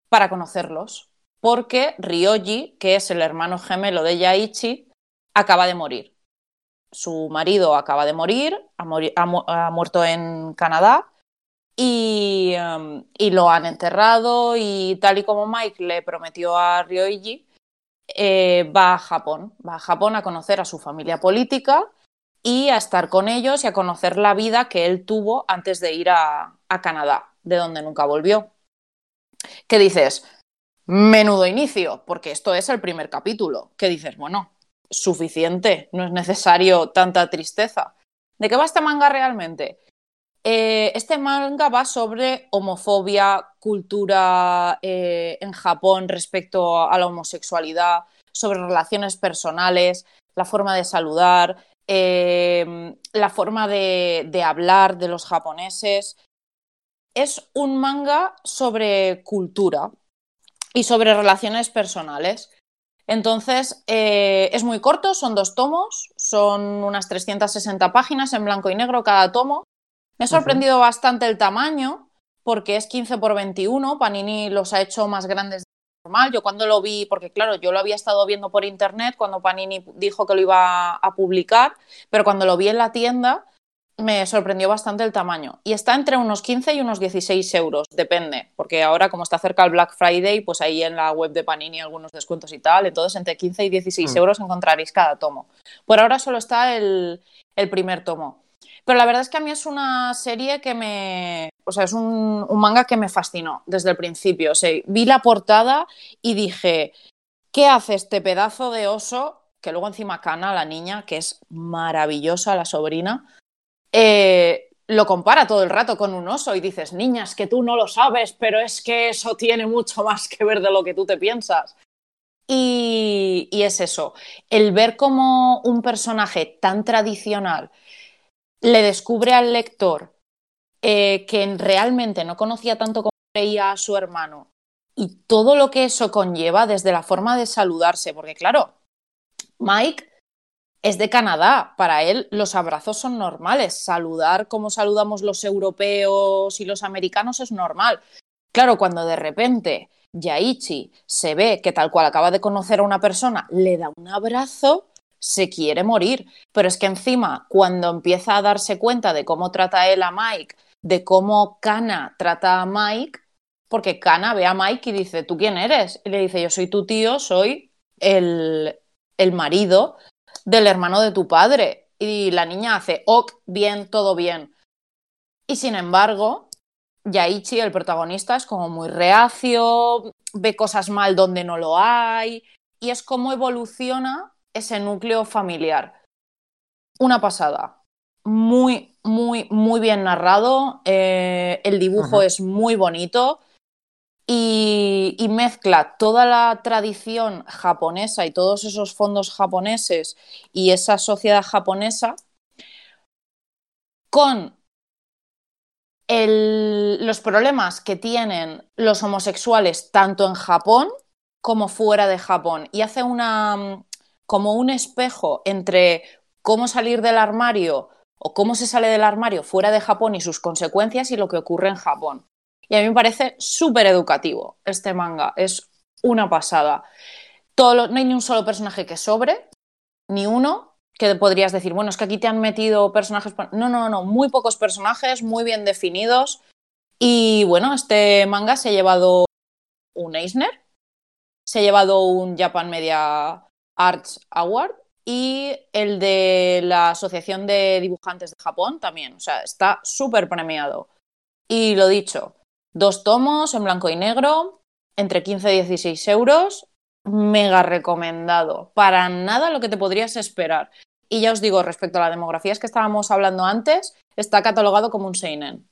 para conocerlos, porque Ryoji, que es el hermano gemelo de Yaichi, acaba de morir. Su marido acaba de morir, ha, muerto en Canadá y, um, y lo han enterrado y tal y como Mike le prometió a Ryoji, eh, va a Japón, va a Japón a conocer a su familia política y a estar con ellos y a conocer la vida que él tuvo antes de ir a Canadá. de donde nunca volvió. ¿Qué dices? Menudo inicio, porque esto es el primer capítulo. ¿Qué dices? Bueno, suficiente, no es necesario tanta tristeza. ¿De qué va este manga realmente? Eh, este manga va sobre homofobia, cultura eh, en Japón respecto a la homosexualidad, sobre relaciones personales, la forma de saludar, eh, la forma de, de hablar de los japoneses. Es un manga sobre cultura y sobre relaciones personales. Entonces, es muy corto, son dos tomos, son unas 360 páginas en blanco y negro cada tomo me ha sorprendido bastante el tamaño, porque es 15 por 21. Panini los ha hecho más grandes de normal. Yo cuando lo vi, porque claro, yo lo había estado viendo por internet cuando Panini dijo que lo iba a publicar, pero cuando lo vi en la tienda me sorprendió bastante el tamaño. Y está entre unos 15 y unos 16 euros, depende, porque ahora como está cerca el Black Friday, pues ahí en la web de Panini algunos descuentos y tal, entonces entre 15 y 16 mm. euros encontraréis cada tomo. Por ahora solo está el, el primer tomo. Pero la verdad es que a mí es una serie que me. O sea, es un, manga que me fascinó desde el principio. O sea, vi la portada y dije, ¿qué hace este pedazo de oso? Que luego encima Cana, la niña, que es maravillosa, la sobrina, eh, lo compara todo el rato con un oso y dices, niñas, que tú no lo sabes, pero es que eso tiene mucho [LAUGHS] más que ver de lo que tú te piensas. Y, y es eso, el ver como un personaje tan tradicional le descubre al lector eh, que realmente no conocía tanto como creía a su hermano y todo lo que eso conlleva desde la forma de saludarse, porque claro, Mike es de Canadá, para él los abrazos son normales, saludar como saludamos los europeos y los americanos es normal. Claro, cuando de repente Yaichi se ve que tal cual acaba de conocer a una persona, le da un abrazo, se quiere morir. Pero es que encima, cuando empieza a darse cuenta de cómo trata él a Mike, de cómo Kana trata a Mike, porque Kana ve a Mike y dice, ¿tú quién eres? Y le dice, yo soy tu tío, soy el, el marido del hermano de tu padre. Y la niña hace, ok, bien, todo bien. Y sin embargo, Yaichi, el protagonista, es como muy reacio, ve cosas mal donde no lo hay, y es como evoluciona ese núcleo familiar. Una pasada. Muy, muy, muy bien narrado. Eh, el dibujo es muy bonito. Y, mezcla toda la tradición japonesa y todos esos fondos japoneses y esa sociedad japonesa con los problemas que tienen los homosexuales tanto en Japón como fuera de Japón. Y hace una, como un espejo entre cómo salir del armario o cómo se sale del armario fuera de Japón y sus consecuencias y lo que ocurre en Japón. Y a mí me parece súper educativo este manga, es una pasada. No hay ni un solo personaje que sobre, ni uno que podrías decir, bueno, es que aquí te han metido personajes... No, no, no, muy pocos personajes, muy bien definidos. Y bueno, este manga se ha llevado un Eisner, se ha llevado un Japan Media Arts Award y el de la Asociación de Dibujantes de Japón también. O sea, está súper premiado. Y lo dicho, dos tomos en blanco y negro, entre 15 y 16 euros, mega recomendado. Para nada lo que te podrías esperar. Y ya os digo, respecto a la demografía que estábamos hablando antes, está catalogado como un Seinen.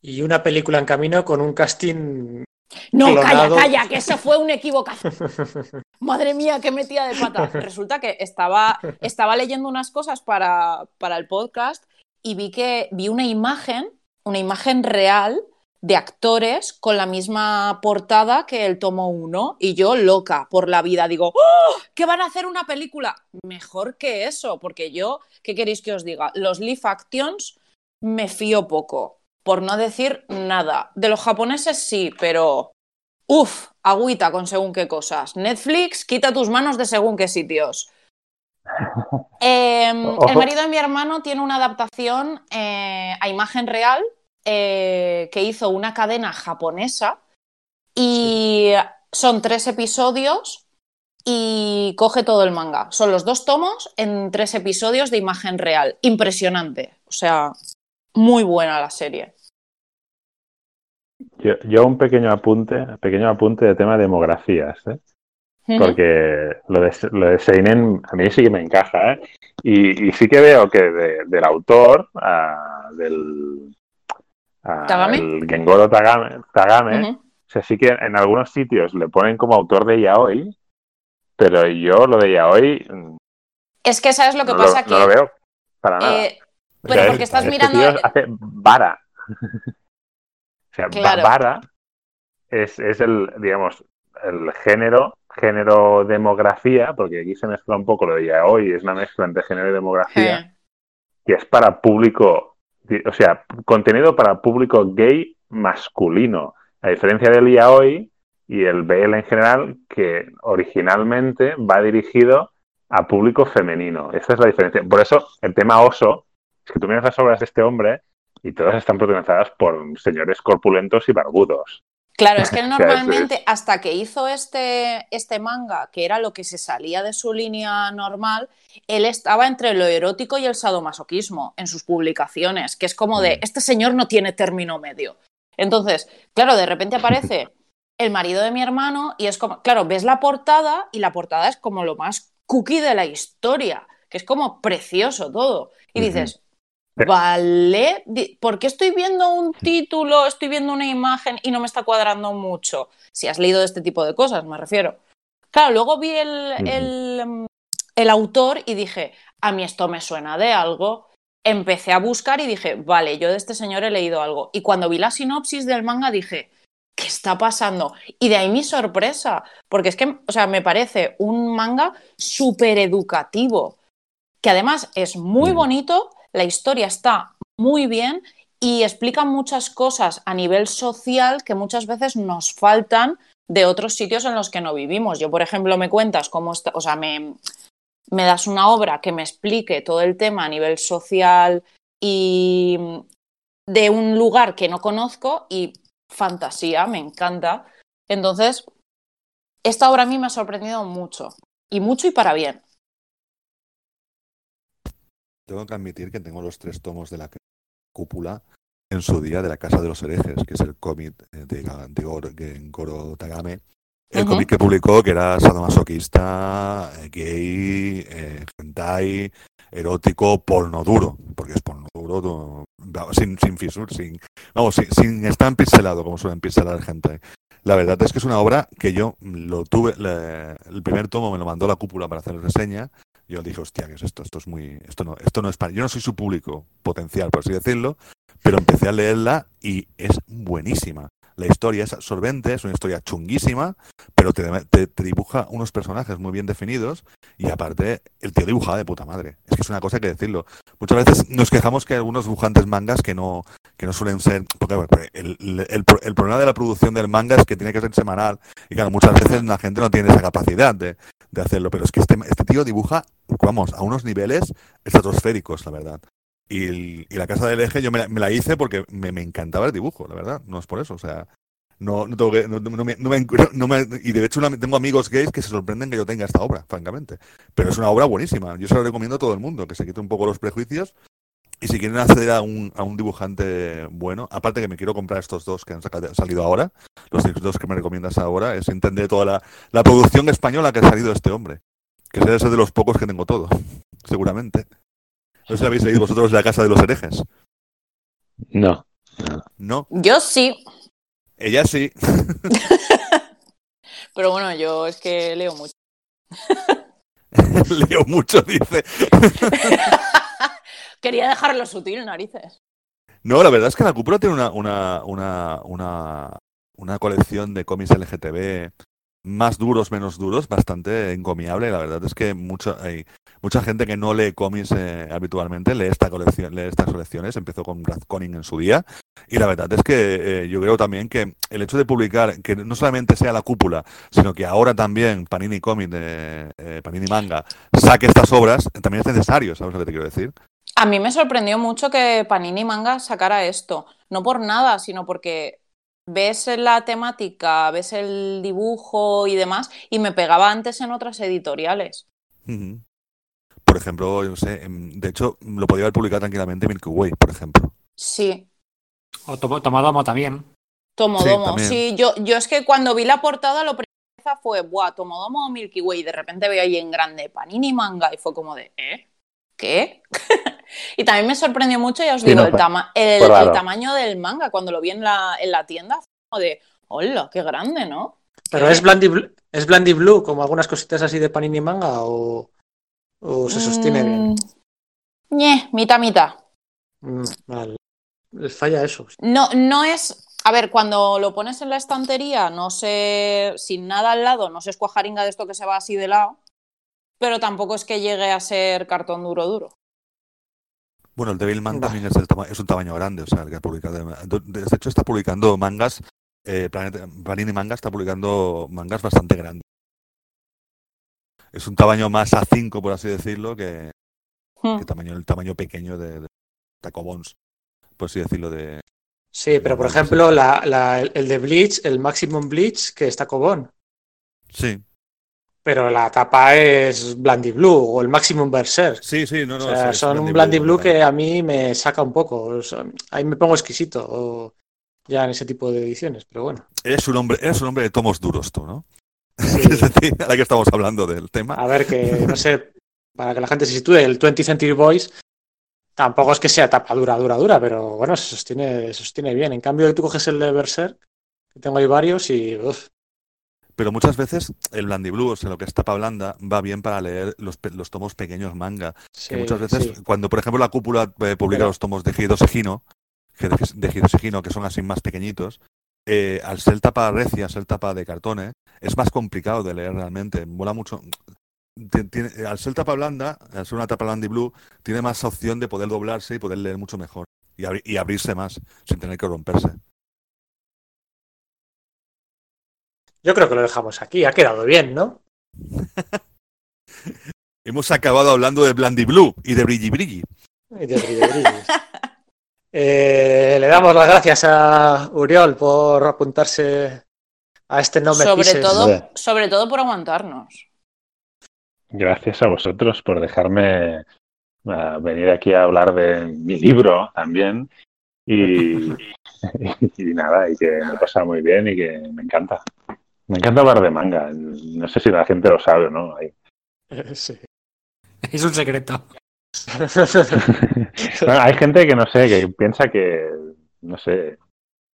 Y una película en camino con un casting no, calla, calla, que eso fue un equivocación. [LAUGHS] Madre mía, qué metida de pata. Resulta que estaba, estaba leyendo unas cosas para, para el podcast y vi que vi una imagen, una imagen real de actores con la misma portada que el tomo 1 y yo loca por la vida digo, ¡Oh! ¿qué van a hacer una película? Mejor que eso, porque yo, ¿qué queréis que os diga? Los live actions me fío poco por no decir nada. De los japoneses sí, pero... Uf, agüita con según qué cosas. Netflix, quita tus manos de según qué sitios. [LAUGHS] Em, el marido de mi hermano tiene una adaptación eh, a imagen real eh, que hizo una cadena japonesa y son tres episodios y coge todo el manga. Son los dos tomos en tres episodios de imagen real. Impresionante. O sea, muy buena la serie. Yo, yo un pequeño apunte, pequeño apunte de tema de demografías, ¿eh? Porque lo de, lo de Seinen a mí sí que me encaja, ¿eh? Y, y sí que veo que de- del autor, ah, del ¿Tagame? el Gengoro Tagame, Tagame o sea, sí que en algunos sitios le ponen como autor de yaoi, pero yo lo de yaoi mm, Es que sabes lo que no, pasa lo, que no lo veo para nada. eh, O pero sea, porque es- estás este mirando tío hace vara. [LAUGHS] o sea, Claro. vara es, es el, digamos, el género, género demografía, porque aquí se mezcla un poco lo de yaoi, es una mezcla entre género y demografía, Eh, que es para público, o sea, contenido para público gay masculino, a diferencia del yaoi y el BL en general, que originalmente va dirigido a público femenino. Esa es la diferencia. Por eso el tema oso es que tú miras las obras de este hombre y todas están protagonizadas por señores corpulentos y barbudos. Claro, es [LAUGHS] que él normalmente, hasta que hizo este, este manga, que era lo que se salía de su línea normal, él estaba entre lo erótico y el sadomasoquismo en sus publicaciones, que es como de, Mm. este señor no tiene término medio. Entonces, claro, de repente aparece [LAUGHS] el marido de mi hermano y es como, claro, ves la portada y la portada es como lo más cookie de la historia, que es como precioso todo. Y dices. Vale, ¿por qué estoy viendo un título, estoy viendo una imagen y no me está cuadrando mucho? Si has leído este tipo de cosas, me refiero. Claro, luego vi el, el, mm, el autor y dije, a mí esto me suena de algo. Empecé a buscar y dije, vale, yo de este señor he leído algo. Y cuando vi la sinopsis del manga dije, ¿qué está pasando? Y de ahí mi sorpresa, porque es que, o sea, me parece un manga súper educativo, que además es muy bonito, la historia está muy bien y explica muchas cosas a nivel social que muchas veces nos faltan de otros sitios en los que no vivimos. Yo, por ejemplo, me cuentas cómo está, o sea, me, das una obra que me explique todo el tema a nivel social y de un lugar que no conozco y fantasía, me encanta. Entonces, esta obra a mí me ha sorprendido mucho, y mucho y para bien. Tengo que admitir que tengo los tres tomos de la cúpula en su día de la Casa de los Herejes, que es el cómic eh, de, Ga- de Gor- Gengoro Tagame. El Ujú. cómic que publicó, que era sadomasoquista, eh, gay, eh, hentai, erótico, porno duro, porque es porno duro, sin, sin fisur, sin, vamos, sin, sin estar pixelado, como suelen pixelar gente. La verdad es que es una obra que yo lo tuve, el primer tomo me lo mandó la cúpula para hacer reseña. Yo dije, hostia, ¿qué es esto? Esto es muy, esto no, esto no es para, yo no soy su público potencial, por así decirlo, pero empecé a leerla y es buenísima. La historia es absorbente, es una historia chunguísima, pero te, te- dibuja unos personajes muy bien definidos y aparte el tío dibujaba de puta madre. Es que es una cosa que decirlo. Muchas veces nos quejamos que hay algunos dibujantes mangas que no, que no suelen ser... Porque bueno, el, el- el problema de la producción del manga es que tiene que ser semanal y claro, muchas veces la gente no tiene esa capacidad de, de hacerlo, pero es que este, este tío dibuja, vamos, a unos niveles estratosféricos, la verdad. Y, la casa del eje yo me la, me la hice porque me, encantaba el dibujo, la verdad, no es por eso, o sea, no, no tengo que, no, no me, no me- y de hecho tengo amigos gays que se sorprenden que yo tenga esta obra, francamente, pero es una obra buenísima, yo se la recomiendo a todo el mundo, que se quite un poco los prejuicios y si quieren acceder a un, a un dibujante bueno, aparte que me quiero comprar estos dos que han sacado- salido ahora, los dos que me recomiendas ahora, es entender toda la, la producción española que ha salido este hombre, que debe ser de los pocos que tengo todo, seguramente. No sé si habéis leído vosotros La Casa de los Herejes. No. No, Yo sí, ella sí. [LAUGHS] pero bueno, yo es que leo mucho. [LAUGHS] Leo mucho, dice. [LAUGHS] Quería dejarlo sutil, narices. No, la verdad es que la cúpula tiene una, una, una, una, una colección de cómics LGTB más duros, menos duros, bastante encomiable. La verdad es que mucho, hay mucha gente que no lee cómics eh, habitualmente lee esta colección, lee estas colecciones. Empezó con Brad Conning en su día. Y la verdad es que eh, yo creo también que el hecho de publicar, que no solamente sea la cúpula, sino que ahora también Panini Comic, eh, Panini Manga, saque estas obras, también es necesario, ¿sabes lo que te quiero decir? A mí me sorprendió mucho que Panini Manga sacara esto. No por nada, sino porque ves la temática, ves el dibujo y demás, y me pegaba antes en otras editoriales. Ujú. Por ejemplo, yo no sé, em, de hecho, lo podía haber publicado tranquilamente Milky Way, por ejemplo. Sí, O Tomo- Tomodomo también. Tomodomo, Sí, yo, yo es que cuando vi la portada lo primero que fue, buah, Tomodomo o Milky Way, y de repente veo ahí en grande Panini Manga y fue como de, ¿eh? ¿Qué? [LAUGHS] y también me sorprendió mucho, ya os Sí, digo, no, el, fue- tama- el- tamaño del manga cuando lo vi en la, en la tienda, fue como de, hola, qué grande, ¿no? Pero es Blandy, Bl- es Blandy Blue, como algunas cositas así de Panini Manga, o, o se sostiene bien. Mm, ñe, mitad, mitad. Mm, vale. Les falla eso. No, no es. A ver, cuando lo pones en la estantería, no sé. Sin nada al lado, no sé es cuajaringa de esto que se va así de lado. Pero tampoco es que llegue a ser cartón duro, duro. Bueno, el Devilman Vale. también es, el es un tamaño grande, o sea, el que ha publicado. De de hecho, está publicando mangas. Eh, Planet- Panini Manga está publicando mangas bastante grandes. Es un tamaño más A5, por así decirlo, que, Hmm. que tamaño, el tamaño pequeño de, de Tacobons, por así decirlo. De, Sí, pero por ejemplo, la, la- el de Bleach, el Maximum Bleach, que está Cobón. sí, Pero la tapa es Blandy Blue o el Maximum Berserk. sí, sí, no, no. o sea, es- es son un Blandy Blue total. que a mí me saca un poco. O sea, ahí me pongo exquisito o- ya en ese tipo de ediciones, pero bueno. Eres un hombre, eres un hombre de tomos duros, tú, ¿no? Sí. [LAUGHS] Es decir, ahora que estamos hablando del tema. A ver, que no sé, para que la gente se sitúe, el 20th Century Boys tampoco es que sea tapa dura, dura, dura, pero bueno, se sostiene, se sostiene bien. En cambio, tú coges el de Berserk, que tengo ahí varios y uf, Pero muchas veces el Blandy Blue, o sea, lo que es tapa blanda, va bien para leer los, los tomos pequeños manga. sí, que muchas veces, sí. cuando por ejemplo la cúpula eh, publica Pero- los tomos de Gido Segino, que de, de que son así más pequeñitos, eh, al ser tapa recia, ser tapa de cartones, es más complicado de leer realmente. Mola mucho. Ti- tiene- al ser tapa blanda, al ser una tapa Blandy Blue, tiene más opción de poder doblarse y poder leer mucho mejor. Y, abri- y abrirse más, sin tener que romperse. Yo creo que lo dejamos aquí, ha quedado bien, ¿no? [LAUGHS] Hemos acabado hablando de Blandy Blue y de Brilli Brilli. Y de brillo, brillo. [LAUGHS] Eh, le damos las gracias a Uriol por apuntarse a este No Me sobre, Pises. todo, sobre todo por aguantarnos. Gracias a vosotros por dejarme ah, venir aquí a hablar de mi libro también. Y, [LAUGHS] y nada, y que me he pasado muy bien y que me encanta. Me encanta hablar de manga. No sé si la gente lo sabe o no. Ahí. Sí. Es un secreto. [LAUGHS] Bueno, hay gente que no sé, que piensa que, no sé,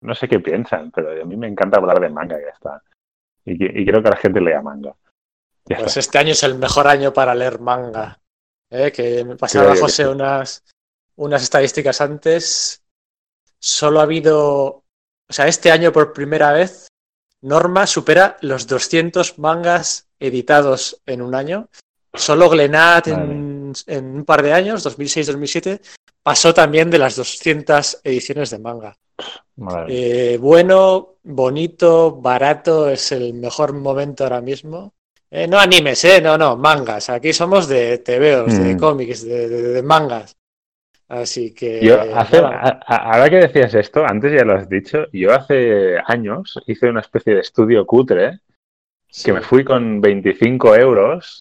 no sé qué piensan, pero a mí me encanta hablar de manga y ya está. Y, creo que la gente lea manga. Ya Pues está. este año es el mejor año para leer manga. ¿eh? Que me pasaba Creo José unas, unas estadísticas antes. Solo ha habido, o sea, este año por primera vez, Norma supera los 200 mangas editados en un año. Solo Glenat en, en un par de años, 2006-2007, pasó también de las 200 ediciones de manga. Eh, bueno, bonito, barato, es el mejor momento ahora mismo. Eh, no animes, eh, no, no, mangas. Aquí somos de TVOs, de Mm. cómics, de, de- de mangas. Así que. Yo hace, nada. a- a- ahora que decías esto, antes ya lo has dicho, yo hace años hice una especie de estudio cutre Sí. que me fui con 25 euros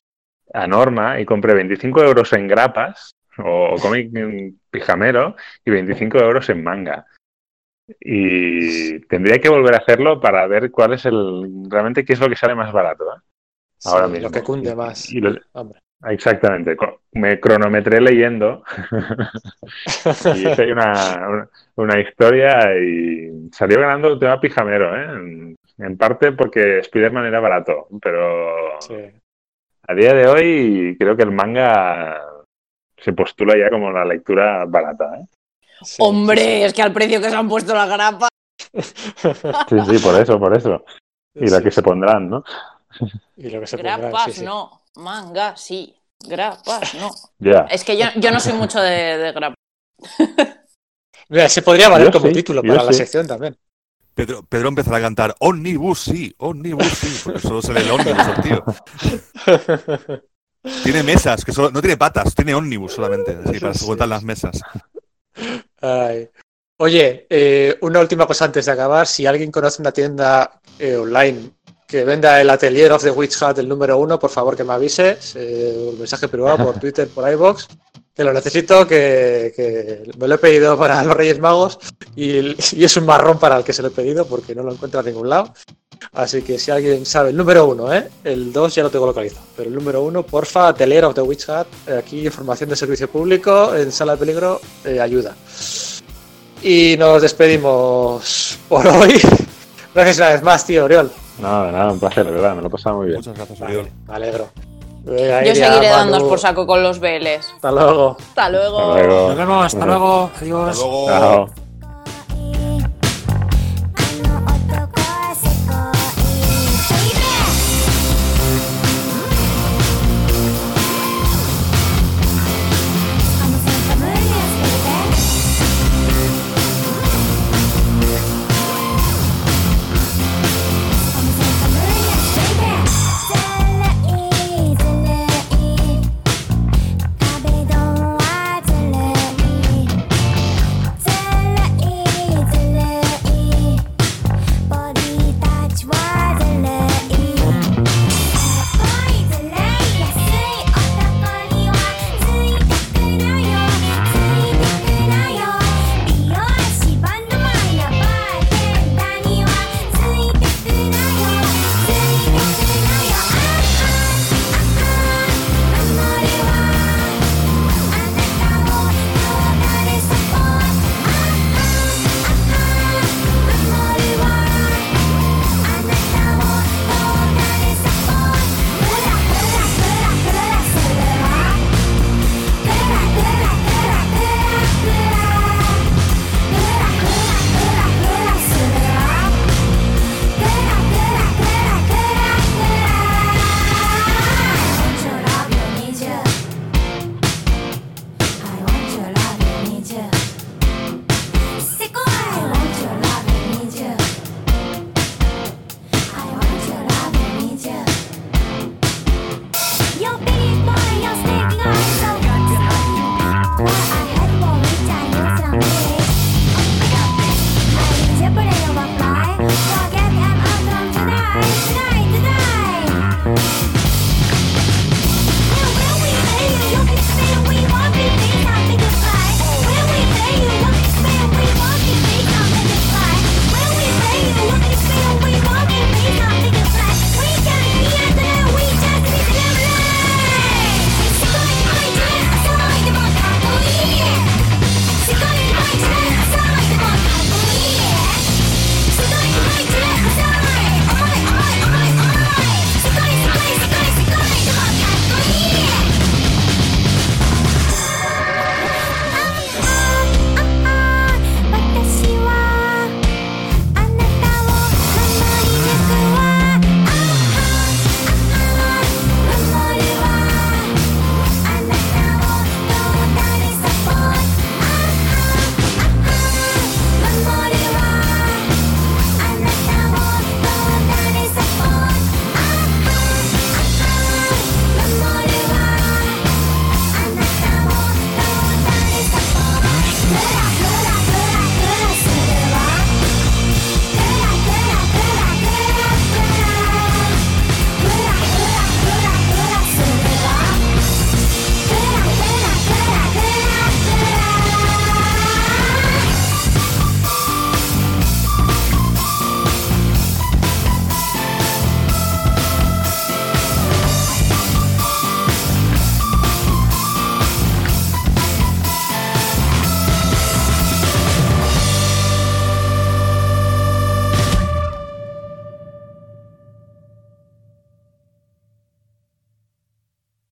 a Norma y compré 25 euros en grapas o cómic en pijamero y 25 euros en manga. Y tendría que volver a hacerlo para ver cuál es el realmente qué es lo que sale más barato. ¿eh? Sí, Ahora Lo mismo. que cunde más. y lo-. Exactamente. Me cronometré leyendo [LAUGHS] y hice una, una, una historia y salió ganando el tema pijamero, ¿eh? En, en parte porque Spider-Man era barato, pero Sí. A día de hoy creo que el manga se postula ya como la lectura barata, ¿eh? Sí, Hombre, es que al precio que se han puesto la grapa. [LAUGHS] sí, Sí, por eso, por eso. sí. Y la Sí, que se pondrán, ¿no? y lo que se pondrán, Grapas sí, sí. no, manga sí, grapas no. Ya. Es que yo, yo no soy mucho de, de grapas. Mira, se podría valer Yo como sí, título para la sección también. Pedro, Pedro empezará a cantar Omnibus, sí, Omnibus, sí, porque solo se lee el Omnibus, tío. [LAUGHS] Tiene mesas, que solo, no tiene patas, tiene Omnibus solamente, así, para Sí. soportar las mesas. Ay. Oye, eh, una última cosa antes de acabar. Si alguien conoce una tienda eh, online que venda el Atelier of the Witch Hat, el número uno, por favor que me avise. eh, un mensaje privado por [LAUGHS] Twitter, por iBox, que lo necesito, que, que me lo he pedido para los Reyes Magos y, y es un marrón para el que se lo he pedido porque no lo encuentro a ningún lado. Así que si alguien sabe el número uno, ¿eh? el 2 ya lo tengo localizado, pero el número uno, porfa, Teler of the Witch Hat, eh, aquí información de servicio público, en sala de peligro, eh, ayuda. Y nos despedimos por hoy. [LAUGHS] Gracias una vez más, tío, Oriol. Nada, nada, un placer, de verdad, me lo he pasado muy bien. Muchas gracias, Oriol. Me alegro. Venga, Yo seguiré Manu, dándos por saco con los Veles. Hasta luego. Hasta luego. Hasta luego. Nos vemos, hasta luego, adiós. Hasta luego. Chao.